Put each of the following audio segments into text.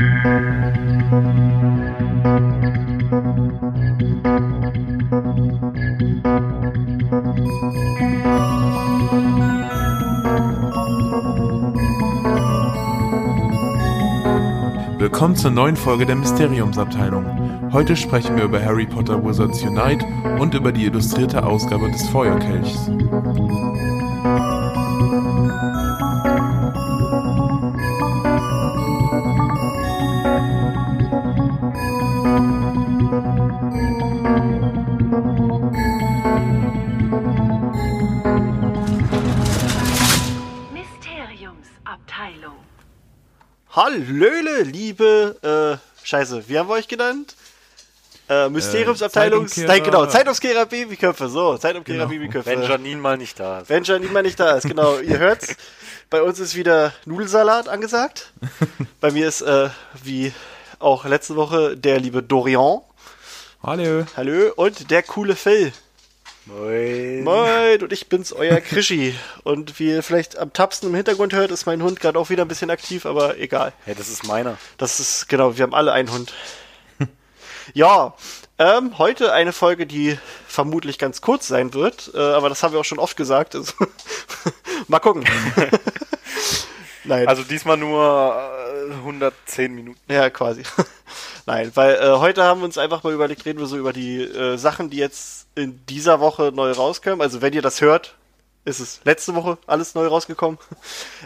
Willkommen zur neuen Folge der Mysteriumsabteilung. Heute sprechen wir über Harry Potter Wizards Unite und über die illustrierte Ausgabe des Feuerkelchs. Hallöle, liebe, äh, scheiße, wie haben wir euch genannt? Äh, Mysteriumsabteilung, Zeitumkehrer. Zeit, genau, Zeitumkehrer Babyköpfe, so, Zeitumkehrer Genau. Babyköpfe. Wenn Janine mal nicht da ist. Wenn Janine mal nicht da ist, genau, ihr hört's. Bei uns ist wieder Nudelsalat angesagt. Bei mir ist, äh, wie auch letzte Woche, der liebe Dorian. Hallo. Hallo, und der coole Phil. Moin. Moin, und ich bin's, euer Krischi. Und wie ihr vielleicht am Tapsen im Hintergrund hört, ist mein Hund gerade auch wieder ein bisschen aktiv, aber egal. Hey, das ist meiner. Das ist, genau, wir haben alle einen Hund. ja, ähm, heute eine Folge, die vermutlich ganz kurz sein wird, äh, aber das haben wir auch schon oft gesagt. Also, mal gucken. Nein, Also diesmal nur äh, 110 Minuten. ja, quasi. Nein, weil äh, heute haben wir uns einfach mal überlegt, reden wir so über die äh, Sachen, die jetzt in dieser Woche neu rauskamen. Also wenn ihr das hört, ist es letzte Woche alles neu rausgekommen.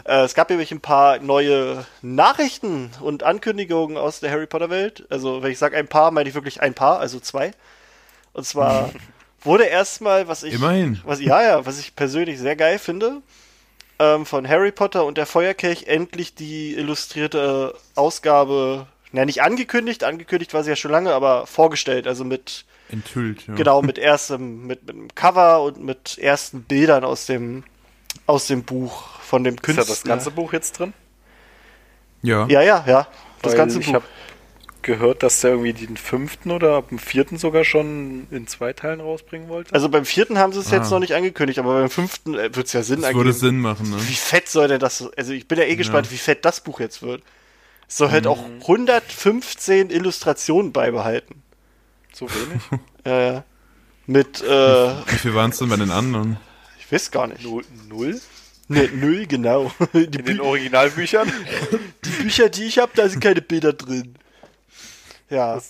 Äh, es gab nämlich ein paar neue Nachrichten und Ankündigungen aus der Harry Potter Welt. Also wenn ich sage ein paar, meine ich wirklich ein paar, also zwei. Und zwar wurde erstmal, was ich, Immerhin. was ja ja, was ich persönlich sehr geil finde, ähm, von Harry Potter und der Feuerkelch endlich die illustrierte Ausgabe, na nicht angekündigt, angekündigt war sie ja schon lange, aber vorgestellt, also mit Enthüllt, ja. genau mit erstem mit, mit einem Cover und mit ersten Bildern aus dem aus dem Buch von dem Ist Künstler. ja das ganze Buch jetzt drin? Ja. Ja, ja, ja, das Weil ganze ich Buch. habe gehört, dass der irgendwie den fünften oder ab dem vierten sogar schon in zwei Teilen rausbringen wollte. Also beim vierten haben sie es jetzt Ah. noch nicht angekündigt, aber beim fünften äh, wird es ja Sinn Das würde ergeben. Sinn machen, ne? Wie fett soll denn das? Also ich bin ja eh gespannt, wie fett das Buch jetzt wird. Es soll halt auch 115 Illustrationen beibehalten. so wenig? Ja, ja. Mit, äh, Wie viel waren es denn bei den anderen? ich weiß gar nicht. null, null? Ne, null, genau. Die, In den Bü Originalbüchern? die Bücher, die ich habe, da sind keine Bilder drin. Ja.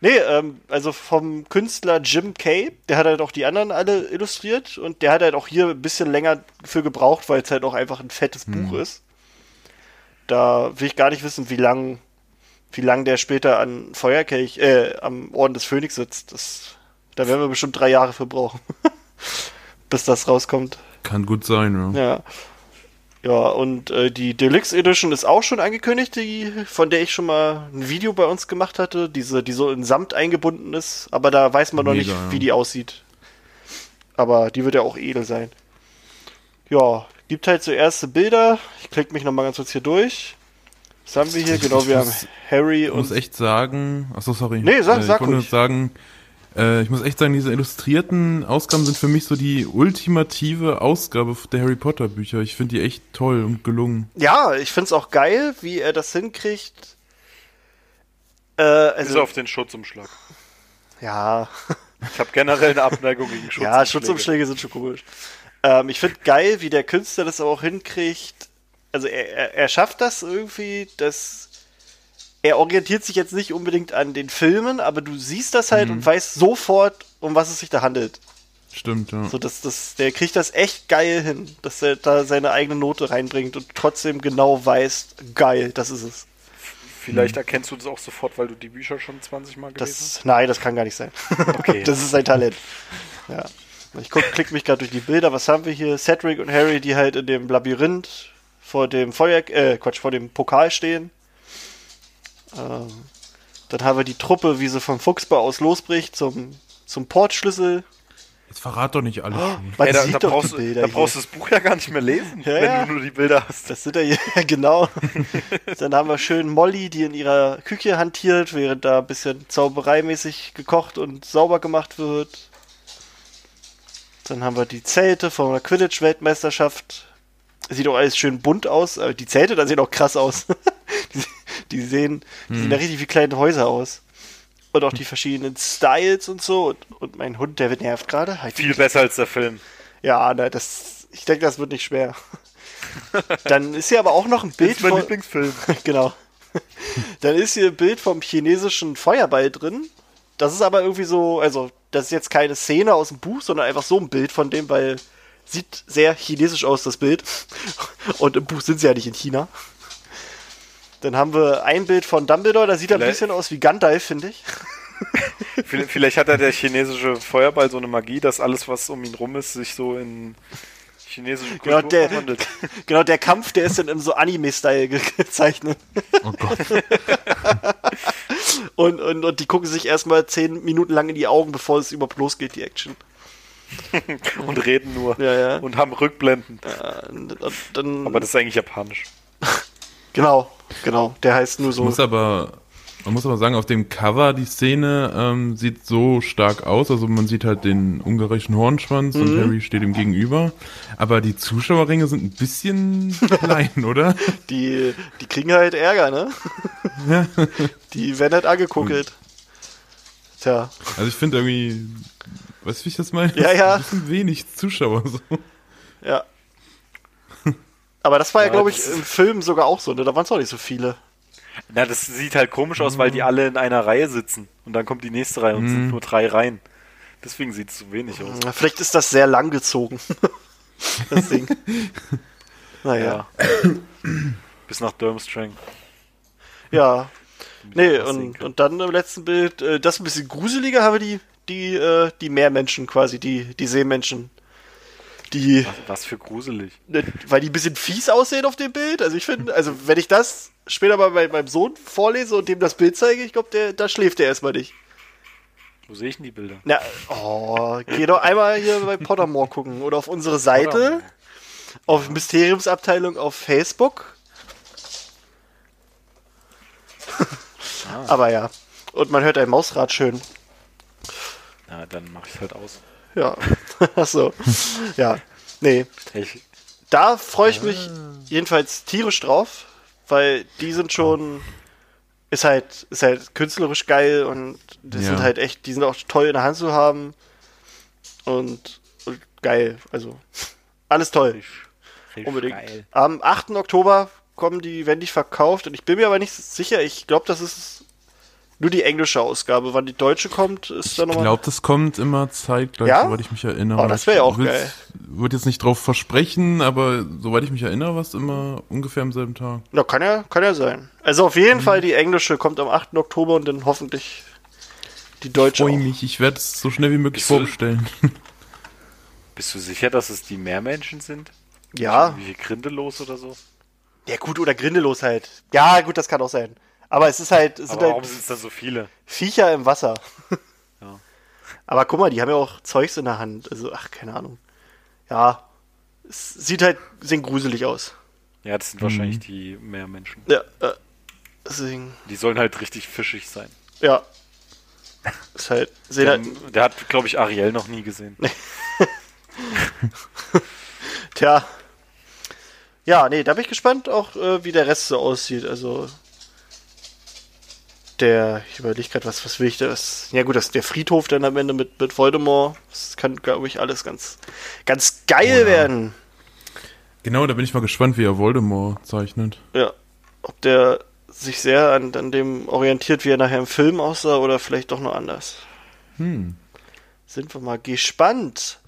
Nee, ähm, also vom Künstler Jim Kay, der hat halt auch die anderen alle illustriert und der hat halt auch hier ein bisschen länger für gebraucht, weil es halt auch einfach ein fettes Buch ist. Da will ich gar nicht wissen, wie lang, wie lang der später an Feuerkelch, äh, am Orden des Phönix sitzt. Das, da werden wir bestimmt drei Jahre für brauchen. Bis das rauskommt. Kann gut sein, ja. Ja. Ja, und äh, die Deluxe Edition ist auch schon angekündigt, die, von der ich schon mal ein Video bei uns gemacht hatte, diese, die so in Samt eingebunden ist, aber da weiß man noch Mega, nicht, ja. wie die aussieht. Aber die wird ja auch edel sein. Ja, gibt halt so erste Bilder. Ich klicke mich nochmal ganz kurz hier durch. Was haben wir hier? Genau, wir haben muss- Harry Ich muss und. echt sagen, achso, sorry. Nee, sag- äh, sag ich ruhig. sagen, äh, ich muss echt sagen, diese illustrierten Ausgaben sind für mich so die ultimative Ausgabe der Harry Potter Bücher. Ich finde die echt toll und gelungen. Ja, ich find's auch geil, wie er das hinkriegt. Äh, Bis also, auf den Schutzumschlag. ja. Ich habe generell eine Abneigung gegen Schutzumschläge. Ja, Schutzumschläge sind schon komisch. Ähm, ich finde geil, wie der Künstler das aber auch hinkriegt. Also er, er, er schafft das irgendwie, dass er orientiert sich jetzt nicht unbedingt an den Filmen, aber du siehst das halt und weißt sofort, um was es sich da handelt. Stimmt, ja. So, dass das, der kriegt das echt geil hin, dass er da seine eigene Note reinbringt und trotzdem genau weiß, geil, das ist es. Vielleicht erkennst du das auch sofort, weil du die Bücher schon 20 Mal gelesen hast. Nein, das kann gar nicht sein. Okay. Das ist sein Talent. Ja. Ich guck, klick mich gerade durch die Bilder. Was haben wir hier? Cedric und Harry, die halt in dem Labyrinth vor dem Feuer, äh, Quatsch, vor dem Pokal stehen. Ähm, dann haben wir die Truppe, wie sie vom Fuchsbau aus losbricht zum, zum Portschlüssel. Jetzt verrat doch nicht alles. schon. Man Ey, da, sieht da, doch brauchst, die Bilder da brauchst du das Buch ja gar nicht mehr lesen, Ja, wenn ja. du nur die Bilder hast. Das sind ja hier, genau. Dann haben wir schön Molly, die in ihrer Küche hantiert, während da ein bisschen zaubereimäßig gekocht und sauber gemacht wird. Dann haben wir die Zelte von der Quidditch-Weltmeisterschaft. Sieht auch alles schön bunt aus. aber Die Zelte, da sehen auch krass aus. die, Die sehen, die sehen da richtig wie kleine Häuser aus. Und auch die verschiedenen Styles und so. Und, und mein Hund, der wird nervt gerade. Halt Viel besser als der Film. Ja, na, das, ich denke, das wird nicht schwer. Dann ist hier aber auch noch ein Bild von, Lieblingsfilm. genau. Dann ist hier ein Bild vom chinesischen Feuerball drin. Das ist aber irgendwie so, also, das ist jetzt keine Szene aus dem Buch, sondern einfach so ein Bild von dem, weil sieht sehr chinesisch aus, das Bild. Und im Buch sind sie ja nicht in China. Dann haben wir ein Bild von Dumbledore, da sieht er ein Vielleicht- bisschen aus wie Gandalf, finde ich. Vielleicht- Vielleicht hat er der chinesische Feuerball so eine Magie, dass alles, was um ihn rum ist, sich so in chinesische Genau, Kultur der, verwandelt. genau, der Kampf, der ist dann im so Anime-Style ge- gezeichnet. Oh Gott. Und, und, und die gucken sich erstmal zehn Minuten lang in die Augen, bevor es überhaupt losgeht, die Action. und reden nur. Ja, ja. Und haben Rückblenden. Und dann, Aber das ist eigentlich japanisch. genau, genau, der heißt nur so. muss aber, man muss aber sagen, auf dem Cover die Szene ähm, sieht so stark aus. Also man sieht halt den ungarischen Hornschwanz und Harry steht ihm gegenüber. Aber die Zuschauerringe sind ein bisschen klein, oder? Die, die kriegen halt Ärger, ne? die werden halt angekuckelt. Tja, Also ich finde irgendwie, weißt du, wie ich das meine? Ja, ja. Ein bisschen wenig Zuschauer. So. ja. Aber das war ja, Ja, glaube ich, im Film sogar auch so, ne? Da waren es auch nicht so viele. Na, das sieht halt komisch aus, weil die alle in einer Reihe sitzen. Und dann kommt die nächste Reihe und es sind nur drei Reihen. Deswegen sieht es so wenig aus. Na, Vielleicht ist das sehr lang gezogen. das Ding. Naja. Ja. Bis nach Durmstrang. Ja. Nee, und, und dann im letzten Bild, äh, das ein bisschen gruseliger, haben wir die, die, äh, die Meermenschen quasi, die, die Seemenschen. Die, Was, was für gruselig. ne, weil die ein bisschen fies aussehen auf dem Bild. Also ich finde, also wenn ich das später mal bei meinem Sohn vorlese und dem das Bild zeige, ich glaube, da schläft der erstmal nicht. Wo sehe ich denn die Bilder? Na, oh, geh doch einmal hier bei Pottermore gucken oder auf unsere Seite, auf Mysteriumsabteilung auf Facebook. Aber ja. Und man hört ein Mausrad schön. Na, dann mache ich halt aus. Ja. Ach so. Ja. Nee. Ich, Da freue ich mich jedenfalls tierisch drauf, weil die sind schon. Ist halt, ist halt künstlerisch geil und die Ja. sind halt echt, die sind auch toll in der Hand zu haben. Und, und geil. Also, alles toll. richtig Unbedingt. geil. Am 8. Oktober kommen die, werden die verkauft und ich bin mir aber nicht sicher. Ich glaube, das ist nur die englische Ausgabe. Wann die deutsche kommt, ist dann Ich nochmal. glaube, das kommt immer zeitgleich, Ja? soweit ich mich erinnere. Oh, das wär ja auch Ich geil. Würde jetzt nicht drauf versprechen, aber soweit ich mich erinnere, war es immer ungefähr am selben Tag. Ja, kann ja, kann ja sein. Also auf jeden Mhm. Fall die englische kommt am 8. Oktober und dann hoffentlich die deutsche. Freue auch. mich, ich werde es so schnell wie möglich Bist du- vorbestellen. Bist du sicher, dass es die Meermenschen sind? Ja. Wie grindelos oder so? Ja, gut, oder Grindelos halt. Ja, gut, das kann auch sein. Aber es ist halt, es sind Aber warum halt sind es dann so viele? Viecher im Wasser. Ja. Aber guck mal, die haben ja auch Zeugs in der Hand. Also, ach, keine Ahnung. Ja. Es sieht halt, sehen gruselig aus. Ja, das sind wahrscheinlich die Meermenschen. Ja, äh, deswegen, Die sollen halt richtig fischig sein. ja. Ist halt, sehen Der, halt, der hat, glaube ich, Ariel noch nie gesehen. tja. Ja, nee, da bin ich gespannt auch, äh, wie der Rest so aussieht. Also, der, ich überlege gerade, was, was will ich da, was, ja gut, das der Friedhof dann am Ende mit, mit Voldemort, das kann, glaube ich, alles ganz, ganz geil ja. werden. Genau, da bin ich mal gespannt, wie er Voldemort zeichnet. Ja. Ob der sich sehr an, an dem orientiert, wie er nachher im Film aussah, oder vielleicht doch noch anders. Hm. Sind wir mal gespannt.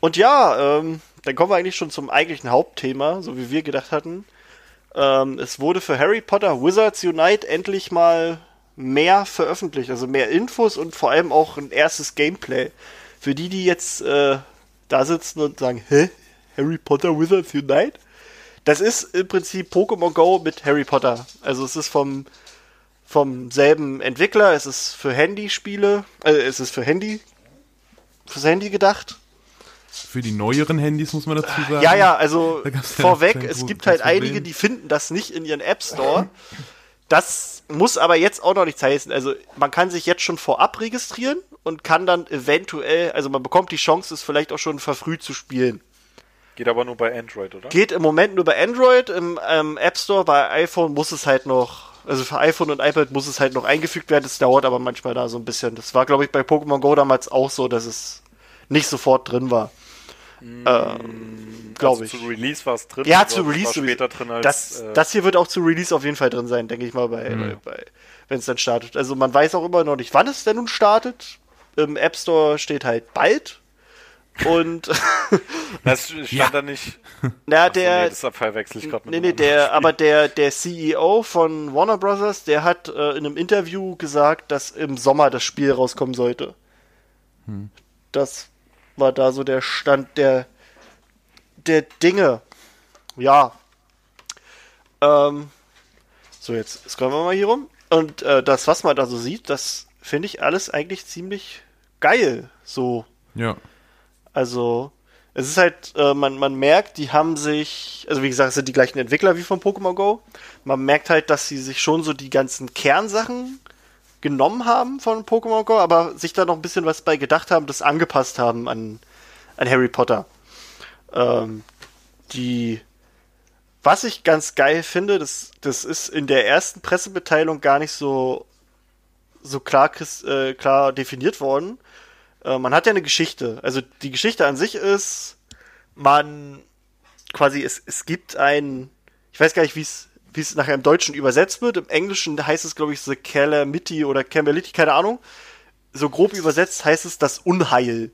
Und ja, ähm, dann kommen wir eigentlich schon zum eigentlichen Hauptthema, so wie wir gedacht hatten. Ähm, es wurde für Harry Potter Wizards Unite endlich mal mehr veröffentlicht, also mehr Infos und vor allem auch ein erstes Gameplay. Für die, die jetzt äh, da sitzen und sagen, hä? Harry Potter Wizards Unite? Das ist im Prinzip Pokémon Go mit Harry Potter. Also es ist vom, vom selben Entwickler, es ist für Handyspiele, also es ist für Handy, fürs Handy gedacht. Für die neueren Handys muss man dazu sagen. Ja, ja, also vorweg, es gibt halt einige, die finden das nicht in ihren App Store. Das muss aber jetzt auch noch nichts heißen. Also man kann sich jetzt schon vorab registrieren und kann dann eventuell, also man bekommt die Chance, es vielleicht auch schon verfrüht zu spielen. Geht aber nur bei Android, oder? Geht im Moment nur bei Android, im ähm, App Store, bei iPhone muss es halt noch Also für iPhone und iPad muss es halt noch eingefügt werden. Das dauert aber manchmal da so ein bisschen. Das war, glaube ich, bei Pokémon Go damals auch so, dass es nicht sofort drin war. Ähm, glaube ich. Zu Release war es drin. Ja, zu Release später drin als. das, äh, das hier wird auch zu Release auf jeden Fall drin sein, denke ich mal, bei, bei, bei wenn es dann startet. Also man weiß auch immer noch nicht, wann es denn nun startet. Im App Store steht halt bald. Und das stand Ja. da nicht. na, der, nee, das verwechsel ich gerade Nee, nee, der, Spiel. aber der, der CEO von Warner Brothers, der hat äh, in einem Interview gesagt, dass im Sommer das Spiel rauskommen sollte. Das war da so der Stand der, der Dinge. Ja. Ähm, so, jetzt scrollen wir mal hier rum. Und äh, das, was man da so sieht, das finde ich alles eigentlich ziemlich geil. So, Ja. also, es ist halt, äh, man, man merkt, die haben sich, also wie gesagt, es sind die gleichen Entwickler wie von Pokémon Go. Man merkt halt, dass sie sich schon so die ganzen Kernsachen genommen haben von Pokémon Go, aber sich da noch ein bisschen was bei gedacht haben, das angepasst haben an, an Harry Potter. Ähm, die, was ich ganz geil finde, das, das ist in der ersten Pressemitteilung gar nicht so, so klar, äh, klar definiert worden. Äh, man hat ja eine Geschichte. Also die Geschichte an sich ist, man quasi, es, es gibt ein, ich weiß gar nicht, wie es wie es nachher im Deutschen übersetzt wird. Im Englischen heißt es, glaube ich, The Calamity oder Calamity, keine Ahnung. So grob übersetzt heißt es das Unheil.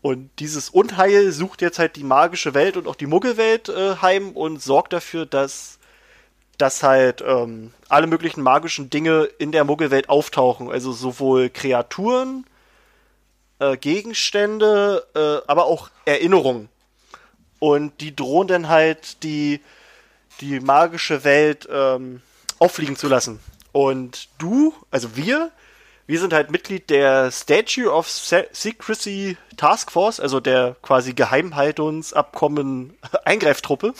Und dieses Unheil sucht jetzt halt die magische Welt und auch die Muggelwelt äh, heim und sorgt dafür, dass, dass halt ähm, alle möglichen magischen Dinge in der Muggelwelt auftauchen. Also sowohl Kreaturen, äh, Gegenstände, äh, aber auch Erinnerungen. Und die drohen dann halt die, die magische Welt ähm, auffliegen zu lassen. Und du, also wir, wir sind halt Mitglied der Statue of Se Secrecy Task Force, also der quasi Geheimhaltungsabkommen Eingreiftruppe,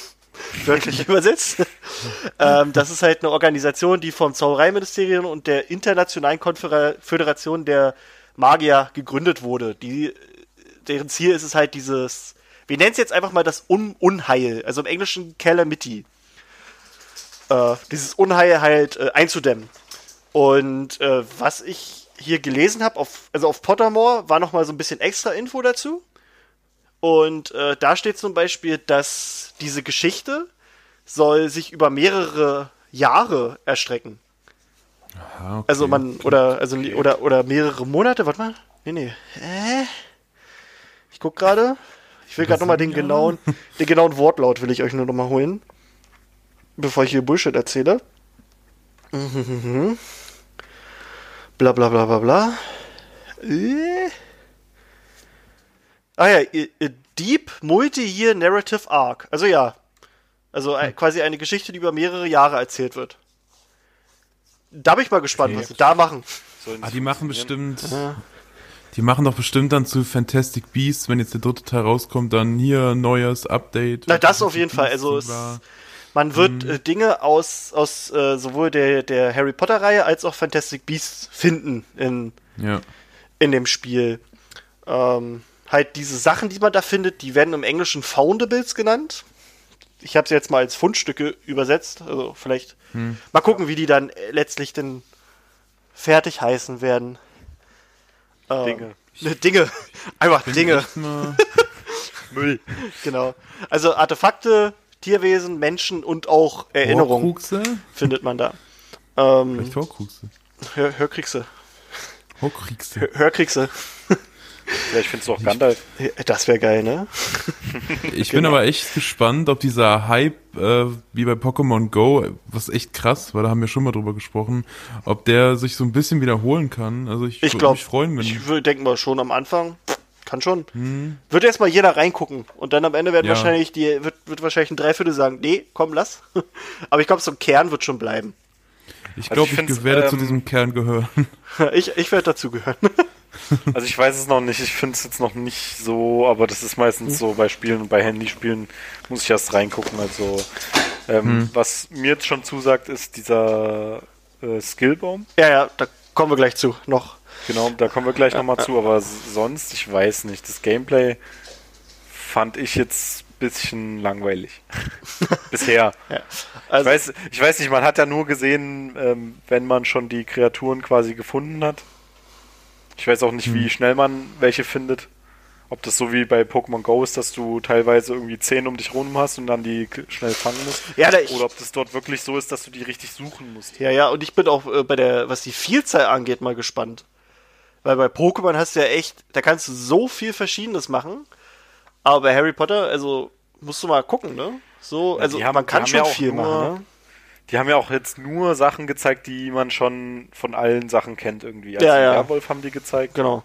wörtlich übersetzt. ähm, das ist halt eine Organisation, die vom Zaubereiministerium und der Internationalen Föderation der Magier gegründet wurde. Die, deren Ziel ist es halt dieses, wir nennen es jetzt einfach mal das Un Unheil, also im Englischen Calamity. Äh, dieses Unheil halt äh, einzudämmen. Und äh, was ich hier gelesen habe, auf, also auf Pottermore war noch mal so ein bisschen extra Info dazu. Und äh, da steht zum Beispiel, dass diese Geschichte soll sich über mehrere Jahre erstrecken. Ah, okay. Also man, oder, also, oder, oder mehrere Monate, warte mal. Nee, nee. Äh? Ich guck gerade. Ich will gerade nochmal den genauen, den genauen Wortlaut will ich euch nur nochmal holen. Bevor ich hier Bullshit erzähle. Mhm. Bla bla bla bla bla. Äh? Ah ja, Deep Multi-Year Narrative Arc. Also ja. Also ein, quasi eine Geschichte, die über mehrere Jahre erzählt wird. Da bin ich mal gespannt, Okay. was sie da machen. Ah, die machen bestimmt. Die machen doch bestimmt dann zu Fantastic Beasts, wenn jetzt der dritte Teil rauskommt, dann hier neues Update. Na, das auf jeden Fall. Beasts, Also es. Man wird Mhm. äh, Dinge aus, aus äh, sowohl der, der Harry Potter-Reihe als auch Fantastic Beasts finden in, Ja. in dem Spiel. Ähm, halt diese Sachen, die man da findet, die werden im Englischen Foundables genannt. Ich habe sie jetzt mal als Fundstücke übersetzt. Also vielleicht Hm. mal gucken, wie die dann äh, letztlich denn fertig heißen werden. Ähm, Dinge. ne, Dinge. Einfach Dinge. Müll. Genau. Also Artefakte, Tierwesen, Menschen und auch Erinnerungen Horcruxe? findet man da. Ähm, Vielleicht Horcruxe. Hör, Hörkriegse. Horcruxe. Hör, Hörkriegse. Vielleicht findest du auch Gandalf. Das wäre geil, ne? Ich bin Genau. aber echt gespannt, ob dieser Hype, äh, wie bei Pokémon Go, was echt krass war, da haben wir schon mal drüber gesprochen, ob der sich so ein bisschen wiederholen kann. Also ich, Ich würde mich freuen, wenn. ich würde denken mal schon am Anfang. Kann schon. Wird erstmal jeder reingucken und dann am Ende werden Ja. wahrscheinlich die wird, wird wahrscheinlich ein Dreiviertel sagen, nee, komm, lass. Aber ich glaube, so ein Kern wird schon bleiben. ich Also glaube, ich ich, find's, werde zu ähm, diesem Kern gehören. Ich, ich werde dazugehören. Also ich weiß es noch nicht, ich finde es jetzt noch nicht so, aber das ist meistens so bei Spielen und bei Handyspielen muss ich erst reingucken. Also ähm, was mir jetzt schon zusagt, ist dieser äh, Skillbaum. ja, ja, da kommen wir gleich zu. Noch. Genau, da kommen wir gleich nochmal zu, aber sonst, ich weiß nicht. Das Gameplay fand ich jetzt bisschen langweilig. Bisher. Ja. Ich, Also, weiß, ich weiß nicht, man hat ja nur gesehen, ähm, wenn man schon die Kreaturen quasi gefunden hat. Ich weiß auch nicht, wie schnell man welche findet. Ob das so wie bei Pokémon Go ist, dass du teilweise irgendwie 10 um dich rum hast und dann die schnell fangen musst. Ja, da ich- Oder ob das dort wirklich so ist, dass du die richtig suchen musst. ja, ja, und ich bin auch äh, bei der, was die Vielzahl angeht, mal gespannt. Weil bei Pokémon hast du ja echt, da kannst du so viel Verschiedenes machen. Aber bei Harry Potter, also musst du mal gucken, ne? So, Ja, also haben- man kann schon ja auch viel nur- machen, ne? Die haben ja auch jetzt nur Sachen gezeigt, die man schon von allen Sachen kennt irgendwie. Also Ja, ja. Werwolf haben die gezeigt. Genau,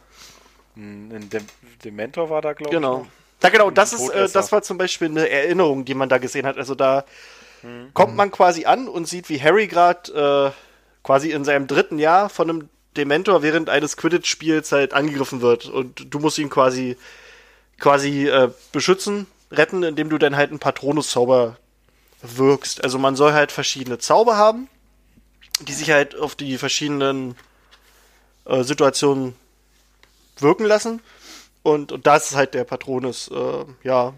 Ein Dem Dementor war da, glaube ich. genau. Ja, genau, Und das ist, äh, das war zum Beispiel eine Erinnerung, die man da gesehen hat. Also da Mhm. kommt man quasi an und sieht, wie Harry gerade äh, quasi in seinem dritten Jahr von einem Dementor während eines Quidditch-Spiels halt angegriffen wird. Und du musst ihn quasi, quasi äh, beschützen, retten, indem du dann halt einen Patronus-Zauber wirkst. Also man soll halt verschiedene Zauber haben, die sich halt auf die verschiedenen äh, Situationen wirken lassen. Und, und das ist halt der Patronus, äh, ja.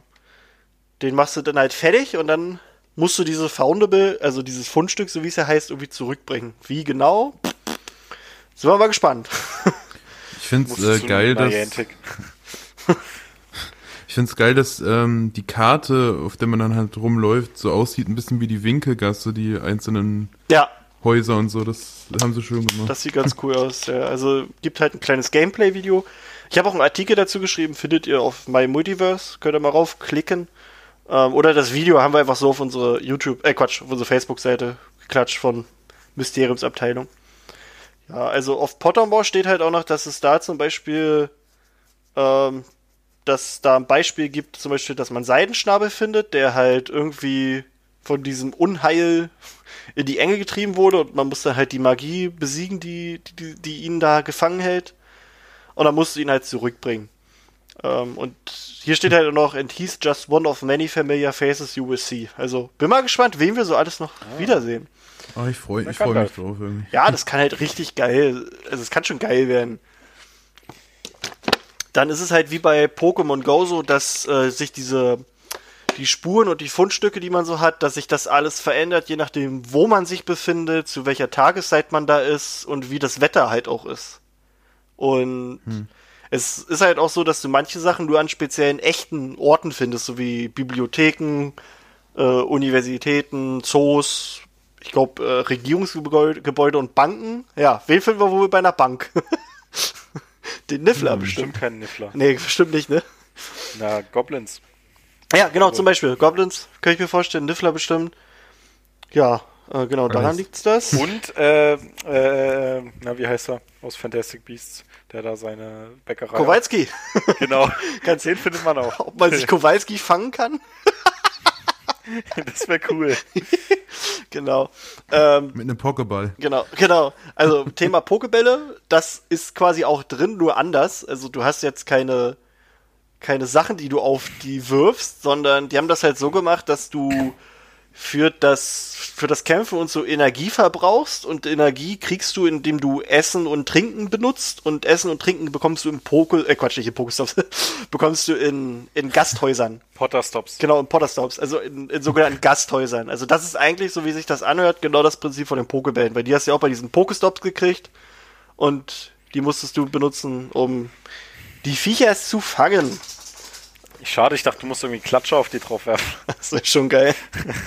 Den machst du dann halt fertig und dann musst du diese Foundable, also dieses Fundstück, so wie es ja heißt, irgendwie zurückbringen. Wie genau? Sind wir mal gespannt. Ich finde es äh, geil, dass ich find's geil, dass ähm, die Karte, auf der man dann halt rumläuft, so aussieht, ein bisschen wie die Winkelgasse, die einzelnen Ja, Häuser und so. Das haben sie schön gemacht. das sieht ganz cool aus. Ja. Also gibt halt ein kleines Gameplay-Video. Ich habe auch einen Artikel dazu geschrieben, findet ihr auf My Multiverse. Könnt ihr mal raufklicken. Ähm, oder das Video haben wir einfach so auf unsere YouTube, äh Quatsch, auf unsere Facebook-Seite geklatscht von Mysteriumsabteilung. Ja, also auf Pottermore steht halt auch noch, dass es da zum Beispiel, ähm, dass da ein Beispiel gibt, zum Beispiel, dass man Seidenschnabel findet, der halt irgendwie von diesem Unheil in die Enge getrieben wurde und man muss dann halt die Magie besiegen, die, die, die ihn da gefangen hält. Und dann musst du ihn halt zurückbringen. Ähm, und hier steht halt auch noch, and he's just one of many familiar faces you will see. Also bin mal gespannt, wen wir so alles noch wiedersehen. Ah, ich freue ich kann freu mich drauf irgendwie. Ja, das kann halt richtig geil, also es kann schon geil werden. Dann ist es halt wie bei Pokémon Go so, dass äh, sich diese die Spuren und die Fundstücke, die man so hat, dass sich das alles verändert, je nachdem, wo man sich befindet, zu welcher Tageszeit man da ist und wie das Wetter halt auch ist. Und es ist halt auch so, dass du manche Sachen nur an speziellen echten Orten findest, so wie Bibliotheken, äh, Universitäten, Zoos, ich glaube äh, Regierungsgebäude Gebäude und Banken. Ja, wen finden wir wohl bei einer Bank? Den Niffler bestimmt. Bestimmt kein Niffler. Nee, bestimmt nicht, ne? Na, Goblins. Ja, genau, zum Beispiel. Goblins, kann ich mir vorstellen, Niffler bestimmt. Ja, äh, genau, daran liegt's das. Und, äh, äh, na, wie heißt er? Aus Fantastic Beasts, der da seine Bäckerei. Kowalski. Genau. Ganz den findet man auch. Ob man sich Kowalski fangen kann? das wäre cool. Genau. Ähm, Mit einem Pokéball. Genau, genau. Also Thema Pokebälle, das ist quasi auch drin, nur anders. Also du hast jetzt keine, keine Sachen, die du auf die wirfst, sondern die haben das halt so gemacht, dass du für das, für das Kämpfen und so Energie verbrauchst und Energie kriegst du, indem du Essen und Trinken benutzt und Essen und Trinken bekommst du im Poke, äh Quatsch, nicht in Pokestops, bekommst du in, in Gasthäusern. Potterstops. Genau, in Potterstops, also in, in sogenannten Gasthäusern. Also das ist eigentlich, so wie sich das anhört, genau das Prinzip von den Pokebällen, weil die hast du ja auch bei diesen Pokestops gekriegt und die musstest du benutzen, um die Viecher zu fangen. Schade, ich dachte, du musst irgendwie Klatscher auf die drauf werfen. Das ist schon geil.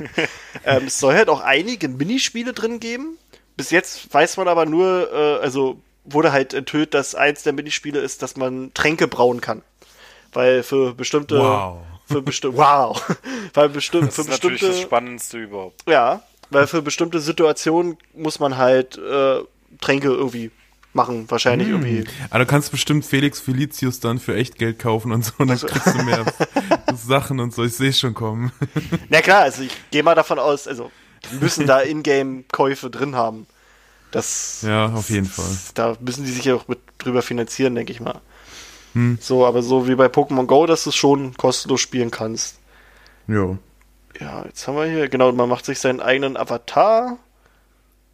ähm, es soll halt auch einige Minispiele drin geben. Bis jetzt weiß man aber nur, äh, also wurde halt enthüllt, dass eins der Minispiele ist, dass man Tränke brauen kann. Weil für bestimmte, Wow. für bestimmte, wow, weil bestimmt, Das für ist natürlich bestimmte, das Spannendste überhaupt. Ja, weil für bestimmte Situationen muss man halt äh, Tränke irgendwie machen, wahrscheinlich irgendwie. Aber du kannst bestimmt Felix Felicius dann für echt Geld kaufen und so, und dann kriegst du mehr Sachen und so. Ich sehe schon kommen. Na klar, also ich gehe mal davon aus, also müssen da Ingame-Käufe drin haben. Das, Ja, auf jeden Fall. da müssen die sich ja auch mit drüber finanzieren, denke ich mal. So, aber so wie bei Pokémon Go, dass du es schon kostenlos spielen kannst. Jo. Ja, jetzt haben wir hier, genau, man macht sich seinen eigenen Avatar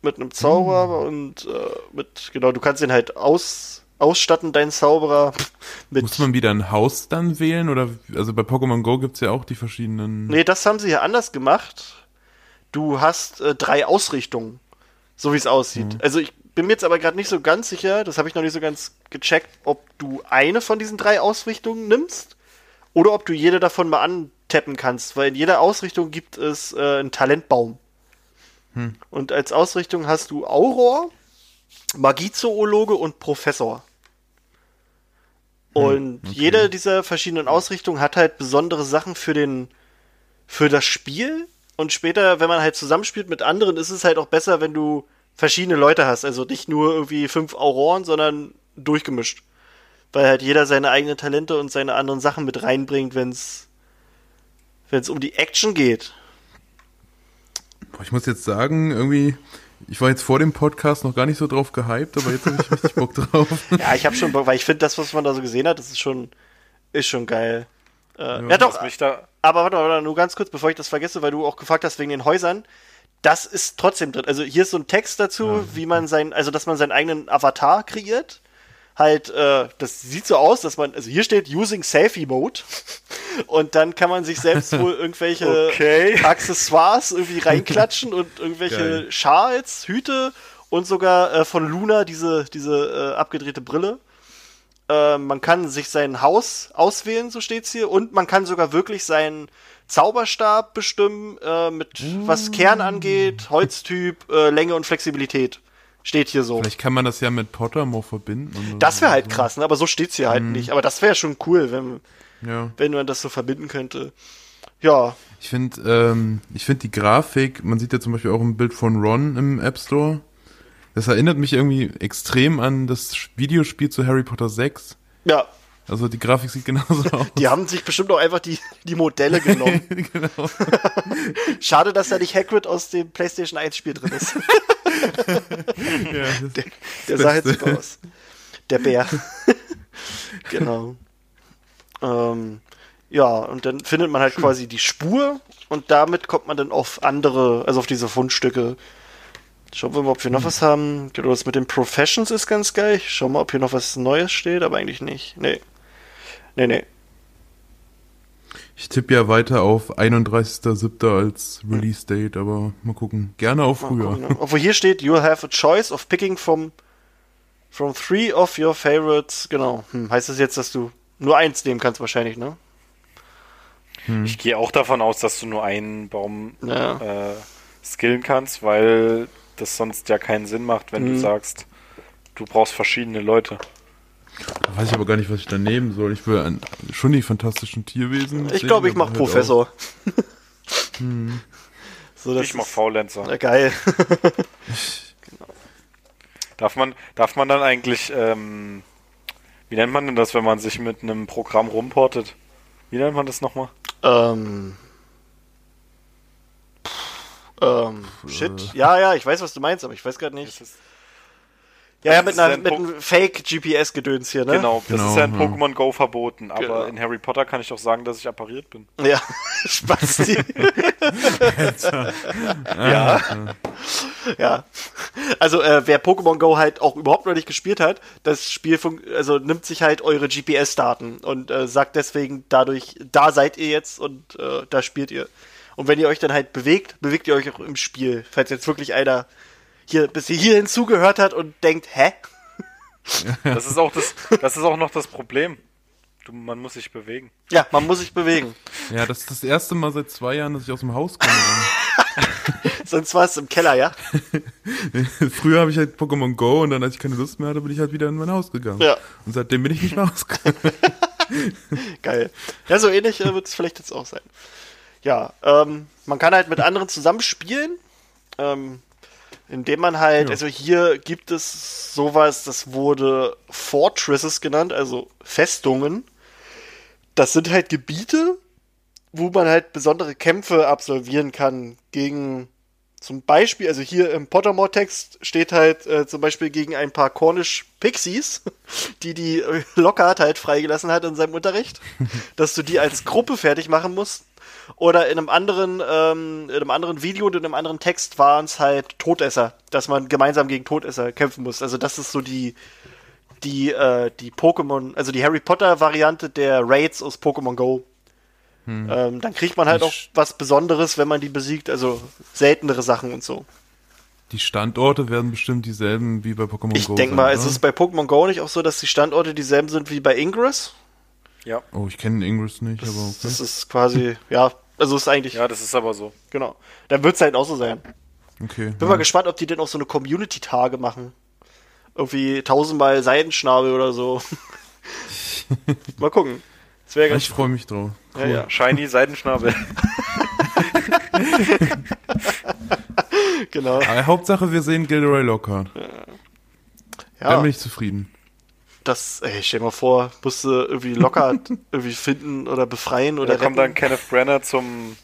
mit einem Zauber und äh, mit, genau, du kannst ihn halt aus, ausstatten deinen Zauberer mit. Muss man wieder ein Haus dann wählen? Oder also bei Pokémon Go gibt's ja auch die verschiedenen. Nee, das haben sie hier anders gemacht. Du hast äh, drei Ausrichtungen, so wie es aussieht. Also ich bin mir jetzt aber gerade nicht so ganz sicher, das habe ich noch nicht so ganz gecheckt, ob du eine von diesen drei Ausrichtungen nimmst oder ob du jede davon mal antappen kannst, weil in jeder Ausrichtung gibt es äh, einen Talentbaum. Und als Ausrichtung hast du Auror, Magiezoologe und Professor. Und jede dieser verschiedenen Ausrichtungen hat halt besondere Sachen für den, für das Spiel. Und später, wenn man halt zusammenspielt mit anderen, ist es halt auch besser, wenn du verschiedene Leute hast. Also nicht nur irgendwie fünf Auroren, sondern durchgemischt. Weil halt jeder seine eigenen Talente und seine anderen Sachen mit reinbringt, wenn es wenn es um die Action geht. Boah, ich muss jetzt sagen, irgendwie, ich war jetzt vor dem Podcast noch gar nicht so drauf gehypt, aber jetzt habe ich richtig Bock drauf. Ja, ich habe schon Bock, weil ich finde, das, was man da so gesehen hat, das ist schon, ist schon geil. Äh, ja, doch, Was mich da, aber warte mal, warte mal, nur ganz kurz, bevor ich das vergesse, weil du auch gefragt hast wegen den Häusern. Das ist trotzdem drin. Also hier ist so ein Text dazu, wie man sein, also dass man seinen eigenen Avatar kreiert. Halt, äh, das sieht so aus, dass man, also hier steht Using Selfie Mode. Und dann kann man sich selbst wohl irgendwelche Okay. Accessoires irgendwie reinklatschen und irgendwelche Geil. Schals, Hüte und sogar äh, von Luna diese, diese äh, abgedrehte Brille. Äh, man kann sich sein Haus auswählen, so steht's hier, und man kann sogar wirklich seinen Zauberstab bestimmen, äh, mit was Kern angeht, Holztyp, äh, Länge und Flexibilität. Steht hier so. Vielleicht kann man das ja mit Pottermore verbinden. Das wäre halt so. krass, ne? aber so steht's hier halt nicht. Aber das wäre schon cool, wenn, Ja. wenn man das so verbinden könnte. Ja, Ich finde, ähm, ich finde die Grafik, man sieht ja zum Beispiel auch ein Bild von Ron im App Store. Das erinnert mich irgendwie extrem an das Videospiel zu Harry Potter 6. ja. Also die Grafik sieht genauso aus. Die haben sich bestimmt auch einfach die, die Modelle genommen. genau. Schade, dass da nicht Hagrid aus dem PlayStation 1 Spiel drin ist. Ja, das, Der sah jetzt super aus. Der Bär. genau. Ähm, ja, und dann findet man halt quasi die Spur und damit kommt man dann auf andere, also auf diese Fundstücke. Schauen wir mal, ob wir noch was haben. Genau, das mit den Professions ist ganz geil. Ich schau mal, ob hier noch was Neues steht, aber eigentlich nicht. Nee. Nee, nee. Ich tippe ja weiter auf 31.07. als Release Date, aber mal gucken. Gerne auf Mal früher. gucken, ne? Obwohl hier steht, you'll have a choice of picking from, from three of your favorites. Genau. Hm, heißt das jetzt, dass du nur eins nehmen kannst wahrscheinlich, ne? ich gehe auch davon aus, dass du nur einen Baum Ja. äh, skillen kannst, weil das sonst ja keinen Sinn macht, wenn Mhm. du sagst, du brauchst verschiedene Leute. Da weiß ich aber gar nicht, was ich da nehmen soll. Ich will an, schon die fantastischen Tierwesen. Ich glaube, ich aber mach halt Professor. so, das ich mach ist- Faulenzer. Na, geil. Darf man, darf man dann eigentlich, ähm, wie nennt man denn das, wenn man sich mit einem Programm rumportet? Wie nennt man das nochmal? ähm. Ähm, shit. Ja, ja, ich weiß, was du meinst, aber ich weiß gerade nicht. Ja, ja, mit, einer, ein mit einem Fake-GPS-Gedöns hier, ne? Genau, das Genau, ist ja in ja. Pokémon Go verboten, aber Genau. in Harry Potter kann ich doch sagen, dass ich appariert bin. Ja, Spasti. Ja. ja. Also, äh, wer Pokémon Go halt auch überhaupt noch nicht gespielt hat, das Spiel fun- also nimmt sich halt eure GPS-Daten und äh, sagt deswegen dadurch, da seid ihr jetzt und äh, da spielt ihr. Und wenn ihr euch dann halt bewegt, bewegt ihr euch auch im Spiel. Falls jetzt wirklich einer hier bis hierhin zugehört hat und denkt, hä? Das ist auch das, das ist auch noch das Problem. Du, man muss sich bewegen. Ja, man muss sich bewegen. Ja, das ist das erste Mal seit zwei Jahren, dass ich aus dem Haus komme. Sonst war es im Keller, ja? Früher habe ich halt Pokémon Go und dann, als ich keine Lust mehr hatte, bin ich halt wieder in mein Haus gegangen. Ja. Und seitdem bin ich nicht mehr rausgegangen. Geil. Ja, so ähnlich äh, wird es vielleicht jetzt auch sein. Ja, ähm, man kann halt mit anderen zusammenspielen, ähm, indem man halt, Ja. also hier gibt es sowas, das wurde Fortresses genannt, also Festungen. Das sind halt Gebiete, wo man halt besondere Kämpfe absolvieren kann gegen zum Beispiel, also hier im Pottermore-Text steht halt äh, zum Beispiel gegen ein paar Cornish Pixies, die die Lockhart halt freigelassen hat in seinem Unterricht, dass du die als Gruppe fertig machen musst. Oder in einem anderen, ähm, in einem anderen Video und in einem anderen Text waren es halt Todesser, dass man gemeinsam gegen Todesser kämpfen muss. Also das ist so die, die, äh, die Pokémon, also die Harry Potter-Variante der Raids aus Pokémon Go. Ähm, dann kriegt man halt Die auch was Besonderes, wenn man die besiegt, also seltenere Sachen und so. Die Standorte werden bestimmt dieselben wie bei Pokémon Ich Go. denke sein, mal, oder? es ist bei Pokémon Go nicht auch so, dass die Standorte dieselben sind wie bei Ingress. Ja. Oh, ich kenne Ingress nicht, Das, aber okay. das ist quasi, ja, also ist eigentlich, Ja, das ist aber so. genau. Dann wird es halt auch so sein. okay. Bin mal gespannt, ob die denn auch so eine Community-Tage machen. Irgendwie tausendmal Seidenschnabel oder so. mal gucken. Das wäre ganz Ich freue mich drauf. ja, ja. Shiny Seidenschnabel. Genau. Aber Hauptsache, wir sehen Gilderoy Lockhart. Dann Ja, bin ich zufrieden. Das, ey, stell dir mal vor, musst du irgendwie locker irgendwie finden oder befreien oder Da kommt dann retten. Kenneth Brenner zum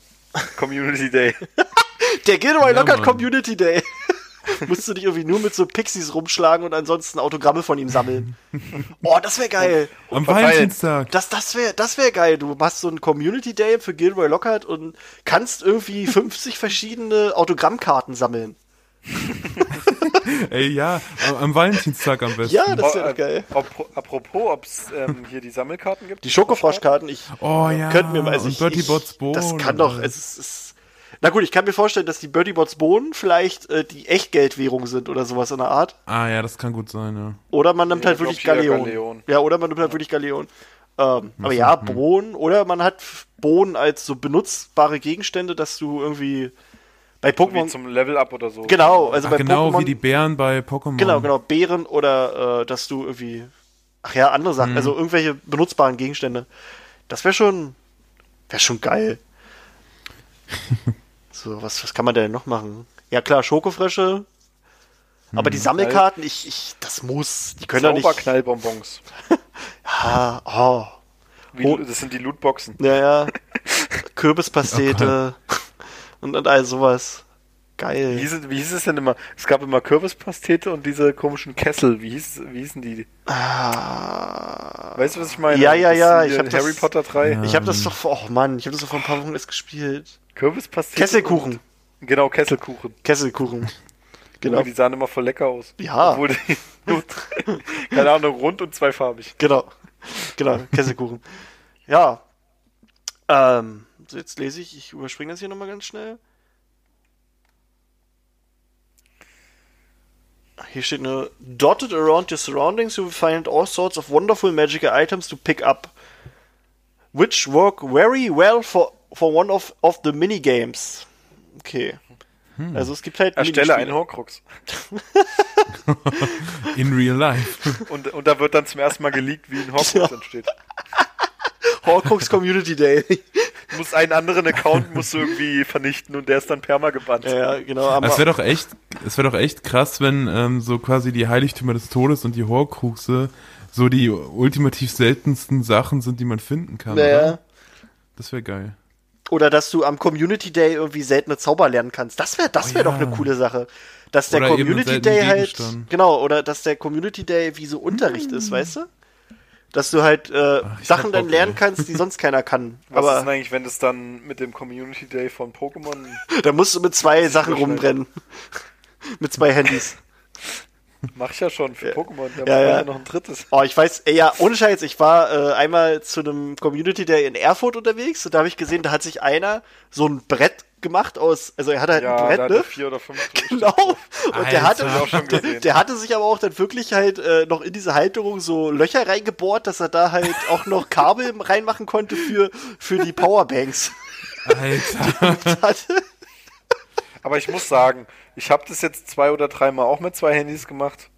Community Day. Der Gilroy Ja, Lockhart Mann. Community Day. musst du dich irgendwie nur mit so Pixies rumschlagen und ansonsten Autogramme von ihm sammeln. Oh, das wäre geil. Am. Valentinstag. Das, das wäre das wär geil. Du machst so einen Community Day für Gilroy Lockhart und kannst irgendwie 50 verschiedene Autogrammkarten sammeln. Ey, ja, am, Valentinstag am besten. Ja, das wäre Oh, geil. äh, apro- apropos, ob es ähm, hier die Sammelkarten gibt. Die Schokofroschkarten, ich Oh ja, könnte mir mal, also und ich, Bots Bohnen das kann doch, es ist, es, na gut, ich kann mir vorstellen, dass die Bertie Bots Bohnen vielleicht äh, die Echtgeldwährung sind oder sowas in der Art. Ah ja, das kann gut sein, ja. Oder man nimmt Ja, halt wirklich Galeon. Galeon. Ja, oder man nimmt halt wirklich Galeon. Ähm, aber ja, Bohnen, oder man hat Bohnen als so benutzbare Gegenstände, dass du irgendwie bei Wie Pokémon. zum Level-Up oder so. Genau, also Ach, bei genau Pokémon. wie die Bären bei Pokémon. Genau, genau, Beeren oder äh, dass du irgendwie. Ach ja, andere Mhm. Sachen, also irgendwelche benutzbaren Gegenstände. Das wäre schon. Wäre schon geil. so, was, was kann man denn noch machen? Ja klar, Schokofrösche. Aber Mhm. die Sammelkarten, ich, ich, das muss. Die können doch nicht. Zauberknallbonbons. Ah, oh. Wie, Oh. Das sind die Lootboxen. Naja. Kürbispastete. Und, und all sowas. Wie Geil. hieß, es- wie hieß es denn immer? Es gab immer Kürbispastete und diese komischen Kessel. Wie, hieß, wie hießen die? Ah. Weißt du, was ich meine? Ja, ja, ja, ich die hab in das- Harry Potter 3. Ich habe das doch vor, oh Mann, ich habe das doch vor ein paar Wochen erst gespielt. Kürbispastete. Kesselkuchen. und- Genau, Kesselkuchen. Kesselkuchen. Genau. Genau. Die sahen immer voll lecker aus. Ja. Obwohl die, keine Ahnung, rund und zweifarbig. Genau. Genau, Kesselkuchen. ja. Ähm, jetzt lese ich, ich überspringe das hier nochmal ganz schnell. Hier steht nur, dotted around your surroundings you will find all sorts of wonderful magical items to pick up, which work very well for, for one of, of the minigames. Okay. Also es gibt halt Erstelle einen. Horcrux. In real life. Und, und da wird dann zum ersten Mal geleakt, wie ein Horcrux Ja. entsteht. Horcrux Community Day. Du musst einen anderen Account musst du irgendwie vernichten und der ist dann perma gebannt. ja, genau. aber- Es wäre doch echt, es wäre doch echt krass, wenn ähm, so quasi die Heiligtümer des Todes und die Horcruxe so die ultimativ seltensten Sachen sind, die man finden kann. Naja. Oder? Das wäre geil. Oder dass du am Community Day irgendwie seltene Zauber lernen kannst. Das wäre das Oh wäre ja. doch eine coole Sache. Dass der Oder Community Day halt. Genau, oder dass der Community Day wie so Unterricht ist, weißt du? Dass du halt äh, ich Sachen dann lernen kannst, die sonst keiner kann. Was ist denn Aber eigentlich, wenn das dann mit dem Community Day von Pokémon da musst du mit zwei Sachen rumrennen. mit zwei Handys. mach ich ja schon für Pokémon, da Ja, ja, ja. ja noch ein drittes. Oh, ich weiß, ey, ja, ohne Scheiß, ich war äh, einmal zu einem Community Day in Erfurt unterwegs und da habe ich gesehen, da hat sich einer so ein Brett gemacht aus, also er hatte halt Ja, ein Brett, ne? er vier oder fünf. Genau. Und der hatte, Alter. Der, hatte sich aber auch dann wirklich halt äh, noch in diese Halterung so Löcher reingebohrt, dass er da halt auch noch Kabel reinmachen konnte für, für die Powerbanks. Alter. Hatte- Aber ich muss sagen, ich habe das jetzt zwei oder dreimal auch mit zwei Handys gemacht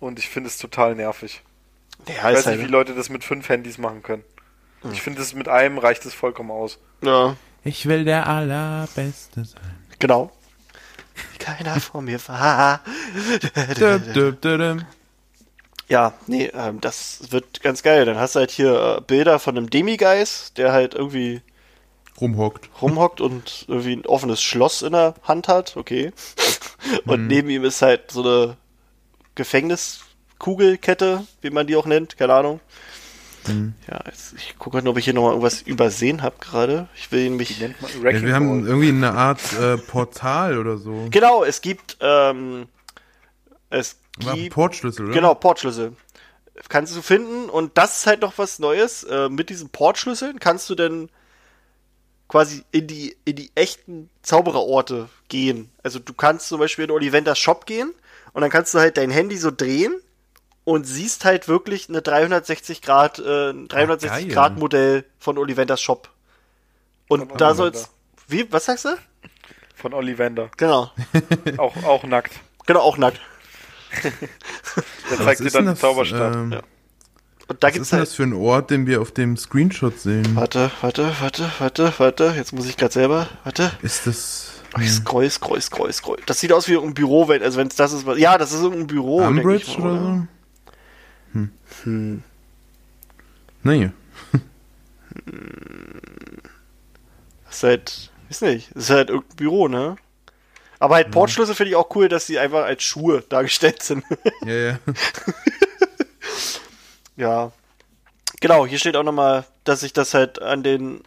und ich finde es total nervig. ja, Ich weiß halt, nicht, wie Leute das mit fünf Handys machen können. Ich finde, es mit einem reicht es vollkommen aus. ja, Ich will der Allerbeste sein. genau. Keiner vor mir war. Ja, nee, ähm, das wird ganz geil. Dann hast du halt hier äh, Bilder von einem Demigeist, der halt irgendwie Rumhockt. rumhockt und irgendwie ein offenes Schloss in der Hand hat, okay. Und neben ihm ist halt so eine Gefängniskugelkette, wie man die auch nennt, keine Ahnung. Ja, jetzt, ich gucke halt nur, ob ich hier nochmal irgendwas übersehen habe gerade. Ich will nämlich. Ja, wir haben Ball. irgendwie eine Art äh, Portal oder so. Genau, es gibt, ähm, es gibt, Portschlüssel, oder? genau, Portschlüssel. kannst du finden und das ist halt noch was Neues. Äh, mit diesen Portschlüsseln kannst du dann quasi in die, in die echten Zaubererorte gehen. Also du kannst zum Beispiel in Ollivanders Shop gehen und dann kannst du halt dein Handy so drehen und siehst halt wirklich eine 360 Grad, äh, ein 360 geil. Grad Modell von Ollivanders Shop. Und Von da Ollivander. soll's. Wie, was sagst du? Von Ollivander. Genau. Auch, auch nackt. Genau, auch nackt. Der zeigt dir dann denn die Zauberstadt. Ähm, Ja. Und da Was gibt's ist denn halt. das für ein Ort, den wir auf dem Screenshot sehen? Warte, warte, warte, warte, warte. Jetzt muss ich gerade selber. Warte. Ist das Oh, ich scroll, scroll, scroll, scroll. Das sieht aus wie ein Büro, wenn, also wenn es das ist. was- Ja, das ist irgendein Büro. Umbridge ich mal, oder so? Hm. Nee. Das ist halt, weiß nicht, das ist halt irgendein Büro, ne? Aber halt Portschlüssel finde ich auch cool, dass die einfach als Schuhe dargestellt sind. Ja, ja. ja. Genau, hier steht auch nochmal, dass sich das halt an den,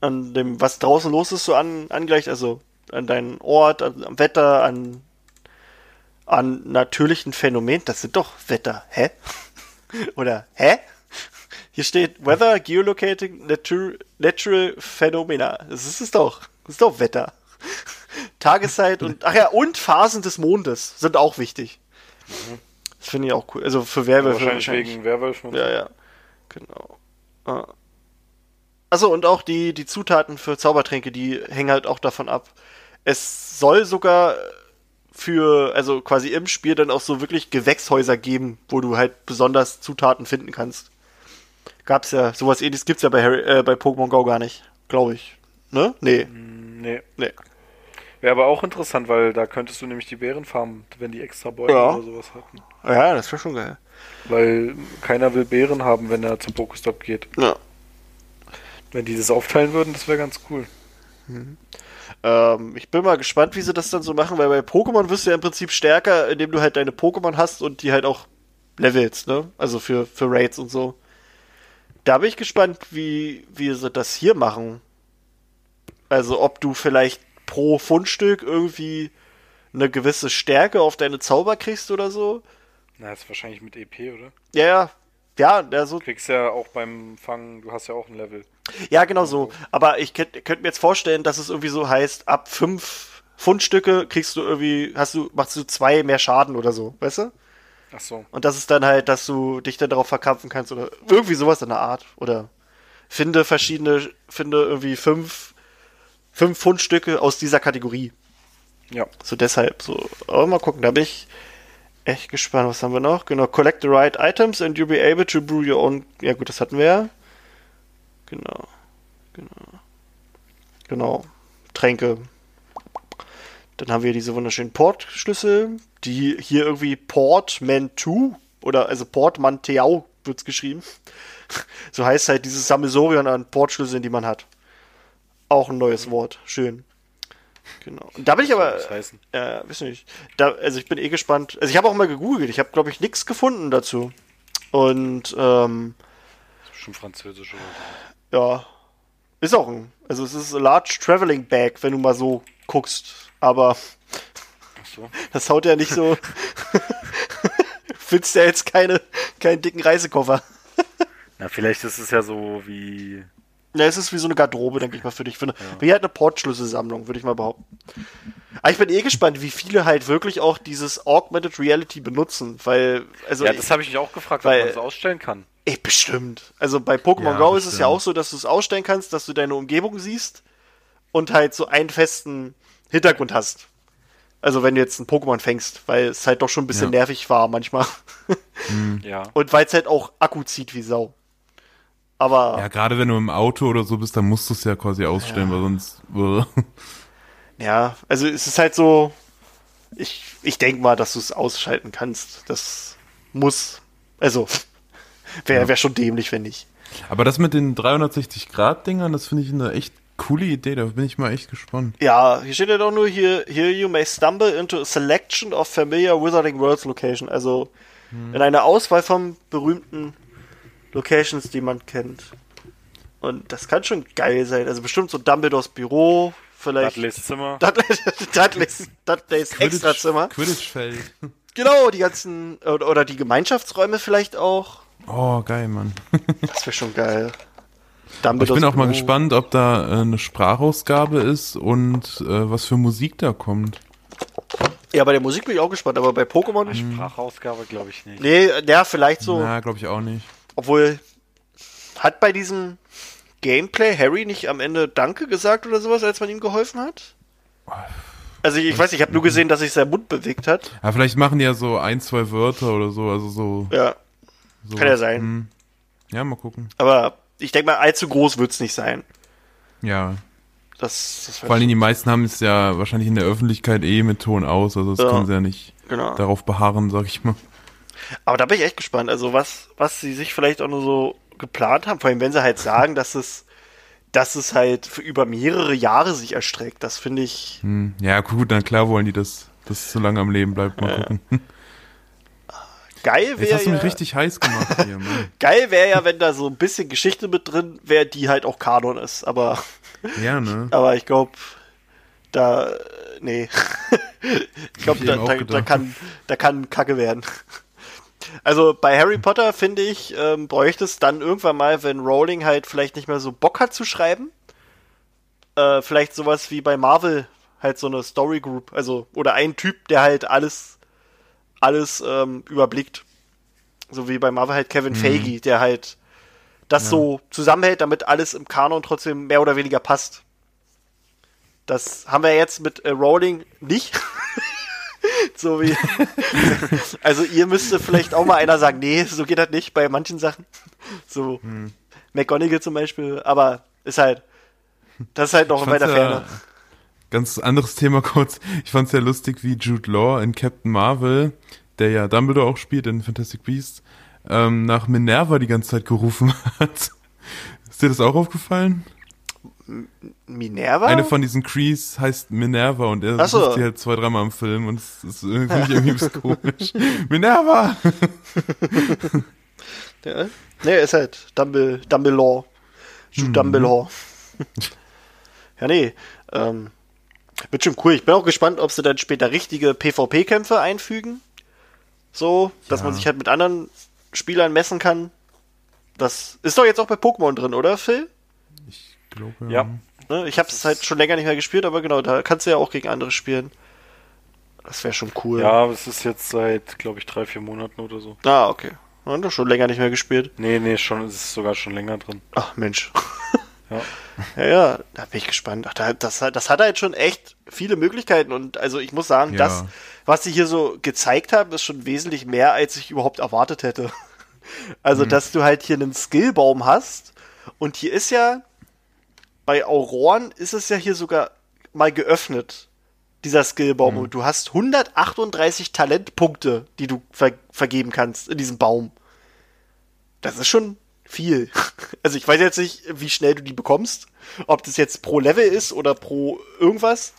an dem, was draußen los ist, so an, angleicht, also an deinen Ort, an, am Wetter, an, an natürlichen Phänomenen. Das sind doch Wetter, hä? Oder, hä? Hier steht Weather, Geolocating, Natur, Natural Phenomena. Das ist es doch. Das ist doch Wetter. Tageszeit und, ach ja, und Phasen des Mondes sind auch wichtig. Das finde ich auch cool. Also für Werwölfe Wahrscheinlich wegen Werwölfen. ja, ja. Genau. Ah. Achso, und auch die, die Zutaten für Zaubertränke, die hängen halt auch davon ab. Es soll sogar für, also quasi im Spiel dann auch so wirklich Gewächshäuser geben, wo du halt besonders Zutaten finden kannst. Gab's ja, sowas ähnliches gibt's ja bei Harry, äh, bei Pokémon Go gar nicht, glaube ich. Ne? Nee, so. Nee. nee. Wäre aber auch interessant, weil da könntest du nämlich die Beeren farmen, wenn die extra Bäume Ja. oder sowas hatten. Ja, das wäre schon geil. Weil keiner will Beeren haben, wenn er zum Pokestop geht. Ja. Wenn die das aufteilen würden, das wäre ganz cool. Ähm, ich bin mal gespannt, wie sie das dann so machen, weil bei Pokémon wirst du ja im Prinzip stärker, indem du halt deine Pokémon hast und die halt auch levelst, ne? Also für, für Raids und so. Da bin ich gespannt, wie, wie sie das hier machen. Also ob du vielleicht pro Fundstück irgendwie eine gewisse Stärke auf deine Zauber kriegst oder so. Na, ist wahrscheinlich mit EP, oder? Ja, ja. Ja, ja, so, Du kriegst ja auch beim Fangen, du hast ja auch ein Level. ja, genau so. Aber ich könnte könnt mir jetzt vorstellen, dass es irgendwie so heißt, ab fünf Fundstücke kriegst du irgendwie, hast du, machst du zwei mehr Schaden oder so, weißt du? Ach so. Und das ist dann halt, dass du dich dann darauf verkrampfen kannst oder irgendwie sowas in der Art. Oder finde verschiedene, finde irgendwie fünf, fünf Fundstücke aus dieser Kategorie. Ja. So deshalb, so. Aber mal gucken, da bin ich echt gespannt. Was haben wir noch? Genau, collect the right items and you'll be able to brew your own. Ja gut, das hatten wir ja. Genau. Genau. Genau. Tränke. Dann haben wir diese wunderschönen Portschlüssel, die hier irgendwie Portmanteau oder also Portmanteau wird's geschrieben. So heißt halt dieses Sammelsorium an Portschlüsseln, die man hat. Auch ein neues Wort. Schön. Genau. Und da bin ich aber. Ja, weiß nicht. Da, also ich bin eh gespannt. Also ich habe auch mal gegoogelt. Ich habe, glaube ich, nichts gefunden dazu. Und ähm, bestimmt französisch oder ja, ist auch ein. Also es ist a large traveling bag, wenn du mal so guckst. Aber so. Ach so. das haut ja nicht so. Findest ja jetzt keine, keinen dicken Reisekoffer. Na, vielleicht ist es ja so wie. Ja, es ist wie so eine Garderobe, denke ich mal, für dich. Für eine, Wie halt eine Portschlüsselsammlung, würde ich mal behaupten. Aber ich bin eh gespannt, wie viele halt wirklich auch dieses Augmented Reality benutzen, weil, also, Ja, das habe ich mich auch gefragt, weil- ob man das ausstellen kann. ey, bestimmt. Also bei Pokémon Ja, Go ist es bestimmt. ja auch so, dass du es ausstellen kannst, dass du deine Umgebung siehst und halt so einen festen Hintergrund hast. Also wenn du jetzt ein Pokémon fängst, weil es halt doch schon ein bisschen Ja. nervig war manchmal. Ja. Und weil es halt auch Akku zieht wie Sau. Aber Ja, gerade wenn du im Auto oder so bist, dann musst du es ja quasi ausstellen, weil sonst. Ja, also es ist halt so, ich, ich denke mal, dass du es ausschalten kannst. Das muss, also wäre wär schon dämlich, wenn nicht. Aber das mit den 360-Grad-Dingern, das finde ich eine echt coole Idee. Da bin ich mal echt gespannt. Ja, hier steht ja doch nur hier, here you may stumble into a selection of familiar Wizarding Worlds Location. Also in eine Auswahl von berühmten Locations, die man kennt. Und das kann schon geil sein. Also bestimmt so Dumbledores Büro, vielleicht Dudleys Zimmer. Dudley- Dudleys, Dudleys Extrazimmer. Quidditch-Feld. Genau, die ganzen, oder, oder die Gemeinschaftsräume vielleicht auch. Oh, geil, Mann. Das wäre schon geil. ich Dumbledores bin auch mal Büro. gespannt, ob da äh, eine Sprachausgabe ist und äh, was für Musik da kommt. Ja, bei der Musik bin ich auch gespannt, aber bei Pokémon. Sprachausgabe glaube ich nicht. Nee, ja, vielleicht so. Na, glaube ich auch nicht. Obwohl, hat bei diesem Gameplay Harry nicht am Ende Danke gesagt oder sowas, als man ihm geholfen hat? Also ich, ich weiß ich habe nur gesehen, dass sich sein Mund bewegt hat. Ja, vielleicht machen die ja so ein, zwei Wörter oder so, also so. Ja, so kann ja sein. Hm. Ja, mal gucken. Aber ich denke mal, allzu groß wird's nicht sein. Ja. Das, das Vor allem die meisten haben es ja wahrscheinlich in der Öffentlichkeit eh mit Ton aus, also das Ja. können sie ja nicht genau. darauf beharren, sag ich mal. Aber da bin ich echt gespannt. Also was, was sie sich vielleicht auch nur so geplant haben. Vor allem, wenn sie halt sagen, dass es, dass es halt für über mehrere Jahre sich erstreckt. Das finde ich. Hm. Ja, gut, dann klar wollen die das, dass es so lange am Leben bleibt. Mal gucken. Geil Jetzt wäre hast du ja, mich richtig heiß gemacht hier, Mann. geil wäre ja, wenn da so ein bisschen Geschichte mit drin wäre, die halt auch Kanon ist. Aber, Ja, ne? aber ich glaube, da, nee. ich glaube, da, da, da kann, da kann Kacke werden. Also bei Harry Potter finde ich, ähm, bräuchte es dann irgendwann mal, wenn Rowling halt vielleicht nicht mehr so Bock hat zu schreiben, äh, vielleicht sowas wie bei Marvel halt so eine Story Group, also oder ein Typ, der halt alles alles ähm, überblickt, so wie bei Marvel halt Kevin Feige, der halt das so zusammenhält, damit alles im Kanon trotzdem mehr oder weniger passt. Das haben wir jetzt mit äh, Rowling nicht. so wie. also ihr müsste vielleicht auch mal einer sagen, nee, so geht das nicht bei manchen Sachen. So McGonagall zum Beispiel, aber ist halt. Das ist halt noch Ich weiter fand's ja- Ferne. Ganz anderes Thema kurz. Ich fand's ja lustig, wie Jude Law in Captain Marvel, der ja Dumbledore auch spielt in Fantastic Beasts, ähm, nach Minerva die ganze Zeit gerufen hat. Ist dir das auch aufgefallen? Minerva? Eine von diesen Crees heißt Minerva und er so. ruft die halt zwei, dreimal im Film und es ist irgendwie, ich irgendwie komisch. Minerva! Ja. Nee, ist halt Dumble, Dumbledore. Jude Dumbledore. ja, nee. Ähm, wird schon cool. Ich bin auch gespannt, ob sie dann später richtige PvP-Kämpfe einfügen. So, dass Ja. man sich halt mit anderen Spielern messen kann. Das ist doch jetzt auch bei Pokémon drin, oder, Phil? Ich glaube, Ja. Ne? Ich habe es halt schon länger nicht mehr gespielt, aber genau, da kannst du ja auch gegen andere spielen. Das wäre schon cool. Ja, aber es ist jetzt seit, glaube ich, drei, vier Monaten oder so. Ah, okay. Ja, doch schon länger nicht mehr gespielt. Nee, nee, schon, es ist sogar schon länger drin. Ach, Mensch. Ja. Ja, ja, da bin ich gespannt. Ach, da, das, hat- das hat halt schon echt viele Möglichkeiten und also ich muss sagen, Ja. das, was sie hier so gezeigt haben, ist schon wesentlich mehr, als ich überhaupt erwartet hätte. Also, dass du halt hier einen Skillbaum hast und hier ist ja, bei Auroren ist es ja hier sogar mal geöffnet, dieser Skillbaum und du hast 138 Talentpunkte, die du ver vergeben kannst in diesem Baum. Das ist schon viel. Also ich weiß jetzt nicht, wie schnell du die bekommst. Ob das jetzt pro Level ist oder pro irgendwas.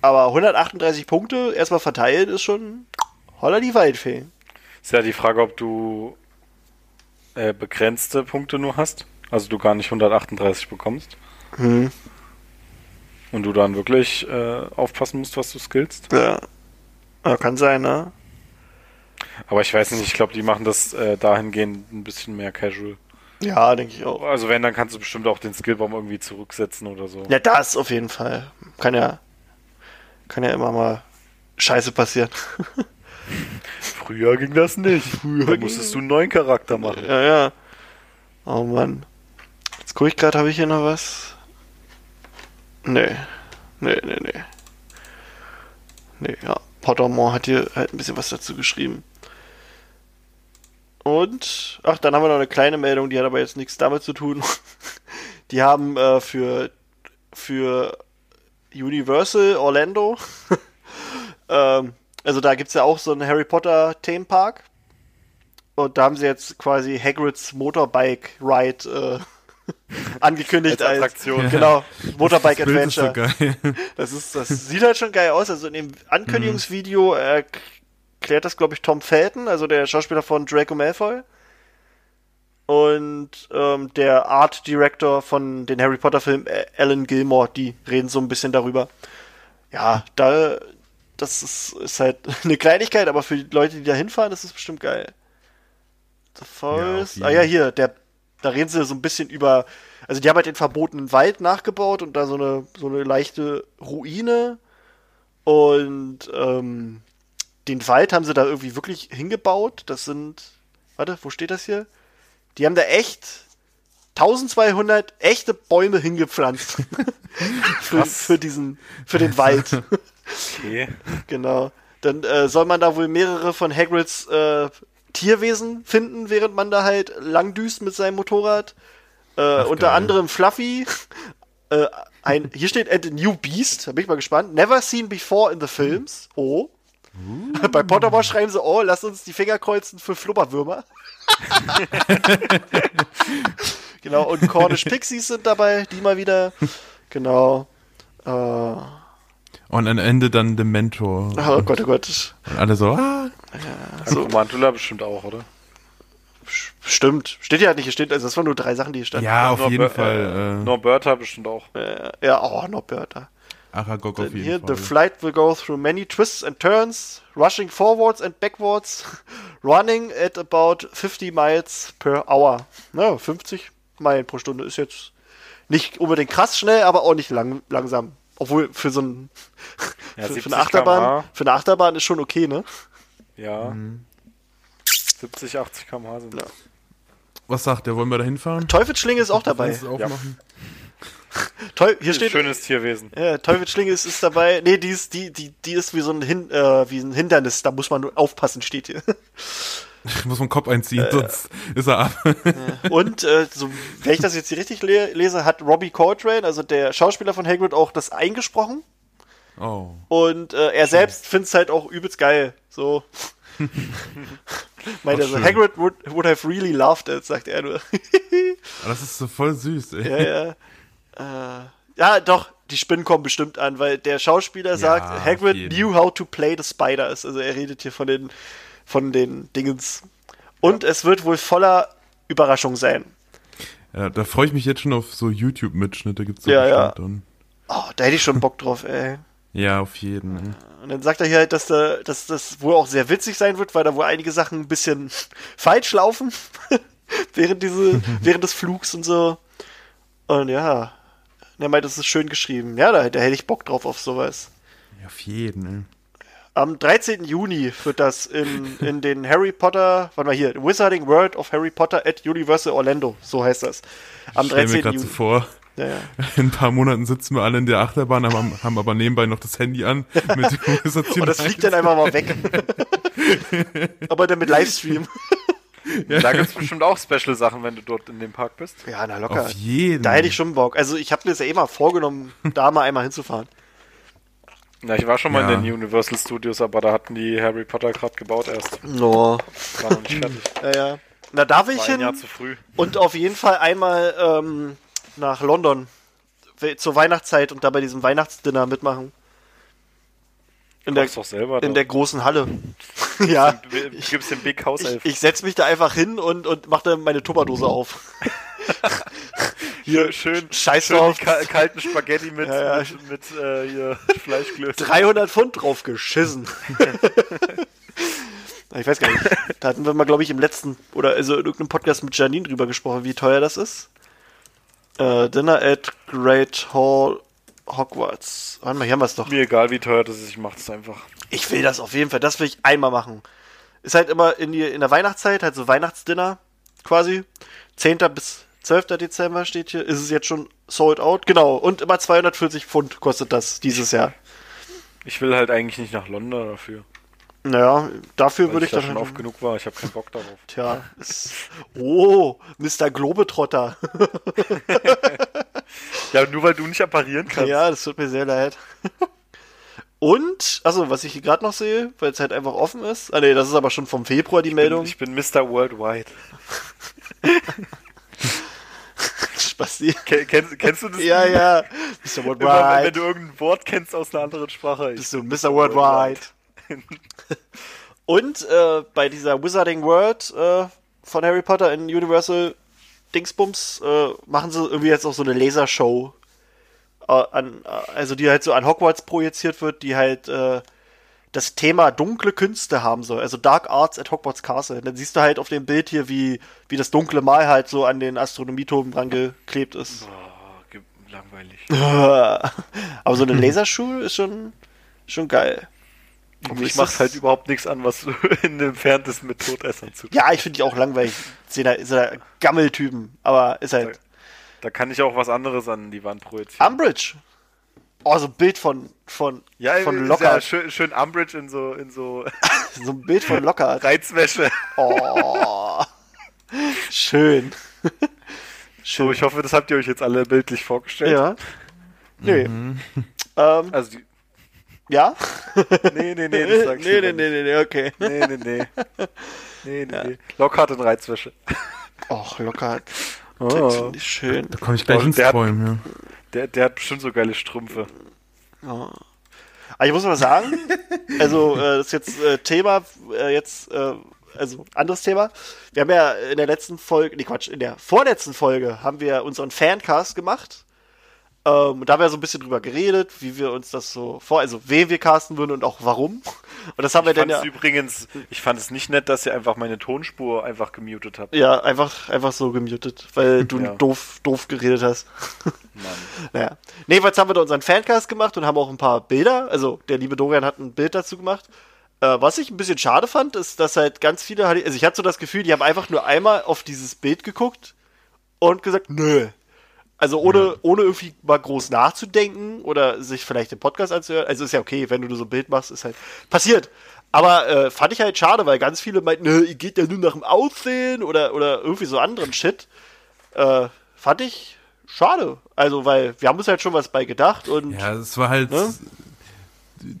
Aber 138 Punkte erstmal verteilen ist schon holla die Waldfee. Ist ja die Frage, ob du äh, begrenzte Punkte nur hast. Also du gar nicht 138 bekommst. Hm. Und du dann wirklich äh, aufpassen musst, was du skillst. Ja. ja. Kann sein, ne? Aber ich weiß nicht, ich glaube, die machen das äh, dahingehend ein bisschen mehr casual. Ja, denke ich auch. Also wenn, dann kannst du bestimmt auch den Skillbaum irgendwie zurücksetzen oder so. Ja, das auf jeden Fall. Kann ja, kann ja immer mal Scheiße passieren. Früher ging das nicht. Früher da musstest du einen neuen Charakter machen. Ja, ja. Oh Mann. Jetzt gucke ich gerade, habe ich hier noch was? Nee. Nee, nee, nee. Nee, ja. Pottermore hat hier halt ein bisschen was dazu geschrieben. Und, ach, dann haben wir noch eine kleine Meldung, die hat aber jetzt nichts damit zu tun. Die haben äh, für, für Universal Orlando, ähm, also da gibt's ja auch so einen Harry Potter Themenpark. Und da haben sie jetzt quasi Hagrids Motorbike Ride äh, angekündigt Als als, Attraktion. Genau, Motorbike Das Bild ist so Adventure. geil. Das ist, das sieht halt schon geil aus. Also in dem Ankündigungsvideo äh, erklärt das, glaube ich, Tom Felton, also der Schauspieler von Draco Malfoy. Und ähm, der Art Director von den Harry Potter Filmen, äh, Alan Gilmore, die reden so ein bisschen darüber. Ja, da das ist, ist halt eine Kleinigkeit, aber für die Leute, die da hinfahren, ist es bestimmt geil. The Forest. jeden. ah ja, hier, der, da reden sie so ein bisschen über. Also die haben halt den verbotenen Wald nachgebaut und da so eine, so eine leichte Ruine. Und ähm, den Wald haben sie da irgendwie wirklich hingebaut. Das sind. Warte, wo steht das hier? Die haben da echt 1200 echte Bäume hingepflanzt. für, für diesen, für den Wald. Okay. Genau. Dann äh, soll man da wohl mehrere von Hagrids äh, Tierwesen finden, während man da halt langdüst mit seinem Motorrad. Äh, unter geil. anderem Fluffy. Äh, ein, hier steht And a New Beast, da bin ich mal gespannt. Never seen before in the films. Oh. Bei Pottermore schreiben sie, oh, lass uns die Finger kreuzen für Flubberwürmer. genau, und Cornish Pixies sind dabei, die mal wieder. Genau. Äh, oh Und am Ende dann Dementor. Gott, oh Gott. Und alle so, ah, So. Mantula bestimmt auch, oder? Stimmt. Steht ja nicht, hier steht, also das waren nur drei Sachen, die hier standen. ja, auf Nur jeden Ber- Fall. Äh, Norberta bestimmt auch. Äh, ja, oh, Norberta. Aragog auf jeden hier, Fall. the flight will go through many twists and turns, rushing forwards and backwards, running at about 50 miles per hour. Na, 50 Meilen pro Stunde ist jetzt nicht unbedingt krass schnell, aber auch nicht lang, langsam. Obwohl für so ein Ja, für, für 70 eine Achterbahn, für eine Achterbahn ist schon okay, ne? Ja. 70, 80 km/h sind das. Was sagt der? Wollen wir da hinfahren? Teufelsschlinge ist auch dabei. Du es aufmachen? Teu hier steht Schönes Tierwesen. Ja, Teufelsschlinge ist, ist dabei. Nee, die ist, die, die, die ist wie so ein, Hin, äh, wie ein Hindernis. Da muss man nur aufpassen, steht hier. Ich muss meinen Kopf Äh, einziehen, sonst ist er ab. Und, äh, so, wenn ich das jetzt hier richtig le lese, hat Robbie Coltrane, also der Schauspieler von Hagrid, auch das eingesprochen. Oh. Und äh, er selbst findet es halt auch übelst geil. So. Meint er so. Hagrid would, would have really loved it, sagt er nur. Aber Das ist so voll süß, ey. ja, ja. Äh, ja, doch, die Spinnen kommen bestimmt an, weil der Schauspieler sagt, auf Hagrid knew how to play the spiders. Also er redet hier von den, von den Dingens. Und es wird wohl voller Überraschung sein. Ja, da freue ich mich jetzt schon auf so YouTube-Mitschnitte. Gibt's Ja, ja. dann. Oh, da hätte ich schon Bock drauf, ey. Ja, auf jeden. ey. Und dann sagt er hier halt, dass, da, dass das wohl auch sehr witzig sein wird, weil da wohl einige Sachen ein bisschen falsch laufen. während diese, während des Flugs und so. Und ja. Und er meint, das ist schön geschrieben. Ja, da, da hätte ich Bock drauf auf sowas. Ja, auf jeden, ey. Am 13. Juni wird das in, in den Harry Potter, warte mal hier, Wizarding World of Harry Potter at Universal Orlando, so heißt das. Am mir 13. gerade so Juni. vor, Ja, ja. in ein paar Monaten sitzen wir alle in der Achterbahn, haben, haben aber nebenbei noch das Handy an. Mit Und das fliegt dann einfach mal weg. aber dann mit Livestream. Da gibt es bestimmt auch Special-Sachen, wenn du dort in dem Park bist. Ja, na locker. Auf jeden. Da hätte ich schon Bock. Also ich habe mir das ja eh mal vorgenommen, da mal einmal hinzufahren. Ja, ich war schon mal Ja. in den Universal Studios, aber da hatten die Harry Potter gerade gebaut erst. No. War noch nicht fertig. Ja, ja. Na, da will ich War ein Jahr hin zu früh. und auf jeden Fall einmal ähm, nach London zur Weihnachtszeit und da bei diesem Weihnachtsdinner mitmachen. In der, selber. in da. der großen Halle. ja. Ich gib's dem Big House Ich, ich setze mich da einfach hin und, und mache dann meine Tupperdose auf. Hier schön, Scheiß schön drauf. kalten Spaghetti mit, Ja, ja. mit, mit äh, hier Fleischklöße. 300 Pfund drauf geschissen. ich weiß gar nicht. Da hatten wir mal, glaube ich, im letzten oder also in irgendeinem Podcast mit Janine drüber gesprochen, wie teuer das ist. Äh, Dinner at Great Hall Hogwarts. Warte mal, hier haben wir es doch. Mir egal, wie teuer das ist, ich mach das einfach. Ich will das auf jeden Fall. Das will ich einmal machen. Ist halt immer in, die, in der Weihnachtszeit, halt so Weihnachtsdinner quasi. 10. bis 12. Dezember steht hier. Ist es jetzt schon sold out? Genau. Und immer 240 Pfund kostet das dieses Jahr. Ich will halt eigentlich nicht nach London dafür. Naja, dafür Weil würde ich ich da schon oft genug war. Ich habe keinen Bock darauf. Tja, oh, Mr. Globetrotter. Ja, nur weil du nicht apparieren kannst. ja, das tut mir sehr leid. Und, also was ich hier gerade noch sehe, weil es halt einfach offen ist. Ah nee, das ist aber schon vom Februar die Meldung. Ich bin Mr. Worldwide. Spasti. Ken, kennst, kennst du das? Ja, ja. Mr. Immer, wenn, Worldwide. du irgendein Wort kennst aus einer anderen Sprache. Ich, Bist du Mr. Worldwide. Und äh, bei dieser Wizarding World äh, von Harry Potter in Universal Dingsbums äh, machen sie irgendwie jetzt auch so eine Lasershow. Äh, an, äh, also die halt so an Hogwarts projiziert wird, die halt äh, das Thema dunkle Künste haben soll, also Dark Arts at Hogwarts Castle. Dann siehst du halt auf dem Bild hier, wie, wie das dunkle Mal halt so an den Astronomieturm dran geklebt ist. Boah, langweilig. Aber so eine Laserschule ist schon, schon geil. Und mich ist macht halt überhaupt nichts an, was du in dem Entferntesten mit Todessern zu tun Ja, ich finde die auch langweilig. Sind da, sind da Gammeltypen, aber ist halt. Da kann ich auch was anderes an die Wand projizieren. Umbridge. Oh, so ein Bild von, von, ja, von ist ja schön, schön Umbridge in so, in so So ein Bild von Lockhart. Reizwäsche. Oh. Schön. So, ich hoffe, das habt ihr euch jetzt alle bildlich vorgestellt. Ja. Nö. Ähm, Also, die, ja? nee, nee, nee, das sag ich nee, nee, nee, nee, nee, okay. Nee, nee, nee. Nee, nee, nee. Lockhart in Reizwäsche. Och, Lockhart. Oh. Das finde ich schön. Da komme ich gleich Oh, ins Träumen, ja. Der, der hat bestimmt so geile Strümpfe. Aber ich muss mal sagen, also äh, das ist jetzt äh, Thema, äh, jetzt, äh, also anderes Thema. Wir haben ja in der letzten Folge, nee Quatsch, in der vorletzten Folge haben wir unseren Fancast gemacht. Ähm, und da haben wir so ein bisschen drüber geredet, wie wir uns das so vor, also wen wir casten würden und auch warum. Und das haben wir Ich dann fand ja, es übrigens, ich fand es nicht nett, dass ihr einfach meine Tonspur einfach gemutet habt. ja einfach, einfach so gemutet, weil du Ja. doof, doof geredet hast. Mann. Naja. Nee, jedenfalls haben wir da unseren Fancast gemacht und haben auch ein paar Bilder. Also, der liebe Dorian hat ein Bild dazu gemacht. Äh, was ich ein bisschen schade fand, ist, dass halt ganz viele, also ich hatte so das Gefühl, die haben einfach nur einmal auf dieses Bild geguckt und gesagt, nö. Also ohne, ohne irgendwie mal groß nachzudenken oder sich vielleicht den Podcast anzuhören. Also ist ja okay, wenn du nur so ein Bild machst, ist halt passiert. Aber äh, fand ich halt schade, weil ganz viele meinten, ihr geht ja nur nach dem Aussehen oder, oder irgendwie so anderen Shit. Äh, fand ich schade. Also, weil wir haben uns halt schon was bei gedacht und Ja, es war halt. Ne?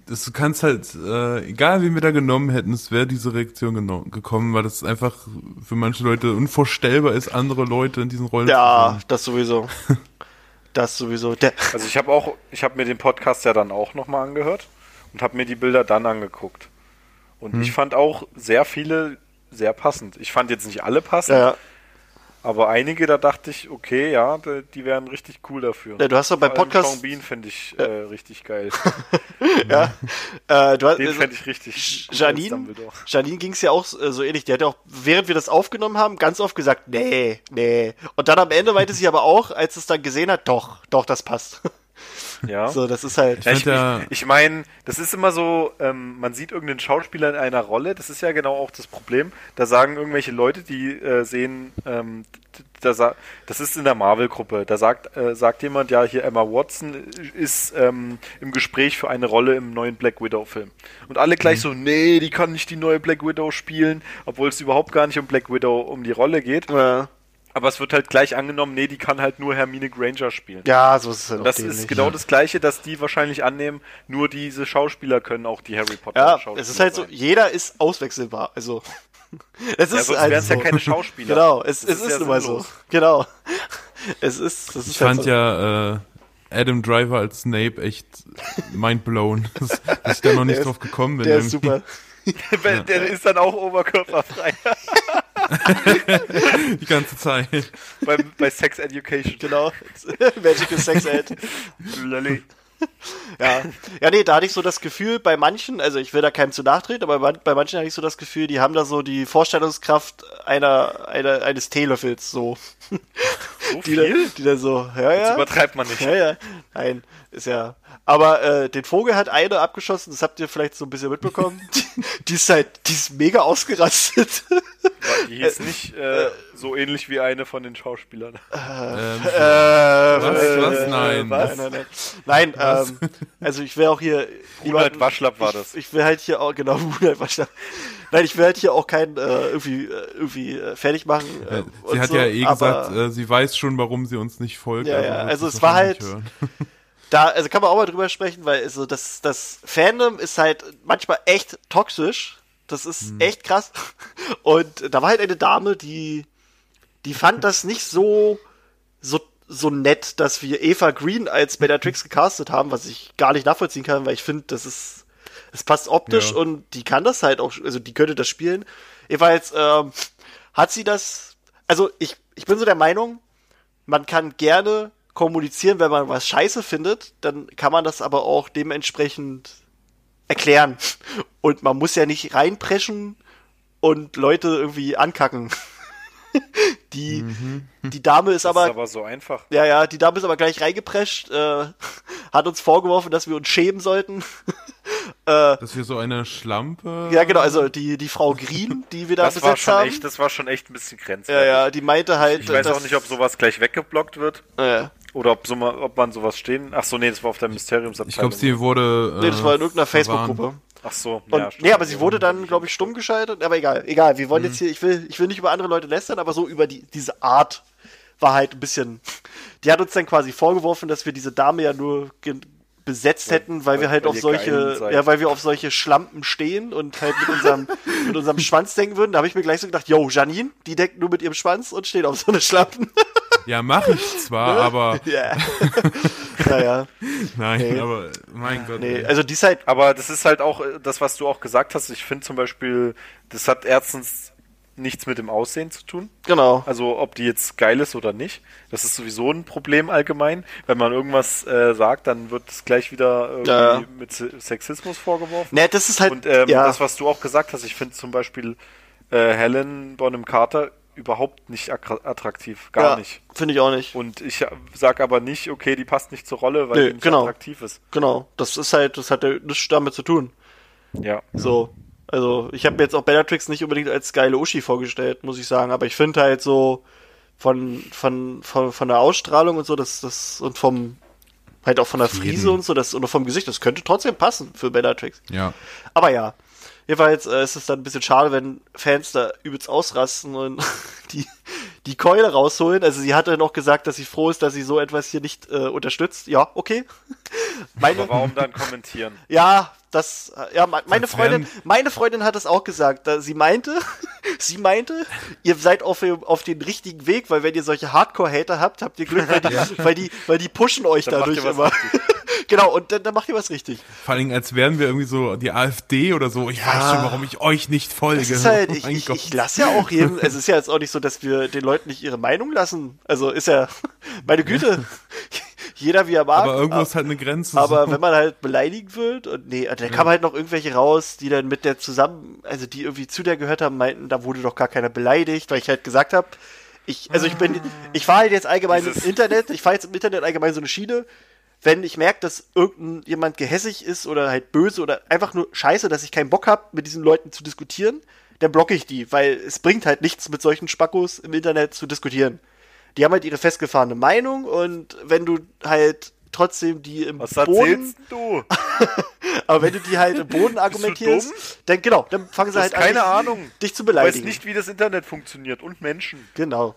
Das, du kannst halt, äh, egal wen wir da genommen hätten, es wäre diese Reaktion gekommen, weil das einfach für manche Leute unvorstellbar ist, andere Leute in diesen Rollen ja, zu sehen. das sowieso. das sowieso. Der, Also ich habe auch, ich habe mir den Podcast ja dann auch nochmal angehört und habe mir die Bilder dann angeguckt. Und ich fand auch sehr viele sehr passend. Ich fand jetzt nicht alle passend, ja, aber einige, da dachte ich, okay, ja, die, wären richtig cool dafür. Ja, du hast doch beim allem Podcast- Sean Bean finde ich äh, richtig geil. äh, du hast, Den also, fände ich richtig Janine. Janine ging es ja auch äh, so ähnlich. Die hat ja auch, während wir das aufgenommen haben, ganz oft gesagt, nee, nee. Und dann am Ende meinte sie aber auch, als es dann gesehen hat, doch, doch, das passt. Ja. so, das ist halt. Ja, ich ja- ich, ich meine, das ist immer so, ähm, man sieht irgendeinen Schauspieler in einer Rolle, das ist ja genau auch das Problem. Da sagen irgendwelche Leute, die äh, sehen, ähm, da sa das ist in der Marvel-Gruppe, da sagt, äh, sagt jemand, ja, hier Emma Watson ist ähm, im Gespräch für eine Rolle im neuen Black Widow-Film. Und alle gleich so, nee, die kann nicht die neue Black Widow spielen, obwohl es überhaupt gar nicht um Black Widow, um die Rolle geht. Äh, Aber es wird halt gleich angenommen, nee, die kann halt nur Hermine Granger spielen. ja, so ist es halt auch Das ist genau das Gleiche, dass die wahrscheinlich annehmen, nur diese Schauspieler können auch die Harry Potter Ja, Schauspieler es ist halt so, sein. jeder ist auswechselbar. Also, es Ja, ist sonst halt wären es so. ja keine Schauspieler. Genau, es, es ist, ja nun mal so. Genau. Es ist, das ist Ich halt fand so. ja äh, Adam Driver als Snape echt mindblown. Das, dass ich da noch nicht Der drauf gekommen bin. Der ist irgendwie. super. Der, der ist dann auch oberkörperfrei Die ganze Zeit. bei, bei Sex Education. Genau. Magical Sex Ed. Lolli. Ja. ja, nee, da hatte ich so das Gefühl, bei manchen, also ich will da keinem zu nachtreten, aber bei, manchen hatte ich so das Gefühl, die haben da so die Vorstellungskraft einer, einer eines Teelöffels, so. So Die da, viel? die da so, ja, Das ja. übertreibt man nicht. Ja, ja. Nein, ist ja. Aber äh, den Vogel hat eine abgeschossen, das habt ihr vielleicht so ein bisschen mitbekommen. die, die ist halt, die ist mega ausgerastet. Die hieß nicht äh, so ähnlich wie eine von den Schauspielern. Ähm, Äh, Was? Was? Nein. Nein, nein, nein. Nein, ähm, also ich will auch hier. Ronald Waschlapp war das. Ich, ich will halt hier auch, genau, Ronald Waschlapp. Nein, ich will halt hier auch keinen äh, irgendwie, äh, irgendwie äh, fertig machen. Äh, äh, sie hat so, ja eh aber gesagt, äh, sie weiß schon, warum sie uns nicht folgt. Ja, aber ja, also es war halt- hören. Da, also kann man auch mal drüber sprechen, weil also das, das Fandom ist halt manchmal echt toxisch. Das ist Hm. echt krass. Und da war halt eine Dame, die, die fand das nicht so, so, so nett, dass wir Eva Green als Bellatrix gecastet haben, was ich gar nicht nachvollziehen kann, weil ich finde, das ist, es passt optisch Ja. und die kann das halt auch, also die könnte das spielen. Jedenfalls, ähm, hat sie das, also ich, ich bin so der Meinung, man kann gerne kommunizieren, wenn man was scheiße findet, dann kann man das aber auch dementsprechend erklären. Und man muss ja nicht reinpreschen und Leute irgendwie ankacken. Die, die Dame ist Das aber, ist aber so einfach. ja, ja, die Dame ist aber gleich reingeprescht, äh, hat uns vorgeworfen, dass wir uns schämen sollten. Dass wir so eine Schlampe. ja, genau, also die, die Frau Green, die wir da Das war besetzt schon haben. echt, das war schon echt ein bisschen ja, grenzwertig. ja, die meinte halt, Ich weiß auch nicht, ob sowas gleich weggeblockt wird äh, oder ob, so mal, ob man sowas stehen. Ach so, nee, das war auf der Mysteriumsabteilung. Ich glaube, sie wurde. Äh, nee, das war in irgendeiner verwarnt. Facebook-Gruppe. Ach so, Und, ja, stimmt. nee, aber sie wurde dann, glaube ich, stumm geschaltet. Aber egal, egal. Wir wollen jetzt hier, ich will, ich will nicht über andere Leute lästern, aber so über die, diese Art war halt ein bisschen. Die hat uns dann quasi vorgeworfen, dass wir diese Dame ja nur besetzt hätten, weil, weil- wir halt weil auf solche, ja, weil wir auf solche Schlampen stehen und halt mit unserem, mit unserem Schwanz denken würden. Da habe ich mir gleich so gedacht, yo, Janine, die deckt nur mit ihrem Schwanz und steht auf so eine Schlampen. Ja, mache ich Ne? zwar, aber. Ja. naja, Nein, Nee. aber. Mein Gott. nee, ey. also die ist halt, Aber das ist halt auch äh, das, was du auch gesagt hast. Ich finde zum Beispiel, das hat erstens nichts mit dem Aussehen zu tun. genau. Also ob die jetzt geil ist oder nicht. Das ist sowieso ein Problem allgemein. Wenn man irgendwas äh, sagt, dann wird es gleich wieder irgendwie Ja, mit Se- Sexismus vorgeworfen. Ne, das ist halt, Und ähm, ja. das, was du auch gesagt hast, ich finde zum Beispiel äh, Helen Bonham Carter überhaupt nicht attra- attraktiv. Gar ja, nicht. Finde ich auch nicht. Und ich sag aber nicht, okay, die passt nicht zur Rolle, weil Nö, die nicht genau. attraktiv ist. Genau. Das ist halt, das hat ja nichts damit zu tun. Ja. So. Also, ich habe mir jetzt auch Bellatrix nicht unbedingt als geile Uschi vorgestellt, muss ich sagen. Aber ich finde halt so von, von, von, von der Ausstrahlung und so, das, das, und vom, halt auch von der Frise und so, das, und vom Gesicht, das könnte trotzdem passen für Bellatrix. Ja. Aber ja. Jedenfalls äh, ist es dann ein bisschen schade, wenn Fans da übelst ausrasten und die, die Keule rausholen. Also sie hatte noch gesagt, dass sie froh ist, dass sie so etwas hier nicht äh, unterstützt. Ja, okay. Meine, Aber warum dann kommentieren? ja, das, ja, me- meine Freundin, meine Freundin hat es auch gesagt. Da- Sie meinte, sie meinte, ihr seid auf, dem- auf den richtigen Weg, weil wenn ihr solche Hardcore-Hater habt, habt ihr Glück, weil die, weil die, weil die pushen euch Dann dadurch immer. Genau, und dann, dann macht ihr was richtig. Vor allem, als wären wir irgendwie so die AfD oder so. Ich weiß schon, warum ich euch nicht folge. Das ist halt, Oh ich, ich, ich lasse ja auch jedem, es ist ja jetzt auch nicht so, dass wir den Leuten nicht ihre Meinung lassen. Also ist ja, meine Güte, jeder wie er mag. aber irgendwo ist halt eine Grenze. Aber so. wenn man halt beleidigt wird und nee, da kamen halt noch irgendwelche raus, die dann mit der zusammen, also die irgendwie zu der gehört haben, meinten, da wurde doch gar keiner beleidigt, weil ich halt gesagt habe, ich, also ich bin, ich fahre halt jetzt allgemein Dieses- im Internet, ich fahre jetzt im Internet allgemein so eine Schiene, wenn ich merke, dass irgendein jemand gehässig ist oder halt böse oder einfach nur scheiße, dass ich keinen Bock habe, mit diesen Leuten zu diskutieren, dann blocke ich die, weil es bringt halt nichts, mit solchen Spackos im Internet zu diskutieren. Die haben halt ihre festgefahrene Meinung und wenn du halt trotzdem die im Was Boden, du? aber wenn du die halt im Boden argumentierst, dann genau, dann fangen sie halt hast keine an, Ahnung. dich zu Du weißt beleidigen. nicht, wie das Internet funktioniert und Menschen. Genau.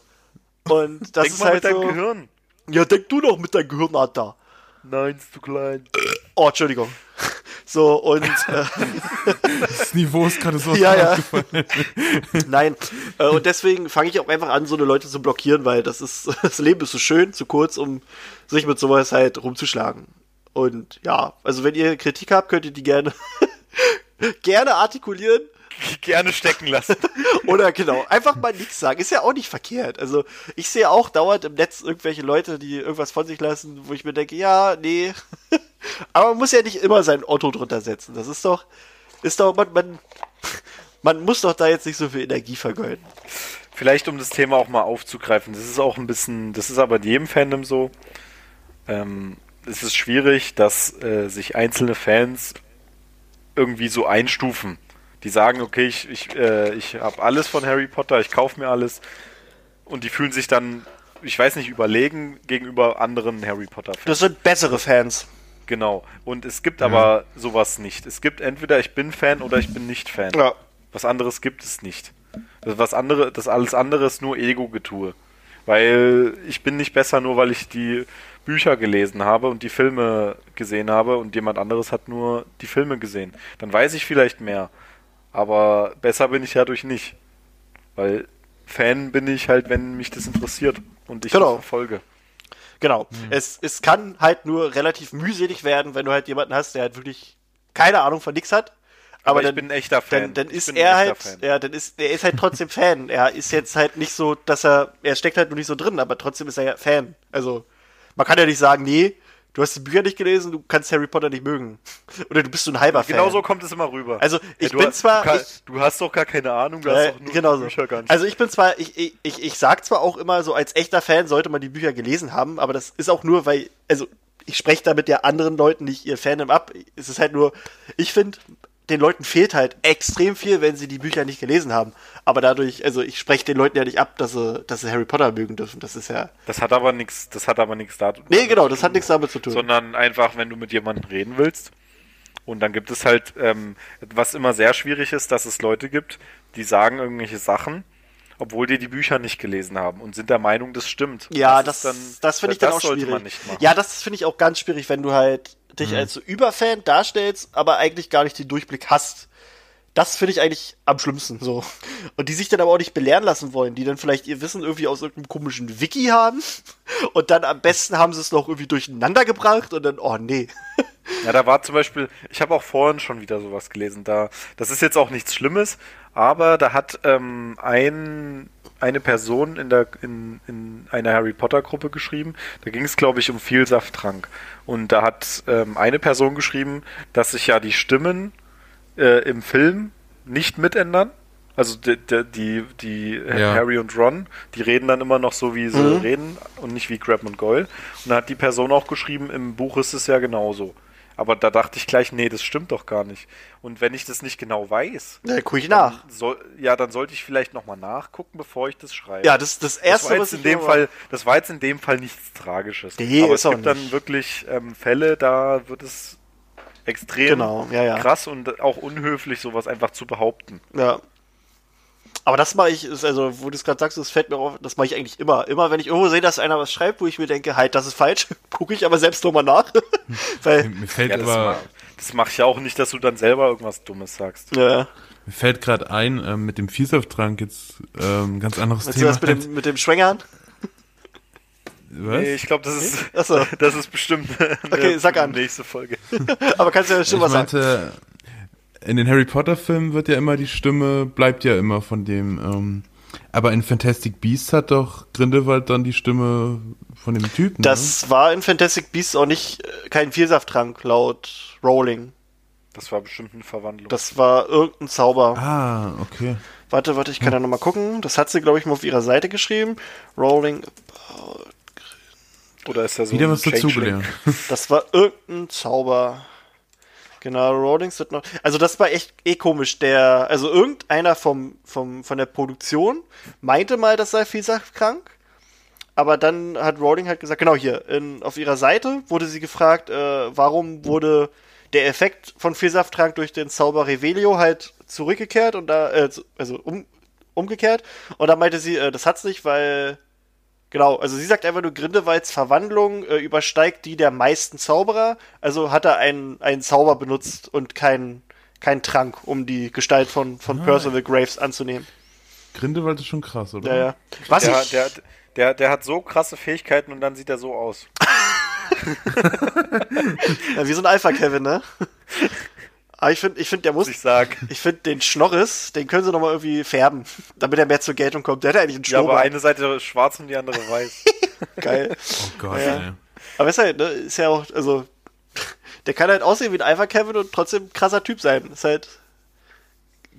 Und das Denk ist mal halt mit deinem so. Gehirn. Ja, denk du doch mit deinem Gehirn, Alter. Nein, ist zu klein. Oh, Entschuldigung. So, und äh, das Niveau ist gerade so Ja, ja. nein. Äh, und deswegen fange ich auch einfach an, so eine Leute zu blockieren, weil das ist, das Leben ist so schön, zu kurz, um sich mit sowas halt rumzuschlagen. Und ja, also wenn ihr Kritik habt, könnt ihr die gerne, gerne artikulieren. Gerne stecken lassen. Oder genau, einfach mal nichts sagen. Ist ja auch nicht verkehrt. Also ich sehe auch dauernd im Netz irgendwelche Leute, die irgendwas von sich lassen, wo ich mir denke, ja, nee. Aber man muss ja nicht immer sein Otto drunter setzen. Das ist doch, ist doch, man, man, man muss doch da jetzt nicht so viel Energie vergeuden. Vielleicht um das Thema auch mal aufzugreifen. Das ist auch ein bisschen, das ist aber in jedem Fandom so. Ähm, es ist schwierig, dass äh, sich einzelne Fans irgendwie so einstufen. Die sagen, okay, ich, ich, äh, ich habe alles von Harry Potter, ich kaufe mir alles. Und die fühlen sich dann, ich weiß nicht, überlegen gegenüber anderen Harry Potter-Fans. Das sind bessere Fans. Genau. Und es gibt aber sowas nicht. Es gibt entweder ich bin Fan oder ich bin nicht Fan. Ja. Was anderes gibt es nicht. Das, was andere, das alles andere ist nur Ego-Getue. Weil ich bin nicht besser, nur weil ich die Bücher gelesen habe und die Filme gesehen habe und jemand anderes hat nur die Filme gesehen. Dann weiß ich vielleicht mehr. Aber besser bin ich dadurch nicht. Weil Fan bin ich halt, wenn mich das interessiert und ich Genau. das verfolge. Genau. Es, es kann halt nur relativ mühselig werden, wenn du halt jemanden hast, der halt wirklich keine Ahnung von nix hat. Aber, Aber ich dann, bin ein echter Fan. Dann, dann Ich ist er halt, Fan. ja, dann ist, er ist halt trotzdem Fan. Er ist jetzt halt nicht so, dass er, er steckt halt nur nicht so drin, aber trotzdem ist er ja Fan. Also, man kann ja nicht sagen, nee, du hast die Bücher nicht gelesen, du kannst Harry Potter nicht mögen. Oder du bist so ein halber Fan. Genau so kommt es immer rüber. Also, ich du, bin zwar- Du, kann- ich- du hast doch gar keine Ahnung, du Äh, hast doch nur genau die so. Bücher gar nicht. Also ich bin zwar, ich, ich, ich, ich sag zwar auch immer so, als echter Fan sollte man die Bücher gelesen haben, aber das ist auch nur, weil, also ich spreche damit ja anderen Leuten nicht ihr Fandom ab. Es ist halt nur, ich finde, den Leuten fehlt halt extrem viel, wenn sie die Bücher nicht gelesen haben. Aber dadurch, also ich spreche den Leuten ja nicht ab, dass sie, dass sie Harry Potter mögen dürfen. Das ist ja. das hat aber nichts, das hat aber nichts da. Nee, genau, das hat nichts damit zu tun. sondern einfach, wenn du mit jemandem reden willst. Und dann gibt es halt, ähm, was immer sehr schwierig ist, dass es Leute gibt, die sagen irgendwelche Sachen, obwohl die die Bücher nicht gelesen haben und sind der Meinung, das stimmt. Ja, ist das, das, finde ich dann auch sollte schwierig. man nicht machen. Ja, das finde ich auch ganz schwierig, wenn du halt dich als so Überfan darstellst, aber eigentlich gar nicht den Durchblick hast. Das finde ich eigentlich am schlimmsten so. Und die sich dann aber auch nicht belehren lassen wollen, die dann vielleicht ihr Wissen irgendwie aus irgendeinem komischen Wiki haben und dann am besten haben sie es noch irgendwie durcheinander gebracht und dann, oh nee. Ja, da war zum Beispiel, ich habe auch vorhin schon wieder sowas gelesen. Da, das ist jetzt auch nichts Schlimmes, aber da hat ähm, ein, eine Person in der in, in einer Harry Potter Gruppe geschrieben. Da ging es, glaube ich, um Vielsafttrank. Und da hat ähm, eine Person geschrieben, dass sich ja die Stimmen äh, im Film nicht mitändern. Also die, die, die, die Ja. Harry und Ron, die reden dann immer noch so, wie sie Mhm. reden und nicht wie Grab und Goyle. Und da hat die Person auch geschrieben, im Buch ist es ja genauso. Aber da dachte ich gleich, nee, das stimmt doch gar nicht. Und wenn ich das nicht genau weiß, Ja, guck ich nach. dann soll, ja, dann sollte ich vielleicht nochmal nachgucken, bevor ich das schreibe. Ja, das das das erste, war was in dem Fall, das war jetzt in dem Fall nichts Tragisches. Nee, Aber es gibt dann wirklich ähm, Fälle, da wird es extrem Genau, ja, ja. krass und auch unhöflich, sowas einfach zu behaupten. Ja. Aber das mache ich, ist also, wo du es gerade sagst, das fällt mir auf, das mache ich eigentlich immer. Immer, wenn ich irgendwo sehe, dass einer was schreibt, wo ich mir denke, halt, das ist falsch, gucke ich aber selbst nochmal nach. Weil, Mir fällt Ja, das, aber, das mache ich ja auch nicht, dass du dann selber irgendwas Dummes sagst. ja, mir fällt gerade ein, ähm, mit dem Vielsafttrank jetzt ähm, ganz anderes weißt du Thema. das mit dem, mit dem Schwängern? Was? Nee, ich glaube, das ist, Achso. das ist bestimmt eine Okay, sag an. nächste Folge. Aber kannst ja schon ich was sagen. In den Harry Potter Filmen wird ja immer die Stimme, bleibt ja immer von dem, ähm, aber in Fantastic Beasts hat doch Grindelwald dann die Stimme von dem Typen. Das war in Fantastic Beasts auch nicht äh, kein Vielsafttrank laut Rowling. Das war bestimmt eine Verwandlung. Das war irgendein Zauber. ne? Ah, okay. Warte, warte, ich kann da nochmal gucken. Das hat sie, glaube ich, mal auf ihrer Seite geschrieben. Rowling. Oder ist er so Wieder ein was dazugelernt. Das war irgendein Zauber. Genau, Rowlings wird noch. Also das war echt eh komisch. Der, also irgendeiner vom, vom, von der Produktion meinte mal, das sei vielsachtkrank. Aber dann hat Rowling halt gesagt, genau hier, in, auf ihrer Seite wurde sie gefragt, äh, warum wurde der Effekt von Vielsafttrank durch den Zauber Revelio halt zurückgekehrt und da, äh, also um, umgekehrt. Und da meinte sie, äh, das hat's nicht, weil Genau, also sie sagt einfach nur, Grindelwalds Verwandlung äh, übersteigt die der meisten Zauberer. Also hat er einen, einen Zauber benutzt und keinen kein Trank, um die Gestalt von, von Percival Graves anzunehmen. Grindelwald ist schon krass, oder? Ja, ja. Was Der, ich, der, der, der hat so krasse Fähigkeiten und dann sieht er so aus. ja, wie so ein Alpha-Kevin, ne? Aber ich finde, ich find, der muss, ich ich finde den Schnorris, den können sie nochmal irgendwie färben, damit er mehr zur Geltung kommt. Der hat eigentlich einen Ja, aber eine Seite ist schwarz und die andere weiß. Geil. Oh Gott, Ja. ey. Aber ist halt, ne, ist ja auch, also, der kann halt aussehen wie ein Alpha-Kevin und trotzdem ein krasser Typ sein. Ist halt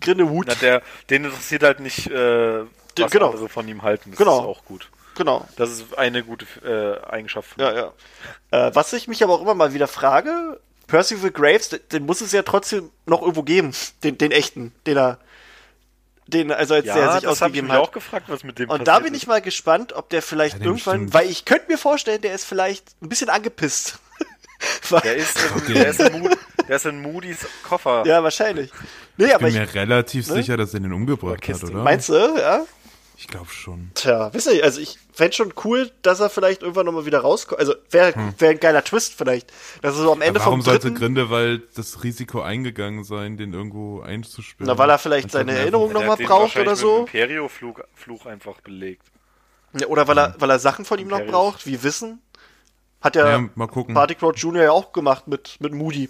Grindelwood. Na, der, den interessiert halt nicht, äh, was genau. andere von ihm halten. Das Genau. ist auch gut. Genau. Das ist eine gute äh, Eigenschaft von Ja, ja. Äh, was ich mich aber auch immer mal wieder frage, Percival Graves, den, den muss es ja trotzdem noch irgendwo geben, den, den echten, den er, den, also als Ja, der sich das habe ich ausgegeben mich hat. auch gefragt, was mit dem Und da bin ist. ich mal gespannt, ob der vielleicht Ja, irgendwann, weil ich könnte mir vorstellen, der ist vielleicht ein bisschen angepisst. Der ist, in, der, ist in Mood, der ist in Moody's Koffer. ja, wahrscheinlich. Nee, Ich aber bin ich, mir relativ ne? sicher, dass er den umgebracht hat, oder? meinst du, ja? Ich glaube schon. Tja, wisst ihr, also ich fände schon cool, dass er vielleicht irgendwann nochmal wieder rauskommt. Also wäre wär ein geiler Twist vielleicht. Dass er so am Ende Aber warum vom sollte dritten, Grindelwald das Risiko eingegangen sein, den irgendwo einzusperren? Na, weil er vielleicht seine Erinnerung einfach- Der noch hat mal den braucht oder mit so. dem Imperio-Fluch Fluch einfach belegt. Ja, oder weil er, weil er Sachen von ihm noch Imperius. braucht, wie Wissen. Hat ja, Ja, mal gucken. Party Crowd Jr. ja auch gemacht mit, mit Moody.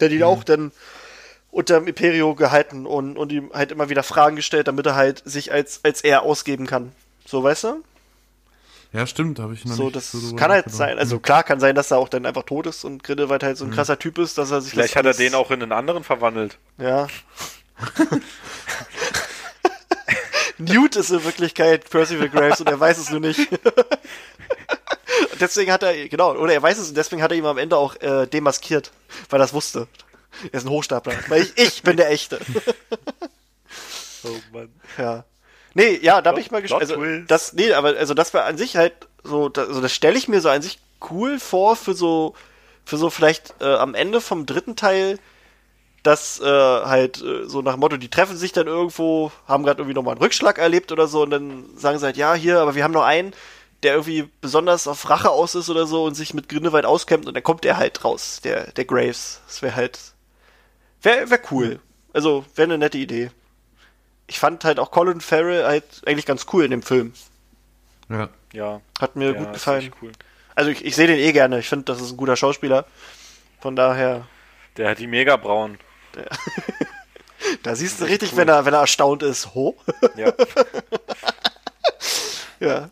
Der Mhm. die auch dann unterm Imperio gehalten und, und ihm halt immer wieder Fragen gestellt, damit er halt sich als, als er ausgeben kann. So, weißt du? Ja, stimmt, habe ich noch So, nicht das drüber kann halt sein. Also klar kann sein, dass er auch dann einfach tot ist und Grindelwald halt so ein krasser Typ ist, dass er sich Vielleicht hat er den auch in einen anderen verwandelt. Ja. Newt ist in Wirklichkeit Percival Graves und er weiß es nur nicht. Deswegen hat er, genau, oder er weiß es und deswegen hat er ihm am Ende auch äh, demaskiert, weil er es wusste. Er ist ein Hochstapler. Weil ich, ich bin der Echte. Oh Mann. Ja. Nee, ja, da bin ich mal gespannt. Also, das, nee, aber also das war an sich halt so, das, also das stelle ich mir so an sich cool vor für so, für so vielleicht äh, am Ende vom dritten Teil, dass äh, halt äh, so nach dem Motto, die treffen sich dann irgendwo, haben gerade irgendwie nochmal einen Rückschlag erlebt oder so und dann sagen sie halt, ja, hier, aber wir haben noch einen, der irgendwie besonders auf Rache aus ist oder so und sich mit Grindelwald auskämpft und dann kommt der halt raus, der, der Graves. Das wäre halt, wäre wär cool. Also, wäre eine nette Idee ich fand halt auch Colin Farrell halt eigentlich ganz cool in dem Film. Ja. Ja. Hat mir ja, gut gefallen. Cool. Also ich, ich sehe den eh gerne. Ich finde, das ist ein guter Schauspieler. Von daher, Der hat die mega braun. da siehst du richtig, cool. wenn er, wenn er erstaunt ist. Ho? Ja. ja.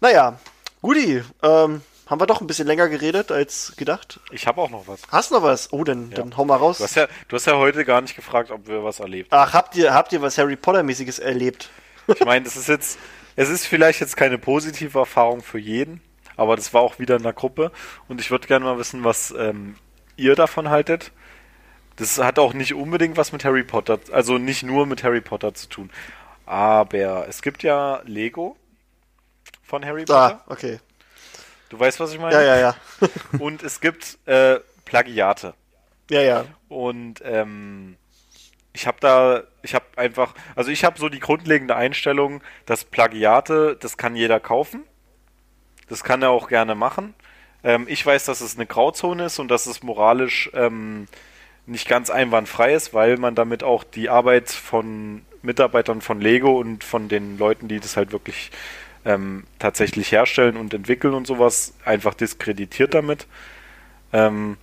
Naja, Guti, ähm, haben wir doch ein bisschen länger geredet als gedacht. Ich habe auch noch was. Hast noch was? Oh, dann, dann hau mal raus. Du hast, ja, du hast ja heute gar nicht gefragt, ob wir was erlebt Ach, habt ihr, habt ihr was Harry Potter-mäßiges erlebt? Ich meine, das ist jetzt, es ist vielleicht jetzt keine positive Erfahrung für jeden, aber das war auch wieder in der Gruppe und ich würde gerne mal wissen, was ähm, ihr davon haltet. Das hat auch nicht unbedingt was mit Harry Potter, also nicht nur mit Harry Potter zu tun. Aber es gibt ja Lego von Harry Potter. Ah, okay. Du weißt, was ich meine? Ja, ja, ja. Und es gibt äh, Plagiate. Ja, ja. Und ähm, ich habe da, ich habe einfach, also ich habe so die grundlegende Einstellung, dass Plagiate, das kann jeder kaufen. Das kann er auch gerne machen. Ähm, ich weiß, dass es eine Grauzone ist und dass es moralisch ähm, nicht ganz einwandfrei ist, weil man damit auch die Arbeit von Mitarbeitern von Lego und von den Leuten, die das halt wirklich ähm, tatsächlich herstellen und entwickeln und sowas, einfach diskreditiert damit. Ähm,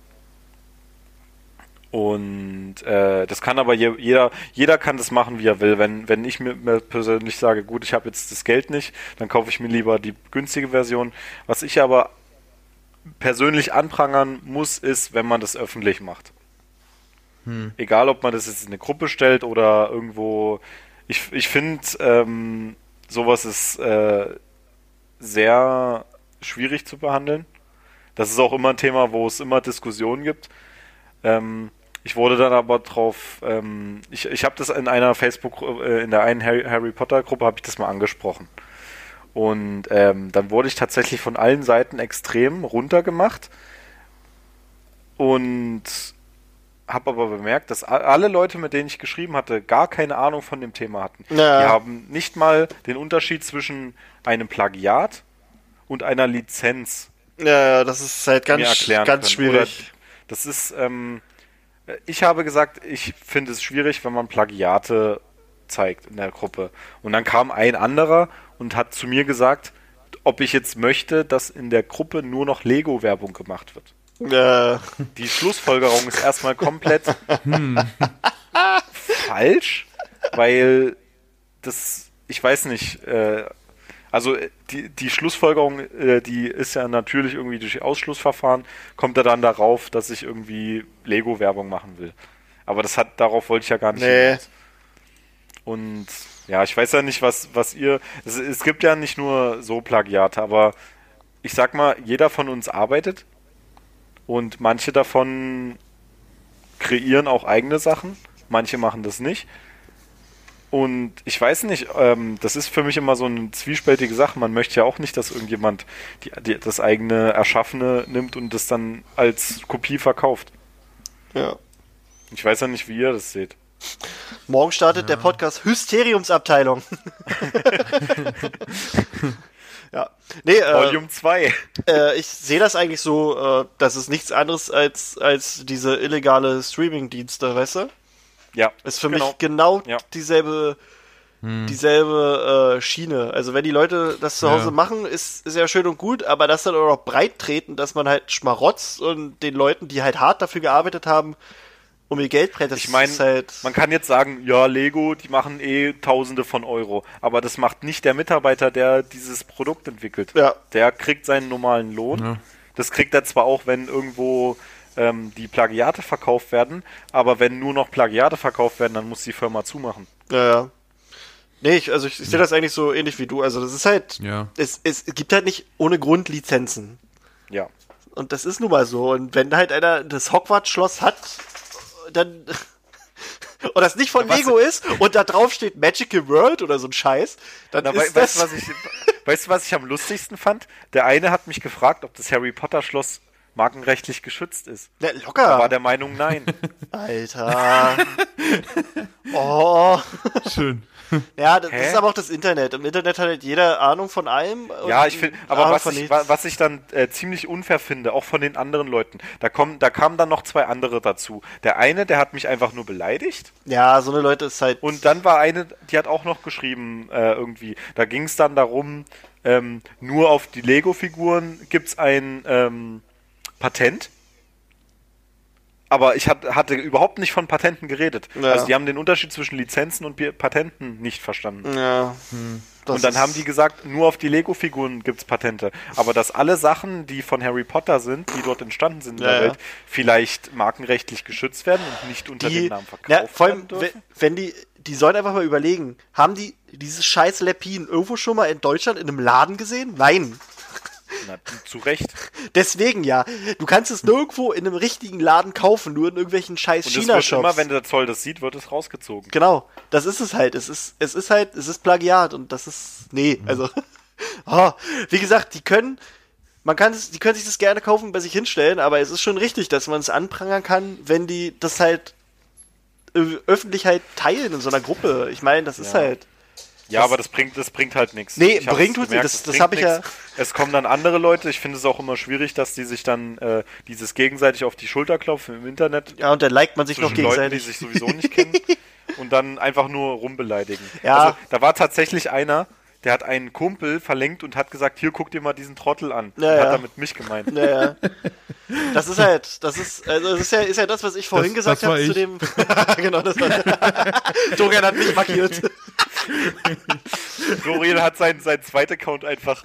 und äh, das kann aber je, jeder, jeder kann das machen, wie er will. Wenn, wenn ich mir, mir persönlich sage, gut, ich habe jetzt das Geld nicht, dann kaufe ich mir lieber die günstige Version. Was ich aber persönlich anprangern muss, ist, wenn man das öffentlich macht. Egal, ob man das jetzt in eine Gruppe stellt oder irgendwo. Ich, ich finde, ähm, sowas ist äh, sehr schwierig zu behandeln. Das ist auch immer ein Thema, wo es immer Diskussionen gibt. Ähm, ich wurde dann aber drauf, ähm, ich, ich habe das in einer Facebook, äh, in der einen Harry, Harry Potter Gruppe habe ich das mal angesprochen. Und ähm, dann wurde ich tatsächlich von allen Seiten extrem runtergemacht und habe aber bemerkt, dass alle Leute, mit denen ich geschrieben hatte, gar keine Ahnung von dem Thema hatten. Ja. Die haben nicht mal den Unterschied zwischen einem Plagiat und einer Lizenz Ja, das ist halt ganz, ganz können. schwierig. Oder das ist, ähm, ich habe gesagt, ich finde es schwierig, wenn man Plagiate zeigt in der Gruppe. Und dann kam ein anderer und hat zu mir gesagt, ob ich jetzt möchte, dass in der Gruppe nur noch Lego-Werbung gemacht wird. Die Schlussfolgerung ist erstmal komplett falsch, weil das, ich weiß nicht, äh, also äh, die, die Schlussfolgerung, äh, die ist ja natürlich irgendwie durch Ausschlussverfahren, kommt er dann darauf, dass ich irgendwie Lego-Werbung machen will. Aber das hat, darauf wollte ich ja gar nicht Nee. hinaus. Und ja, ich weiß ja nicht, was, was ihr. Es, es gibt ja nicht nur so Plagiate, aber ich sag mal, jeder von uns arbeitet und manche davon kreieren auch eigene Sachen, manche machen das nicht. Und ich weiß nicht, ähm, das ist für mich immer so eine zwiespältige Sache. Man möchte ja auch nicht, dass irgendjemand die, die, das eigene Erschaffene nimmt und das dann als Kopie verkauft. ja. Ich weiß ja nicht, wie ihr das seht. Morgen startet der Podcast Hysteriumsabteilung. ja. Nee, äh, Volume 2. äh, ich sehe das eigentlich so, äh, dass es nichts anderes als, als diese illegale Streaming-Dienste, weißt du? Ja, Ist für genau. mich genau Ja. dieselbe, dieselbe äh, Schiene. Also wenn die Leute das zu Ja. Hause machen, ist, ist ja schön und gut, aber das dann auch noch breit treten, dass man halt schmarotzt und den Leuten, die halt hart dafür gearbeitet haben, um ihr Geld brennt. Das Ich meine, ist halt, man kann jetzt sagen, ja, Lego, die machen eh Tausende von Euro. Aber das macht nicht der Mitarbeiter, der dieses Produkt entwickelt. Ja. Der kriegt seinen normalen Lohn. Ja. Das kriegt er zwar auch, wenn irgendwo ähm, die Plagiate verkauft werden, aber wenn nur noch Plagiate verkauft werden, dann muss die Firma zumachen. ja, ja. Nee, ich, also ich, ich sehe das eigentlich so ähnlich wie du. Also das ist halt, Ja. es, es gibt halt nicht ohne Grund Lizenzen. Ja. Und das ist nun mal so. Und wenn halt einer das Hogwarts-Schloss hat, dann. Und das nicht von was- Lego ist und da drauf steht Magical World oder so ein Scheiß, dann Na, ist das. weißt, was ich, weißt du, was ich am lustigsten fand? Der eine hat mich gefragt, ob das Harry Potter Schloss markenrechtlich geschützt ist. Ja, Da locker. war der Meinung, nein. Alter. oh. Schön. Ja, das Hä? ist aber auch das Internet. Im Internet hat halt jeder Ahnung von allem. und Ja, ich finde, aber was ich, was ich dann äh, ziemlich unfair finde, auch von den anderen Leuten, da kommen, da kamen dann noch zwei andere dazu. Der eine, der hat mich einfach nur beleidigt Ja, so eine Leute ist halt. und dann war eine, die hat auch noch geschrieben äh, irgendwie. Da ging es dann darum, ähm, nur auf die Lego-Figuren gibt's ein ähm, Patent. Aber ich hat, hatte überhaupt nicht von Patenten geredet. Ja. Also die haben den Unterschied zwischen Lizenzen und Patenten nicht verstanden. ja. das Und dann haben die gesagt, nur auf die Lego-Figuren gibt's Patente. Aber dass alle Sachen, die von Harry Potter sind, die dort entstanden sind in Ja, der ja. Welt, vielleicht markenrechtlich geschützt werden und nicht unter die, dem Namen verkauft ja, vor allem, werden dürfen. wenn, wenn die, die sollen einfach mal überlegen, haben die dieses scheiß Lepin irgendwo schon mal in Deutschland in einem Laden gesehen? Nein. Na, zu Recht. Deswegen ja. Du kannst es nirgendwo in einem richtigen Laden kaufen, nur in irgendwelchen scheiß Und es wird China-Shops. immer, wenn der Zoll das sieht, wird es rausgezogen. Genau, das ist es halt. Es ist, es ist halt, es ist Plagiat und das ist, nee, also, oh, wie gesagt, die können, man kann es, die können sich das gerne kaufen, und bei sich hinstellen, aber es ist schon richtig, dass man es anprangern kann, wenn die das halt äh, öffentlich halt teilen in so einer Gruppe. Ich meine, das ist Ja. halt, Ja, Das- aber das bringt, das bringt halt nichts. Nee, Ich bringt gemerkt. Das- das bringt hab ich ja- nix. Es kommen dann andere Leute. Ich finde es auch immer schwierig, dass die sich dann äh, dieses gegenseitig auf die Schulter klopfen im Internet. ja, und dann liked man sich noch zwischen Leuten, die gegenseitig. sich sowieso nicht kennen und dann einfach nur rumbeleidigen. Ja. Also, da war tatsächlich einer, der hat einen Kumpel verlinkt und hat gesagt, hier guck dir mal diesen Trottel an. Ja, und ja. hat damit mich gemeint. Naja. Das ist halt, das ist, also das ist ja, ist ja das, was ich vorhin Das- gesagt habe zu dem. genau, das war. Dorian hat mich markiert. Florian hat seinen, seinen zweiten Account einfach.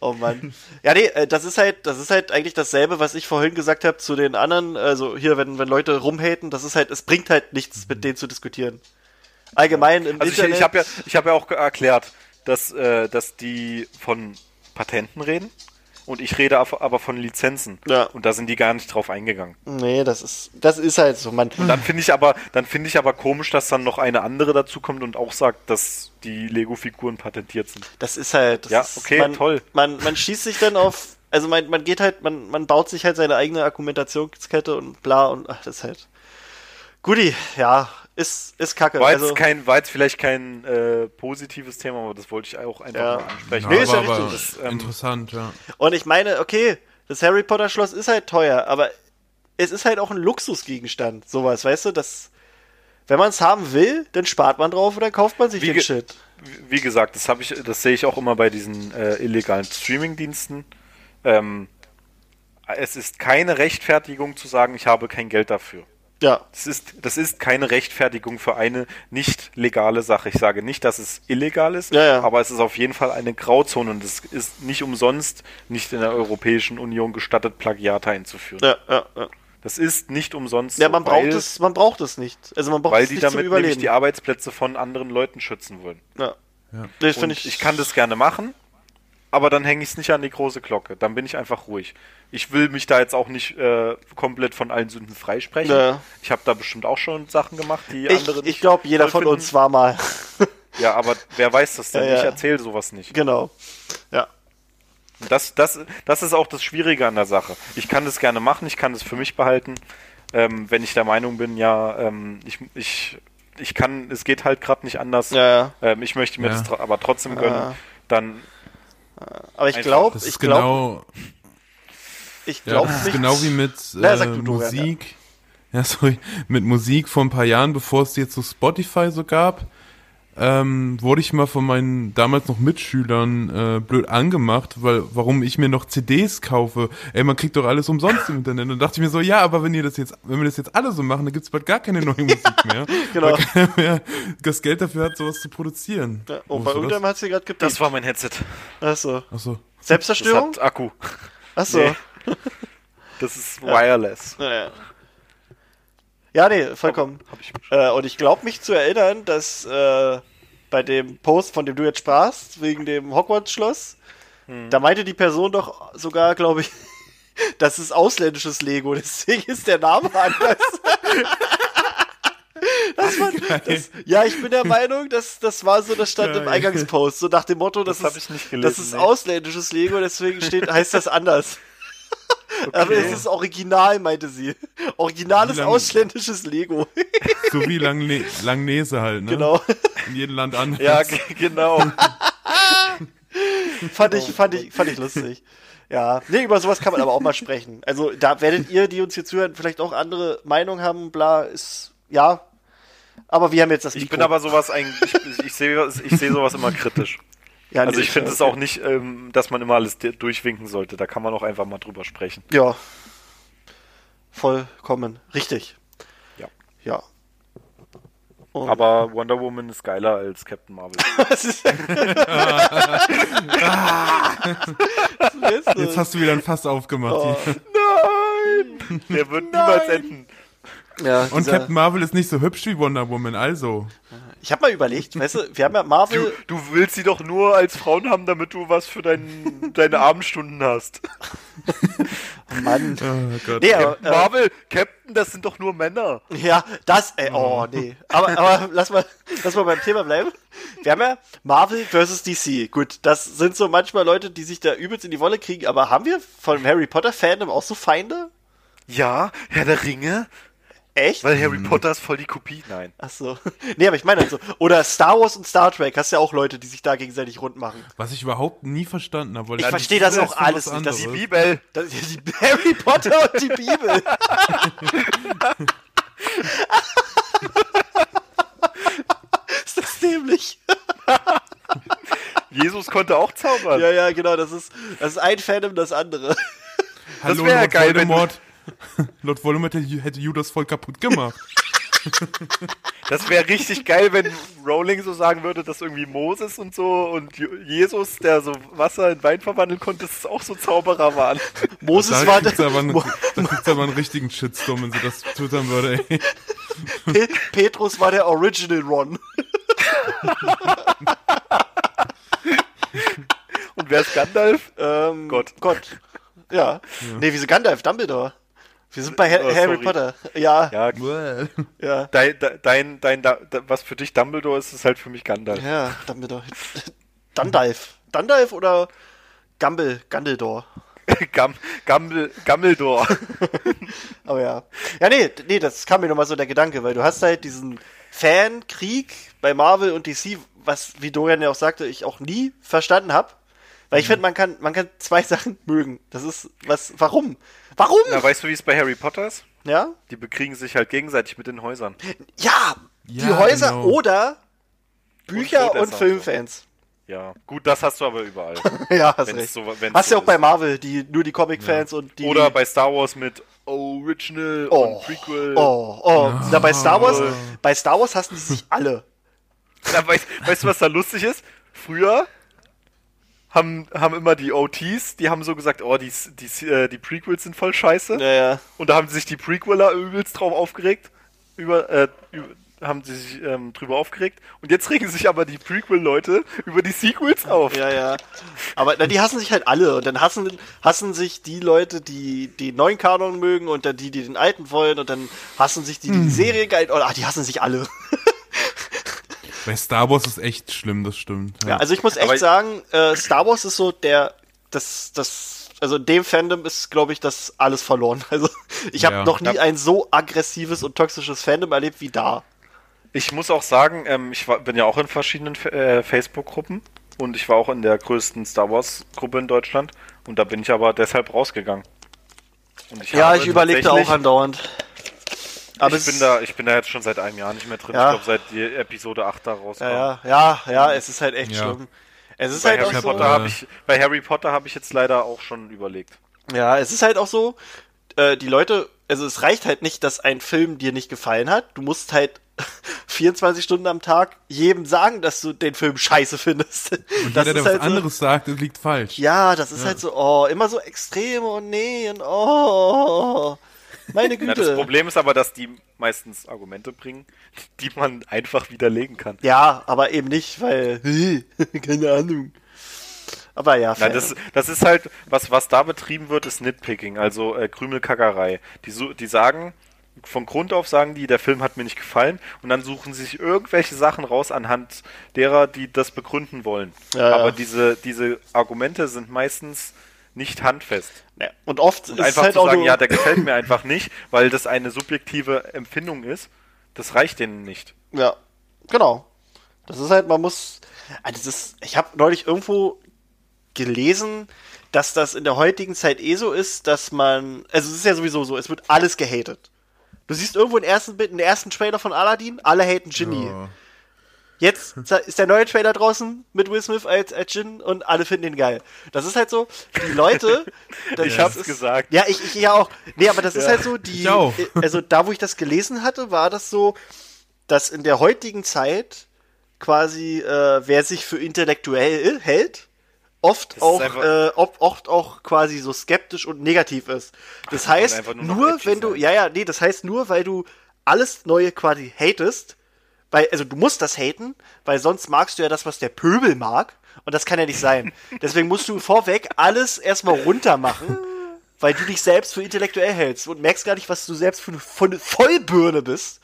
Oh Mann. Ja, nee, äh, das ist halt, das ist halt eigentlich dasselbe, was ich vorhin gesagt habe zu den anderen, also hier, wenn, wenn Leute rumhaten, das ist halt, es bringt halt nichts, mit denen zu diskutieren. Allgemein im Also ich, Internet. ich habe ja, ich hab ja auch erklärt, dass, äh, dass die von Patenten reden und ich rede aber von Lizenzen. Ja. Und da sind die gar nicht drauf eingegangen. Nee, das ist, das ist halt so, man. Und dann finde ich aber, dann finde ich aber komisch, dass dann noch eine andere dazukommt und auch sagt, dass die Lego-Figuren patentiert sind. Das ist halt. Das Ja, ist, okay, man, toll. Man, man schießt sich dann auf, also man, man geht halt, man, man baut sich halt seine eigene Argumentationskette und bla und ach, das ist halt. Guti, ja, ist, ist kacke. War also, jetzt kein, war jetzt vielleicht kein äh, positives Thema, aber das wollte ich auch einfach Ja. mal ansprechen. Nee, ist ja richtig. Das, ähm, interessant, ja. Und ich meine, okay, das Harry Potter Schloss ist halt teuer, aber es ist halt auch ein Luxusgegenstand, sowas, weißt du, das, wenn man es haben will, dann spart man drauf oder kauft man sich Wie den Shit. wie gesagt, das habe ich, das sehe ich auch immer bei diesen äh, illegalen Streaming-Diensten. Ähm, es ist keine Rechtfertigung zu sagen, ich habe kein Geld dafür. Ja, Das ist, das ist keine Rechtfertigung für eine nicht legale Sache. Ich sage nicht, dass es illegal ist, Ja, ja. aber es ist auf jeden Fall eine Grauzone und es ist nicht umsonst nicht in der Europäischen Union gestattet, Plagiate einzuführen. ja, ja, ja. Das ist nicht umsonst. Ja, so, man weil, braucht es, man braucht es nicht. Also man braucht weil es die nicht zum damit nämlich die Arbeitsplätze von anderen Leuten schützen wollen. ja. Ja. Das ich, ich, kann das gerne machen, aber dann hänge ich es nicht an die große Glocke. Dann bin ich einfach ruhig. Ich will mich da jetzt auch nicht äh, komplett von allen Sünden freisprechen. Ja. Ich habe da bestimmt auch schon Sachen gemacht, die Ich, andere ich glaube, jeder von finden. uns war mal. Ja, aber wer weiß das denn? Ja, ja. Ich erzähle sowas nicht. genau. Ja. Das, das, das ist auch das Schwierige an der Sache. Ich kann das gerne machen, ich kann das für mich behalten, ähm, wenn ich der Meinung bin, ja, ähm, ich, ich, ich kann, es geht halt gerade nicht anders. Ja, ja. Ähm, ich möchte mir Ja. das aber trotzdem gönnen. Ja. Dann Aber ich glaube, Das ich ist glaube, genau, ich ja, glaube das ist genau wie mit Na, äh, sag du, Dorian, Musik. Ja. sorry, mit Musik vor ein paar Jahren, bevor es jetzt so Spotify so gab, ähm, wurde ich mal von meinen damals noch Mitschülern äh, blöd angemacht, weil warum ich mir noch CDs kaufe. Ey, man kriegt doch alles umsonst im Internet. Und dachte ich mir so, ja, aber wenn ihr das jetzt, wenn wir das jetzt alle so machen, dann gibt's bald gar keine neue Musik mehr. Genau. Weil keiner mehr das Geld dafür hat, sowas zu produzieren. Ja, oh, bei irgendeinem hat sie gerade gepiept. Das war mein Headset. Achso. Achso. Das Selbstzerstörung? hat Akku. Achso. Nee. Das ist wireless. Naja. Ja, nee, vollkommen. Hab ich Äh, und ich glaube mich zu erinnern, dass äh, bei dem Post, von dem du jetzt sprachst, wegen dem Hogwarts-Schloss, Hm. da meinte die Person doch sogar, glaube ich, das ist ausländisches Lego, deswegen ist der Name anders. Das war, das, ja, ich bin der Meinung, dass das war so, das stand im Geil. Eingangspost, so nach dem Motto, das, Das hab ist, ich nicht gelesen, das ist nee. ausländisches Lego, deswegen steht, heißt das anders. Aber es ist original, meinte sie. Originales lang- ausländisches Lego. So wie Langne Langnese halt, ne? genau. In jedem Land anders. Ja, genau. fand ich, fand ich, fand ich lustig. Ja, nee, über sowas kann man aber auch mal sprechen. Also da werdet ihr, die uns hier zuhören, vielleicht auch andere Meinung haben, bla, ist, ja. Aber wir haben jetzt das Ich Mikro. bin aber sowas eigentlich, ich, ich sehe ich sehe sowas immer kritisch. Ja, Also nee, ich finde es auch nicht, ähm, dass man immer alles durchwinken sollte. Da kann man auch einfach mal drüber sprechen. Ja. Vollkommen. Richtig. Ja. Ja. Und Aber Wonder Woman ist geiler als Captain Marvel. Jetzt hast du wieder ein Fass aufgemacht. Oh. Nein! Der wird niemals enden. Ja, Und Captain Marvel ist nicht so hübsch wie Wonder Woman, also. Ich habe mal überlegt, weißt du, wir haben ja Du, Marvel. du willst sie doch nur als Frauen haben, damit du was für dein, deine Abendstunden hast. Mann. Oh Gott. Nee, aber, äh, Marvel, Captain, das sind doch nur Männer. Ja, das, ey, oh, nee. Aber, aber lass mal, lass mal beim Thema bleiben. Wir haben ja Marvel versus DC. Gut, das sind so manchmal Leute, die sich da übelst in die Wolle kriegen, aber haben wir von Harry Potter Fandom auch so Feinde? Ja, Herr der Ringe, Echt? weil Harry Potter ist voll die Kopie. Nein. Ach so. Nee, aber ich meine halt so. Oder Star Wars und Star Trek, hast ja auch Leute, die sich da gegenseitig rund machen. Was ich überhaupt nie verstanden habe. weil Ich die verstehe das auch ist alles nicht, dass Die anderes. Bibel. Das ist ja die Harry Potter und die Bibel. ist das dämlich? Jesus konnte auch zaubern. Ja, ja, genau, das ist, das ist ein Fandom, das andere. Hallo, wär Lord geil, wenn- Voldemort. Lord Voldemort hätte, Judas voll kaputt gemacht. Das wäre richtig geil, wenn Rowling so sagen würde, dass irgendwie Moses und so und Jesus, der so Wasser in Wein verwandeln konnte, dass es auch so Zauberer waren. Moses Da war der, da gibt's aber einen richtigen Shitstorm, wenn sie das twittern würde, ey. Pe Petrus war der Original Ron. Und wer ist Gandalf? Ähm, Gott. Gott. Ja. Nee, wieso Gandalf? Dumbledore. Wir sind bei ha Oh, Harry sorry. Potter. Ja, Ja, ja. dein, dein, dein, dein, was für dich Dumbledore ist, ist halt für mich Gandalf. Ja, Dumbledore. Dundalf. Dundalf oder Gumble, Gandaldor. Gam, Gammel, Gammeldor. Aber ja. Ja, nee, nee, das kam mir nochmal so der Gedanke, weil du hast halt diesen Fankrieg bei Marvel und DC, was, wie Dorian ja auch sagte, ich auch nie verstanden habe. Weil ich finde, man kann, man kann zwei Sachen mögen. Das ist, was, warum? Warum? Na, weißt du, wie es bei Harry Potter ist? Ja? Die bekriegen sich halt gegenseitig mit den Häusern. Ja! die Ja, Häuser genau. oder Bücher und, Todesser. Filmfans. Ja, gut, das hast du aber überall. ja, hast recht. so- hast so ja auch bei ist. Marvel, die, nur die Comic-Fans und die. Oder bei Star Wars mit Original Oh, und Prequel. Oh, oh. Na, bei Star Wars, bei Star Wars hassen die sich alle. Na, weißt, weißt du, was da lustig ist? Früher haben, haben immer die OTs, die haben so gesagt, oh, die, die, äh, die Prequels sind voll scheiße. Naja. Und da haben sich die Prequeler übelst drauf aufgeregt. Über, äh, über, haben sie sich ähm, drüber aufgeregt. Und jetzt regen sich aber die Prequel-Leute über die Sequels auf. Ja, ja. Aber na, die hassen sich halt alle. Und dann hassen, hassen sich die Leute, die den neuen Kanon mögen und dann die, die den alten wollen. Und dann hassen sich die, die die Serie geil. Oh, ach, die hassen sich alle. Bei Star Wars ist echt schlimm, das stimmt. Ja, also ich muss echt Aber- sagen, äh, Star Wars ist so der, das, das, also in dem Fandom ist, glaube ich, das alles verloren. Also ich habe Ja. noch nie Ja. ein so aggressives und toxisches Fandom erlebt wie da. Ich muss auch sagen, ähm, ich war, bin ja auch in verschiedenen äh, Facebook-Gruppen. Und ich war auch in der größten Star Wars-Gruppe in Deutschland. Und da bin ich aber deshalb rausgegangen. Und Ja, habe ich überlegte auch andauernd. Aber ich bin da, ich bin da jetzt schon seit einem Jahr nicht mehr drin. Ja. Ich glaube, seit die Episode 8 da rauskam. Ja, ja, ja, ja, es ist halt echt Ja. schlimm. Es ist Bei halt Harry, auch so. Potter habe ich, bei Harry Potter habe ich jetzt leider auch schon überlegt. Ja, es ist halt auch so, äh, die Leute, also es reicht halt nicht, dass ein Film dir nicht gefallen hat. Du musst halt 24 Stunden am Tag jedem sagen, dass du den Film scheiße findest. Und das jeder, der was halt so, anderes sagt, das liegt falsch. Ja, das ist halt so, oh, immer so extrem und nee und oh. Meine Ja, das Güte. Problem ist aber, dass die meistens Argumente bringen, die man einfach widerlegen kann. Ja, aber eben nicht, weil, keine Ahnung. Aber ja, Nein, das, das ist halt, was, was da betrieben wird, ist Nitpicking, also äh, Krümelkackerei. Die, die sagen, von Grund auf sagen die, der Film hat mir nicht gefallen und dann suchen sie sich irgendwelche Sachen raus anhand derer, die das begründen wollen. Ja, ja. Aber diese, diese Argumente sind meistens nicht handfest. ja, und oft Und ist einfach halt zu auch sagen, ja, der gefällt mir einfach nicht, weil das eine subjektive Empfindung ist, das reicht denen nicht. Ja, genau. Das ist halt, man muss. Also das ist, ich habe neulich irgendwo gelesen, dass das in der heutigen Zeit eh so ist, dass man. Also es ist ja sowieso so, es wird alles gehatet. Du siehst irgendwo den ersten den ersten Trailer von Aladdin, alle haten Genie. Ja. Jetzt ist der neue Trailer draußen mit Will Smith als, als Jin und alle finden ihn geil. Das ist halt so, die Leute. das Ich hab's ist, gesagt. Ja, ich, ich ja auch. Nee, aber das ist halt so, die. Ich auch. Also da, wo ich das gelesen hatte, war das so, dass in der heutigen Zeit quasi, äh, wer sich für intellektuell hält, oft auch, einfach- äh, ob, oft auch quasi so skeptisch und negativ ist. Das heißt, nur nur wenn du, sein. ja, ja, nee, das heißt nur, weil du alles Neue quasi hatest, weil, also du musst das haten, weil sonst magst du ja das, was der Pöbel mag. Und das kann ja nicht sein. Deswegen musst du vorweg alles erstmal runter machen, weil du dich selbst für intellektuell hältst und merkst gar nicht, was du selbst für eine, Vollbirne bist.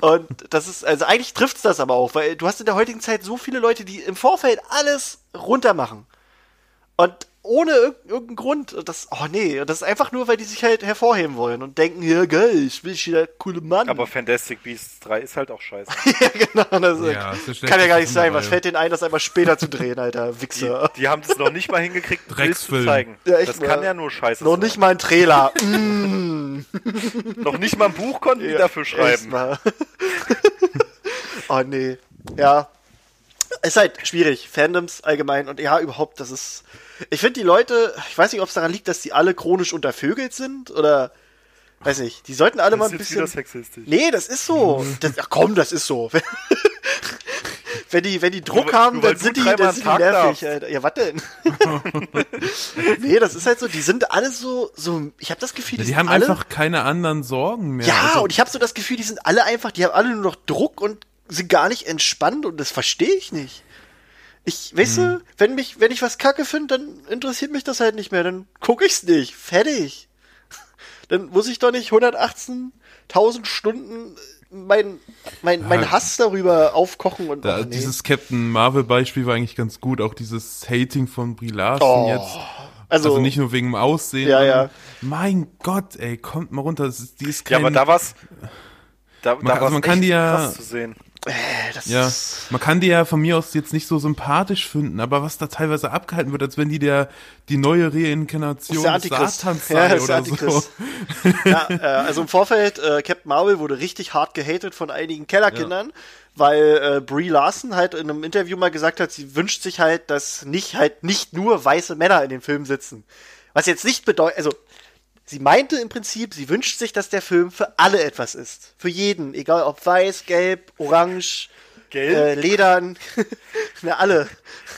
Und das ist, also eigentlich trifft's das aber auch, weil du hast in der heutigen Zeit so viele Leute, die im Vorfeld alles runter machen. Und ohne irg irgendeinen Grund. Und Das, oh nee, das ist einfach nur, weil die sich halt hervorheben wollen und denken, ja geil, ich bin hier der coole Mann. Aber Fantastic Beasts 3 ist halt auch scheiße. ja, genau. Das Ja, ist kann ja gar nicht sein. Was fällt denen ein, das einfach später zu drehen, Alter? Die, Wichser. die haben es noch nicht mal hingekriegt, Bild zu Drecksfilm. zeigen. Ja, echt das kann ja nur scheiße Noch sein. nicht mal ein Trailer. mm, Noch nicht mal ein Buch konnten die dafür schreiben. mal. oh nee. Ja. Ist halt schwierig. Fandoms allgemein und ja, überhaupt, das ist. Ich finde die Leute, ich weiß nicht, ob es daran liegt, dass die alle chronisch untervögelt sind oder. Weiß nicht, die sollten alle mal ein Das ist jetzt bisschen. wieder sexistisch. Nee, das ist so. Das, ach komm, das ist so. wenn die, wenn die Druck Nur- haben, nur dann sind die, dann sind die nervig. Alter. Ja, was denn? nee, das ist halt so, die sind alle so, so, ich habe das Gefühl, die, Die haben alle, einfach keine anderen Sorgen mehr. ja, Also, und ich habe so das Gefühl, die sind alle einfach, die haben alle nur noch Druck und sind gar nicht entspannt und das verstehe ich nicht. Ich, weißt Hm. du, wenn mich, wenn ich was kacke finde, dann interessiert mich das halt nicht mehr, dann gucke ich's nicht. Fertig. Dann muss ich doch nicht 118.000 Stunden mein, mein, mein Hass darüber aufkochen und da, nee. dieses Captain Marvel Beispiel war eigentlich ganz gut. Auch dieses Hating von Brie Larson Oh, jetzt. also, Also nicht nur wegen dem Aussehen. Ja, ja. Mein Gott, ey, kommt mal runter. Das ist, die ist Ja, kein, aber da war's. Da, Man- da also man kann die ja- krass zu sehen. Das Ja, man kann die ja von mir aus jetzt nicht so sympathisch finden, aber was da teilweise abgehalten wird, als wenn die der die neue Reinkarnation des. Satans Ja, sei der oder so. Antichrist. ja, äh, also im Vorfeld, äh, Captain Marvel wurde richtig hart gehatet von einigen Kellerkindern, weil äh, Brie Larson halt in einem Interview mal gesagt hat, sie wünscht sich halt, dass nicht halt nicht nur weiße Männer in den Film sitzen. Was jetzt nicht bedeutet, also sie meinte im Prinzip, sie wünscht sich, dass der Film für alle etwas ist. Für jeden, egal ob weiß, gelb, orange, Gelb? äh, ledern, na alle.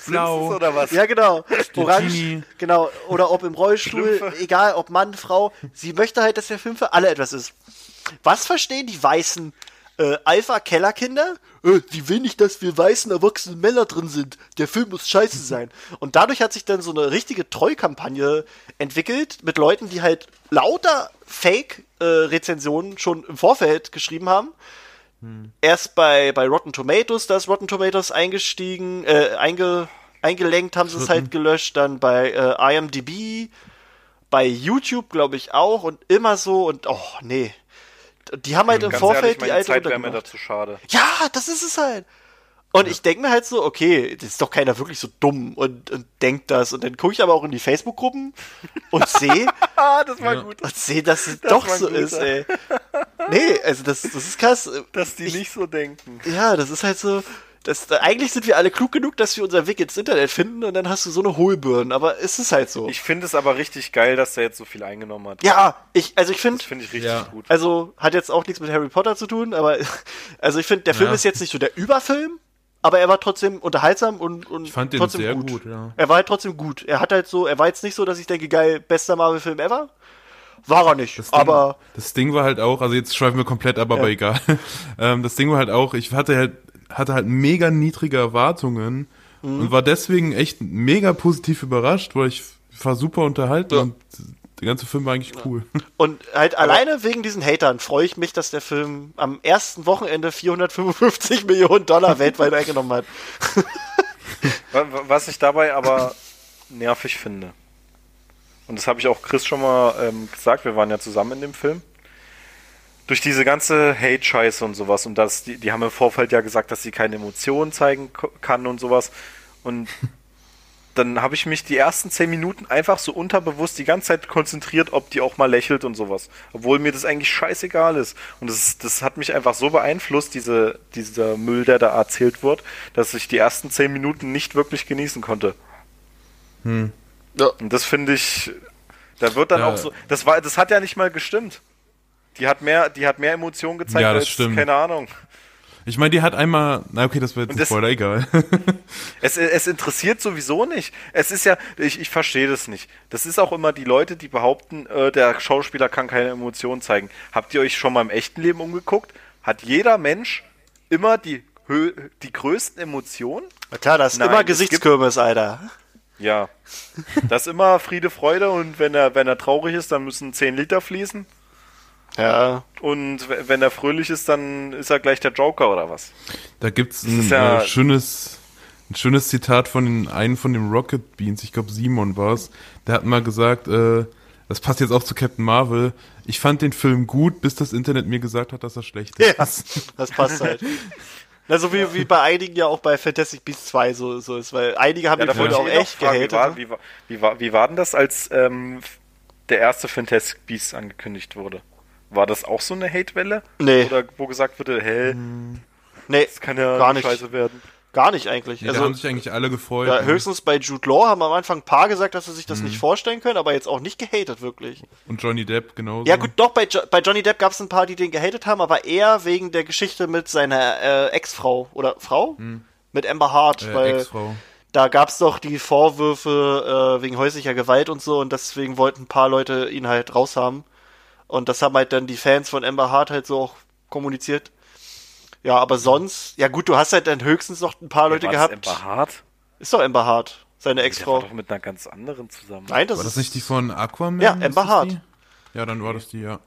Blau. oder was? Ja, genau. Orange, genau. Oder ob im Rollstuhl, Schlümpfe. egal ob Mann, Frau. Sie möchte halt, dass der Film für alle etwas ist. Was verstehen die weißen äh, Alpha-Kellerkinder? Äh, sie will nicht, dass wir weißen, erwachsene Männer drin sind. Der Film muss scheiße sein. Und dadurch hat sich dann so eine richtige Treukampagne entwickelt mit Leuten, die halt lauter Fake-Rezensionen schon im Vorfeld geschrieben haben erst bei, bei Rotten Tomatoes, da ist Rotten Tomatoes eingestiegen, äh, einge, eingelenkt, haben sie es halt gelöscht, dann bei äh, IMDb, bei YouTube, glaube ich, auch und immer so und oh, nee. Die haben halt im Ganz Vorfeld ehrlich, die alte Zeit wäre mir dazu schade. Ja, das ist es halt. Und ich denke mir halt so, okay, das ist doch keiner wirklich so dumm und, und denkt das. Und dann gucke ich aber auch in die Facebook-Gruppen und sehe, Ah, das war Ja. gut. und sehe, dass es doch war so gut, ist, ja. ey. Nee, also das, das ist krass. Dass die Ich- nicht so denken. Ja, das ist halt so. Das, eigentlich sind wir alle klug genug, dass wir unseren Weg ins Internet finden und dann hast du so eine Hohlbirne, aber es ist halt so. Ich finde es aber richtig geil, dass der jetzt so viel eingenommen hat. ja, ich, also ich finde, Das finde ich richtig Ja. gut. also hat jetzt auch nichts mit Harry Potter zu tun, aber also ich finde, der Film Ja. ist jetzt nicht so der Überfilm, aber er war trotzdem unterhaltsam und, und Ich fand den trotzdem sehr gut. gut, ja. Er war halt trotzdem gut. Er hat halt so, er war jetzt nicht so, dass ich denke, geil, bester Marvel-Film ever. War er nicht, Das Ding, aber das Ding war halt auch, also jetzt schweifen wir komplett ab, aber Ja. egal. Ähm, das Ding war halt auch, ich hatte halt, hatte halt mega niedrige Erwartungen Mhm. und war deswegen echt mega positiv überrascht, weil ich war super unterhalten Ja. und der ganze Film war eigentlich cool. Und halt alleine wegen diesen Hatern freue ich mich, dass der Film am ersten Wochenende 455 Millionen Dollar weltweit eingenommen hat. Wa- wa- Was ich dabei aber nervig finde. Und das habe ich auch Chris schon mal ähm, gesagt, wir waren ja zusammen in dem Film. Durch diese ganze Hate-Scheiße und sowas und das, die, die haben im Vorfeld ja gesagt, dass sie keine Emotionen zeigen kann und sowas. Und dann habe ich mich die ersten zehn Minuten einfach so unterbewusst die ganze Zeit konzentriert, ob die auch mal lächelt und sowas. Obwohl mir das eigentlich scheißegal ist. Und das, das hat mich einfach so beeinflusst, diese, dieser Müll, der da erzählt wird, dass ich die ersten zehn Minuten nicht wirklich genießen konnte. Ja. Und das finde ich, da wird dann Ja. auch so, das war, das hat ja nicht mal gestimmt. Die hat mehr, die hat mehr Emotionen gezeigt Ja, das als, stimmt. keine Ahnung. Ich meine, die hat einmal, na okay, das wird jetzt das- Spoiler, egal. Es, es interessiert sowieso nicht. Es ist ja, ich, ich verstehe das nicht. Das ist auch immer die Leute, die behaupten, äh, der Schauspieler kann keine Emotionen zeigen. Habt ihr euch schon mal im echten Leben umgeguckt? Hat jeder Mensch immer die, Hö die größten Emotionen? Na klar, das ist Nein, immer Gesichtskürbis, Alter. Ja. Das ist immer Friede, Freude und wenn er, wenn er traurig ist, dann müssen 10 Liter fließen. Ja. Und wenn er fröhlich ist, dann ist er gleich der Joker oder was? Da gibt's ein ja- äh, schönes, ein schönes Zitat von den, einen von den Rocket Beans, ich glaube Simon war's. Der hat mal gesagt, äh, das passt jetzt auch zu Captain Marvel. Ich fand den Film gut, bis das Internet mir gesagt hat, dass er schlecht ist. Ja, das passt halt. Na, so wie, wie bei einigen ja auch bei Fantastic Beasts 2 so, so ist, weil einige haben Ja, den da Film auch echt fragen, wie gehatet. war, wie, war, wie, war, wie war denn das, als ähm, der erste Fantastic Beasts angekündigt wurde? War das auch so eine Hatewelle? Nee. Oder wo gesagt wurde, hä, Nee, das kann ja gar nicht. scheiße werden? gar nicht eigentlich. Ja, da also, haben sich eigentlich alle gefreut. ja, höchstens bei Jude Law haben am Anfang ein paar gesagt, dass sie sich Mhm. das nicht vorstellen können, aber jetzt auch nicht gehatet, wirklich. Und Johnny Depp genauso. Ja gut, doch, bei, jo bei Johnny Depp gab es ein paar, die den gehatet haben, aber eher wegen der Geschichte mit seiner äh, Ex-Frau. Oder Frau? Mit Amber Hart, Hm. äh, weil Ex-Frau. da gab es doch die Vorwürfe äh, wegen häuslicher Gewalt und so und deswegen wollten ein paar Leute ihn halt raushaben. Und das haben halt dann die Fans von Amber Hart halt so auch kommuniziert. Ja, aber sonst, ja gut, du hast halt dann höchstens noch ein paar Leute war gehabt. Amber Hart? Ist doch Amber Hart, seine Der war Ex-Frau. doch mit einer ganz anderen zusammen. Nein, das War ist das nicht die von Aquaman? Ja, Amber Hart. Ja, dann war das die, ja.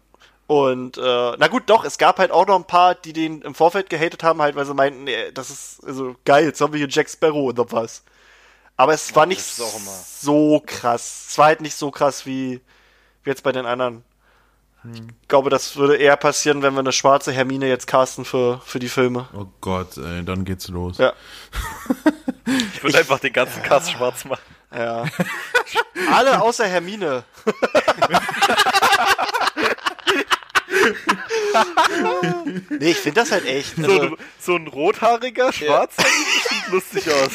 Und äh, na gut, doch, es gab halt auch noch ein paar, die den im Vorfeld gehatet haben, halt, weil sie meinten, nee, das ist also geil, jetzt haben wir hier Jack Sparrow oder was. Aber es war nicht so krass. Es war halt nicht so krass wie, wie jetzt bei den anderen. Ich glaube, das würde eher passieren, wenn wir eine schwarze Hermine jetzt casten für, für die Filme. Oh Gott, ey, dann geht's los. Ja. Ich würde einfach den ganzen Cast schwarz machen. Ja. Alle außer Hermine. nee, ich finde das halt echt. So, Also, ein, so ein rothaariger, schwarz, das sieht lustig aus.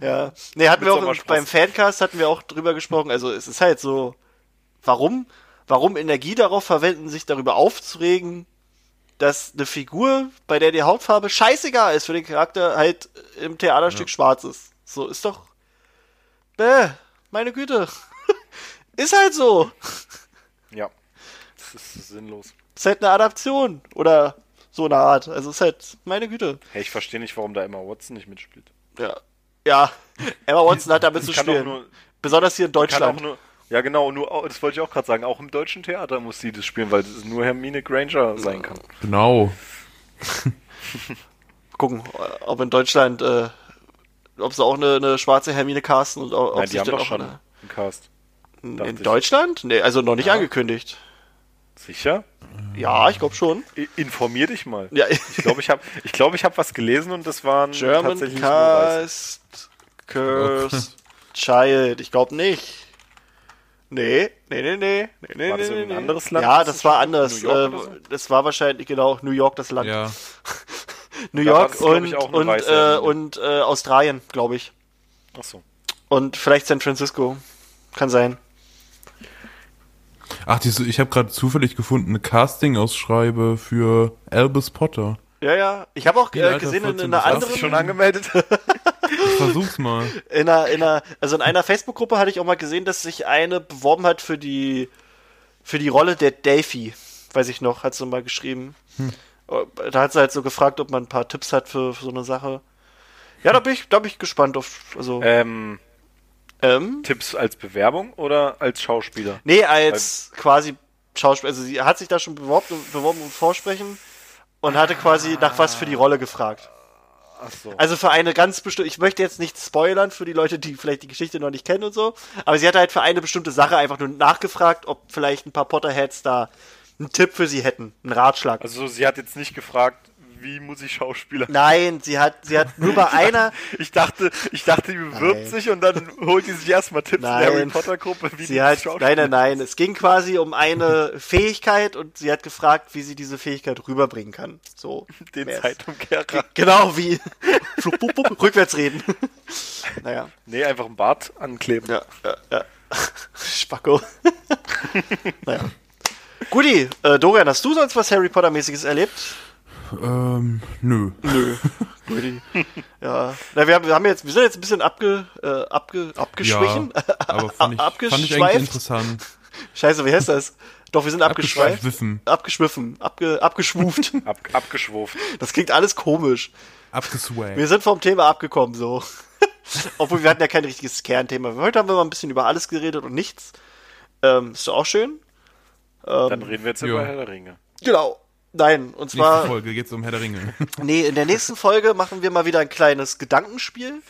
Ja. Nee, hatten Mit wir auch beim Fancast hatten wir auch drüber gesprochen. Also es ist halt so, warum, warum Energie darauf verwenden, sich darüber aufzuregen, dass eine Figur, bei der die Hautfarbe scheißegal ist für den Charakter, halt im Theaterstück schwarz ist. So, ist doch. Bäh, meine Güte. ist halt so. Ja, das ist sinnlos. Ist halt eine Adaption. Oder so eine Art. Also ist halt, meine Güte. Hey, ich verstehe nicht, warum da Emma Watson nicht mitspielt. Ja. Ja. Emma Watson hat damit zu Kann spielen. nur- Besonders hier in Kann Deutschland. auch nur, ja, genau, nur, oh, das wollte ich auch gerade sagen, auch im deutschen Theater muss sie das spielen, weil es nur Hermine Granger sein kann. Genau. gucken, ob in Deutschland, äh, ob sie auch eine, eine schwarze Hermine casten und ob Nein, sich die haben doch auch schon eine- einen Cast. in, in ich. Deutschland? Nee, also noch nicht Ja. angekündigt. Sicher? Ja, ich glaube schon. I informier dich mal. Ja, Ich glaube, ich habe ich glaub, ich hab was gelesen und das waren German tatsächlich. Cast Cursed Child. Ich glaube nicht. Nee, nee, nee, nee. nee, nee War das nee, irgendein nee. anderes Land? Ja, das das war anders. New York Äh, so? das war wahrscheinlich, genau, New York, das Land. New New Da York das, und, und, äh, und äh, Australien, glaube ich. Ach so. Und vielleicht San Francisco. Kann sein. Ach, diese, ich habe gerade zufällig gefunden, eine Casting-Ausschreibe für Albus Potter. Ja, ja. Ich habe auch äh, gesehen in, 14 in einer Hast anderen, dich schon angemeldet? Ich versuch's mal. in einer, in einer, also in einer Facebook-Gruppe hatte ich auch mal gesehen, dass sich eine beworben hat für die, für die Rolle der Delphi. Weiß ich noch, hat sie mal geschrieben. Äh, Da hat sie halt so gefragt, ob man ein paar Tipps hat für, für so eine Sache. Ja, da bin ich, da bin ich gespannt auf, also, ähm, ähm, Tipps als Bewerbung oder als Schauspieler? nee, als quasi Schauspieler, also sie hat sich da schon beworben, beworben um Vorsprechen und hatte quasi nach was für die Rolle gefragt. Ach so. Also für eine ganz bestimmte, ich möchte jetzt nicht spoilern für die Leute, die vielleicht die Geschichte noch nicht kennen und so, aber sie hat halt für eine bestimmte Sache einfach nur nachgefragt, ob vielleicht ein paar Potterheads da einen Tipp für sie hätten, einen Ratschlag. Also sie hat jetzt nicht gefragt, wie muss ich Schauspieler? Nein, sie hat, sie hat nur bei einer, Ich dachte, ich dachte, die bewirbt Nein. sich und dann holt die sich erstmal Tipps in der Harry Nein. Potter Gruppe, wie sie hat, Schauspieler. nein, nein, nein, es ging quasi um eine Fähigkeit und sie hat gefragt, wie sie diese Fähigkeit rüberbringen kann. So. Den Zeitumkehrer. Genau, wie rückwärts reden. naja, Nee, einfach einen Bart ankleben. ja, ja, ja. Spacko. naja. Guti, äh, Dorian, hast du sonst was Harry Potter-mäßiges erlebt? Ähm, nö. Nö. Ja. Na, wir, haben, wir haben jetzt, wir sind jetzt ein bisschen abge, äh, abge, abgeschwichen. Ja, aber fand ich, fand ich eigentlich interessant. Scheiße, wie heißt das? Doch, wir sind abgeschweift. Abgeschwiffen. Abgeschwiffen. Abge, abgeschwuft. Ab, abgeschwuft. Das klingt alles komisch. Abgeswagt. Wir sind vom Thema abgekommen, so. Obwohl wir hatten ja kein richtiges Kernthema. Heute haben wir mal ein bisschen über alles geredet und nichts. Ähm, ist doch auch schön. Dann reden wir jetzt ja. über Herr der Ringe. Genau. Nein, und Nächste zwar, Folge geht's um Herr der Ringe. nee, in der nächsten Folge machen wir mal wieder ein kleines Gedankenspiel.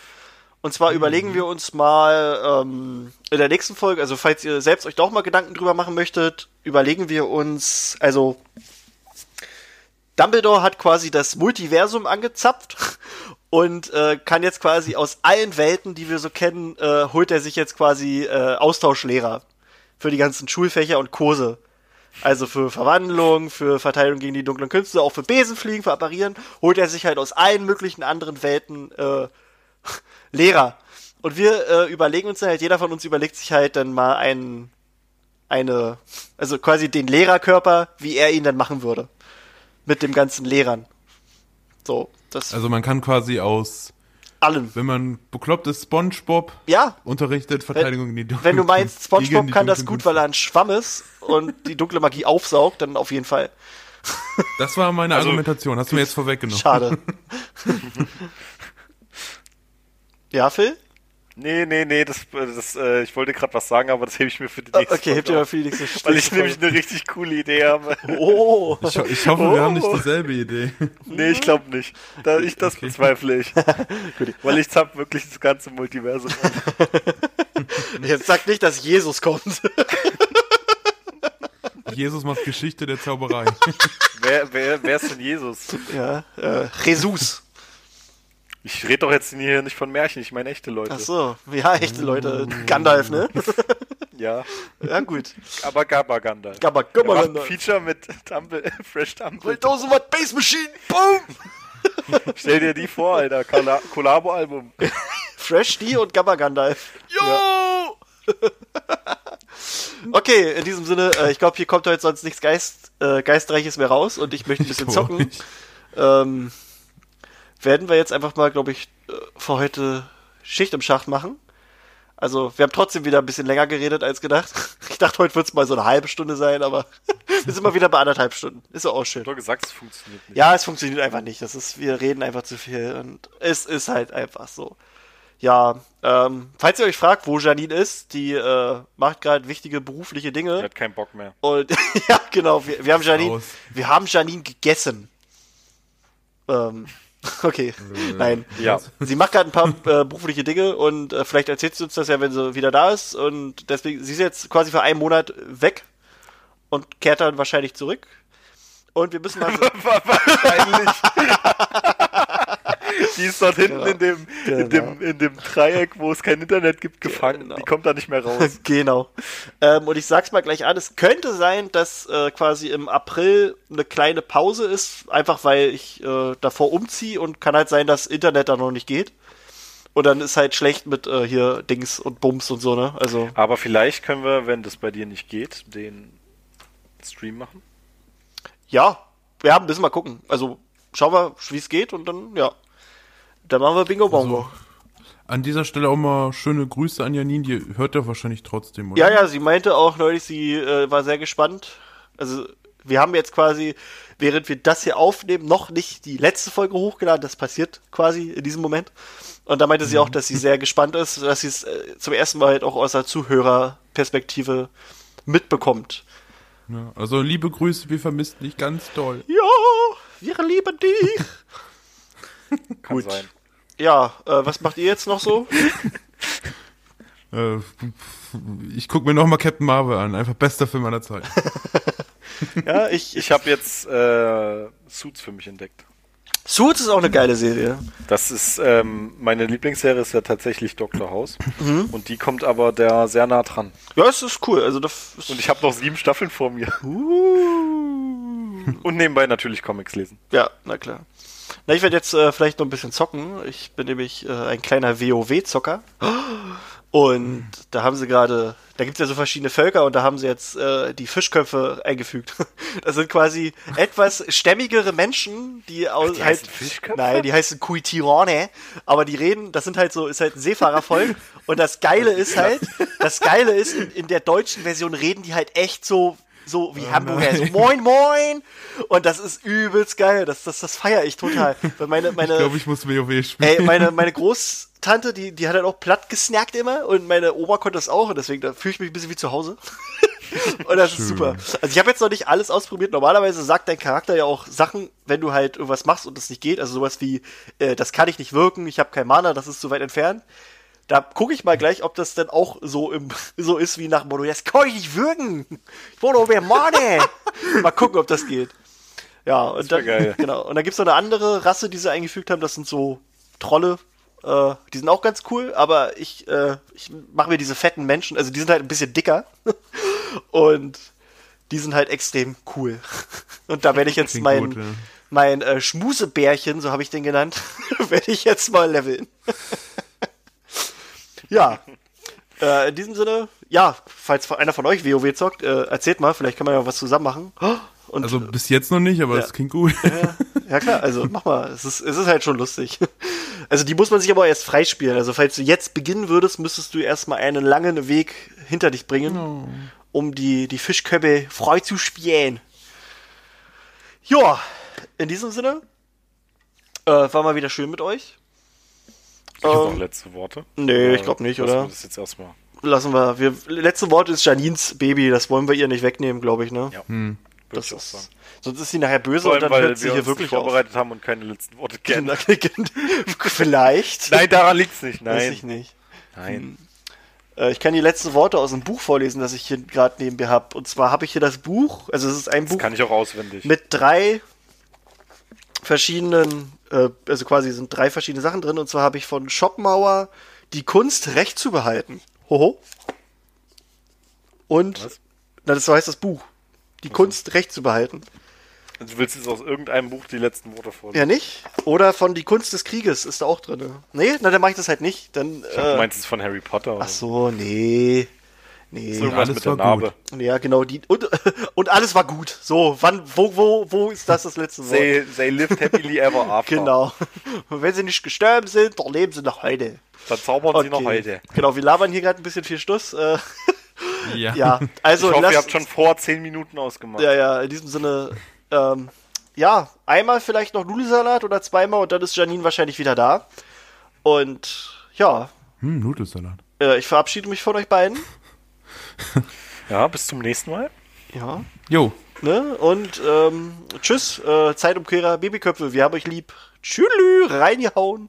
Und zwar überlegen wir uns mal ähm, in der nächsten Folge, also falls ihr selbst euch da auch mal Gedanken drüber machen möchtet, überlegen wir uns, also Dumbledore hat quasi das Multiversum angezapft und äh, kann jetzt quasi aus allen Welten, die wir so kennen, äh, holt er sich jetzt quasi äh, Austauschlehrer für die ganzen Schulfächer und Kurse. Also für Verwandlung, für Verteidigung gegen die dunklen Künste, auch für Besenfliegen, für Apparieren, holt er sich halt aus allen möglichen anderen Welten äh, Lehrer. Und wir äh, überlegen uns dann halt, jeder von uns überlegt sich halt dann mal einen, eine, also quasi den Lehrerkörper, wie er ihn dann machen würde. Mit dem ganzen Lehrern. So, das Also man kann quasi aus, allen. wenn man bekloppt ist, Spongebob Ja, unterrichtet, Verteidigung in die dunklen wenn du meinst, SpongeBob kann das gut, weil er ein Schwamm ist und die dunkle Magie aufsaugt, dann auf jeden Fall. Das war meine Also- Argumentation, hast du mir jetzt vorweggenommen. Schade. ja, Phil? Nee, nee, nee, das, das, äh, ich wollte gerade was sagen, aber das hebe ich mir für die nächste Okay, hebt ihr mal für die nächste Weil ich nämlich eine richtig coole Idee habe. Oh, Ich, ho- ich hoffe, wir haben nicht Oh. dieselbe Idee. Nee, ich glaube nicht. Da, ich, das bezweifle ich. Weil ich zapp wirklich das ganze Multiversum an. jetzt sag nicht, dass Jesus kommt. Jesus macht Geschichte der Zauberei. Wer, wer, wer ist denn Jesus? ja, äh, Jesus. Ich rede doch jetzt hier nicht von Märchen, ich meine echte Leute. Ach so, ja, echte Leute. Gandalf, ne? Ja, Ja, gut. aber Gabaganda. Gabba, Er Gabba, ein Gandalf. Feature mit Tumble, Fresh Tumble. 1000 Watt Bass Machine, boom! Stell dir die vor, Alter. Kollabo-Album. Fresh die und Gabba Gandalf. Jo! okay, in diesem Sinne, äh, ich glaube, hier kommt heute sonst nichts Geist, äh, Geistreiches mehr raus und ich möchte ein bisschen zocken. Ähm, werden wir jetzt einfach mal, glaube ich, äh, für heute Schicht im Schacht machen. Also, wir haben trotzdem wieder ein bisschen länger geredet als gedacht. Ich dachte, heute wird es mal so eine halbe Stunde sein, aber wir sind mal wieder bei anderthalb Stunden. Ist doch auch schön. Du hast gesagt, es funktioniert nicht. Ja, es funktioniert einfach nicht. Das ist, wir reden einfach zu viel und es ist halt einfach so. Ja, ähm, falls ihr euch fragt, wo Janine ist, die äh, macht gerade wichtige berufliche Er Dinge. hat keinen Bock mehr. Und ja, genau, wir, wir haben Janine, wir haben Janine gegessen. Ähm, okay, nein. Ja. Sie macht gerade ein paar äh, berufliche Dinge und äh, vielleicht erzählt sie uns das ja, wenn sie wieder da ist. Und deswegen, sie ist jetzt quasi für einen Monat weg. und kehrt dann wahrscheinlich zurück. Und wir müssen mal Wahrscheinlich. Die ist dort hinten Genau. in, dem, in, Genau. dem, in dem Dreieck, wo es kein Internet gibt, gefangen. Genau. Die kommt da nicht mehr raus. genau. Ähm, und ich sag's mal gleich an, es könnte sein, dass äh, quasi im April eine kleine Pause ist, einfach weil ich äh, davor umziehe und kann halt sein, dass Internet da noch nicht geht. Und dann ist halt schlecht mit äh, hier Dings und Bums und so, ne? Also, Aber vielleicht können wir, wenn das bei dir nicht geht, den Stream machen. ja, ja, müssen wir gucken. Also, schauen wir, wie es geht und dann, ja. Dann machen wir Bingo Bongo. An dieser Stelle auch mal schöne Grüße an Janine, die hört ja wahrscheinlich trotzdem, oder? Ja, ja, sie meinte auch neulich, sie äh, war sehr gespannt. Also, wir haben jetzt quasi, während wir das hier aufnehmen, noch nicht die letzte Folge hochgeladen. Das passiert quasi in diesem Moment. Und da meinte sie auch, dass sie sehr gespannt ist, dass sie es äh, zum ersten Mal halt auch aus der Zuhörerperspektive mitbekommt. Ja, also liebe Grüße, wir vermissen dich ganz doll. Ja, wir lieben dich. Kann Gut. sein. Ja, äh, was macht ihr jetzt noch so? Äh, ich guck mir noch mal Captain Marvel an, einfach bester Film aller Zeit. Ja, ich, Ich habe jetzt äh, Suits für mich entdeckt. Suits ist auch eine geile Serie. Das ist, ähm, meine Lieblingsserie ist ja tatsächlich Dr. House. Mhm. Und die kommt aber der sehr nah dran. Ja, es ist cool. Also das ist, Und ich habe noch sieben Staffeln vor mir. uh, Und nebenbei natürlich Comics lesen. Ja, na klar. Na, ich werde jetzt äh, vielleicht noch ein bisschen zocken. Ich bin nämlich äh, ein kleiner WoW-Zocker. Und da haben sie gerade, da gibt es ja so verschiedene Völker und da haben sie jetzt äh, die Fischköpfe eingefügt. Das sind quasi etwas stämmigere Menschen, die aus die halt. heißen Fischköpfe? Nein, die heißen Kuitirone, aber die reden, das sind halt so, ist halt ein Seefahrervolk. Und das Geile ist halt, das Geile ist, in, in der deutschen Version reden die halt echt so, so wie Hamburger. So, moin, moin! Und das ist übelst geil. Das, das, das feiere ich total. Weil meine, meine, Ich glaube, ich muss WoW spielen. Ey, meine, meine Großtante, die, die hat halt auch platt gesnackt immer und meine Oma konnte das auch und deswegen da fühle ich mich ein bisschen wie zu Hause. und das ist super. Also ich habe jetzt noch nicht alles ausprobiert. Normalerweise sagt dein Charakter ja auch Sachen, wenn du halt irgendwas machst und das nicht geht. Also sowas wie, äh, das kann ich nicht wirken, ich habe kein Mana, das ist zu weit entfernt. Da gucke ich mal gleich, ob das dann auch so im, so ist wie nach Motto, das kann ich nicht wirken. Ich wollte mehr Mana. mal gucken, ob das geht. Ja, und dann, geil. genau. Und dann gibt's noch eine andere Rasse, die sie eingefügt haben, das sind so Trolle. Äh, die sind auch ganz cool, aber ich, äh, ich mache mir diese fetten Menschen, also die sind halt ein bisschen dicker. und die sind halt extrem cool. Und da werde ich jetzt mein, gut, ja. mein äh, Schmusebärchen, so habe ich den genannt, werde ich jetzt mal leveln. Ja. Äh, in diesem Sinne, ja, falls einer von euch WoW zockt, äh, erzählt mal, vielleicht kann man ja was zusammen machen. Und, Also bis jetzt noch nicht, aber Ja. es klingt gut. ja klar, also mach mal, es ist, es ist halt schon lustig. Also die muss man sich aber erst freispielen. Also falls du jetzt beginnen würdest, müsstest du erstmal einen langen Weg hinter dich bringen, um die, die Fischköpfe frei zu spielen. Ja, in diesem Sinne, äh, war mal wieder schön mit euch. Ich habe Ähm, noch letzte Worte. nee, ich glaub nicht, lassen oder? wir Das jetzt erstmal. Lassen wir. wir letzte Wort ist Janins Baby, das wollen wir ihr nicht wegnehmen, glaube ich, ne? Ja, würde das ich auch ist, sagen. sonst ist sie nachher böse Vor und allem, dann weil hört sie wir hier uns wirklich nicht auf. vorbereitet haben und keine letzten Worte kennen. Vielleicht. Nein, daran liegt's nicht. Weiß Nein. ich nicht. Nein. Äh, ich kann die letzten Worte aus dem Buch vorlesen, das ich hier gerade neben mir habe. Und zwar habe ich hier das Buch, also es ist ein Das Buch kann ich auch auswendig. mit drei verschiedenen, äh, also quasi sind drei verschiedene Sachen drin. Und zwar habe ich von Schopenhauer die Kunst, Recht zu behalten. Hoho. Und, Was? na, das heißt das Buch. Die Kunst, Recht zu behalten. Du willst jetzt aus irgendeinem Buch die letzten Worte vorlesen. Ja, nicht? Oder von Die Kunst des Krieges ist da auch drin. Nee, na, dann mache ich das halt nicht. Dann, Ich dachte, du äh, meinst es von Harry Potter. oder ach so, nee. Nee. Irgendwas alles mit der war Narbe. Ja, genau, die und, und alles war gut. So, wann wo wo wo ist das das letzte Wort? They, they lived happily ever after. Genau. Und wenn sie nicht gestorben sind, dann leben sie noch heute. Dann zaubern sie noch heute. Genau, wir labern hier gerade ein bisschen viel Stuss. Äh, Ja. ja, also ich hoffe, ihr habt schon vor zehn Minuten ausgemacht. Ja, ja, in diesem Sinne, ähm, ja, einmal vielleicht noch Nudelsalat oder zweimal und dann ist Janine wahrscheinlich wieder da. Und ja, Hm, Nudelsalat. äh, ich verabschiede mich von euch beiden. Ja, bis zum nächsten Mal. Ja. Jo, Ne? Und ähm, tschüss, äh, Zeitumkehrer, Babyköpfe, wir haben euch lieb. Tschüss, reingehauen.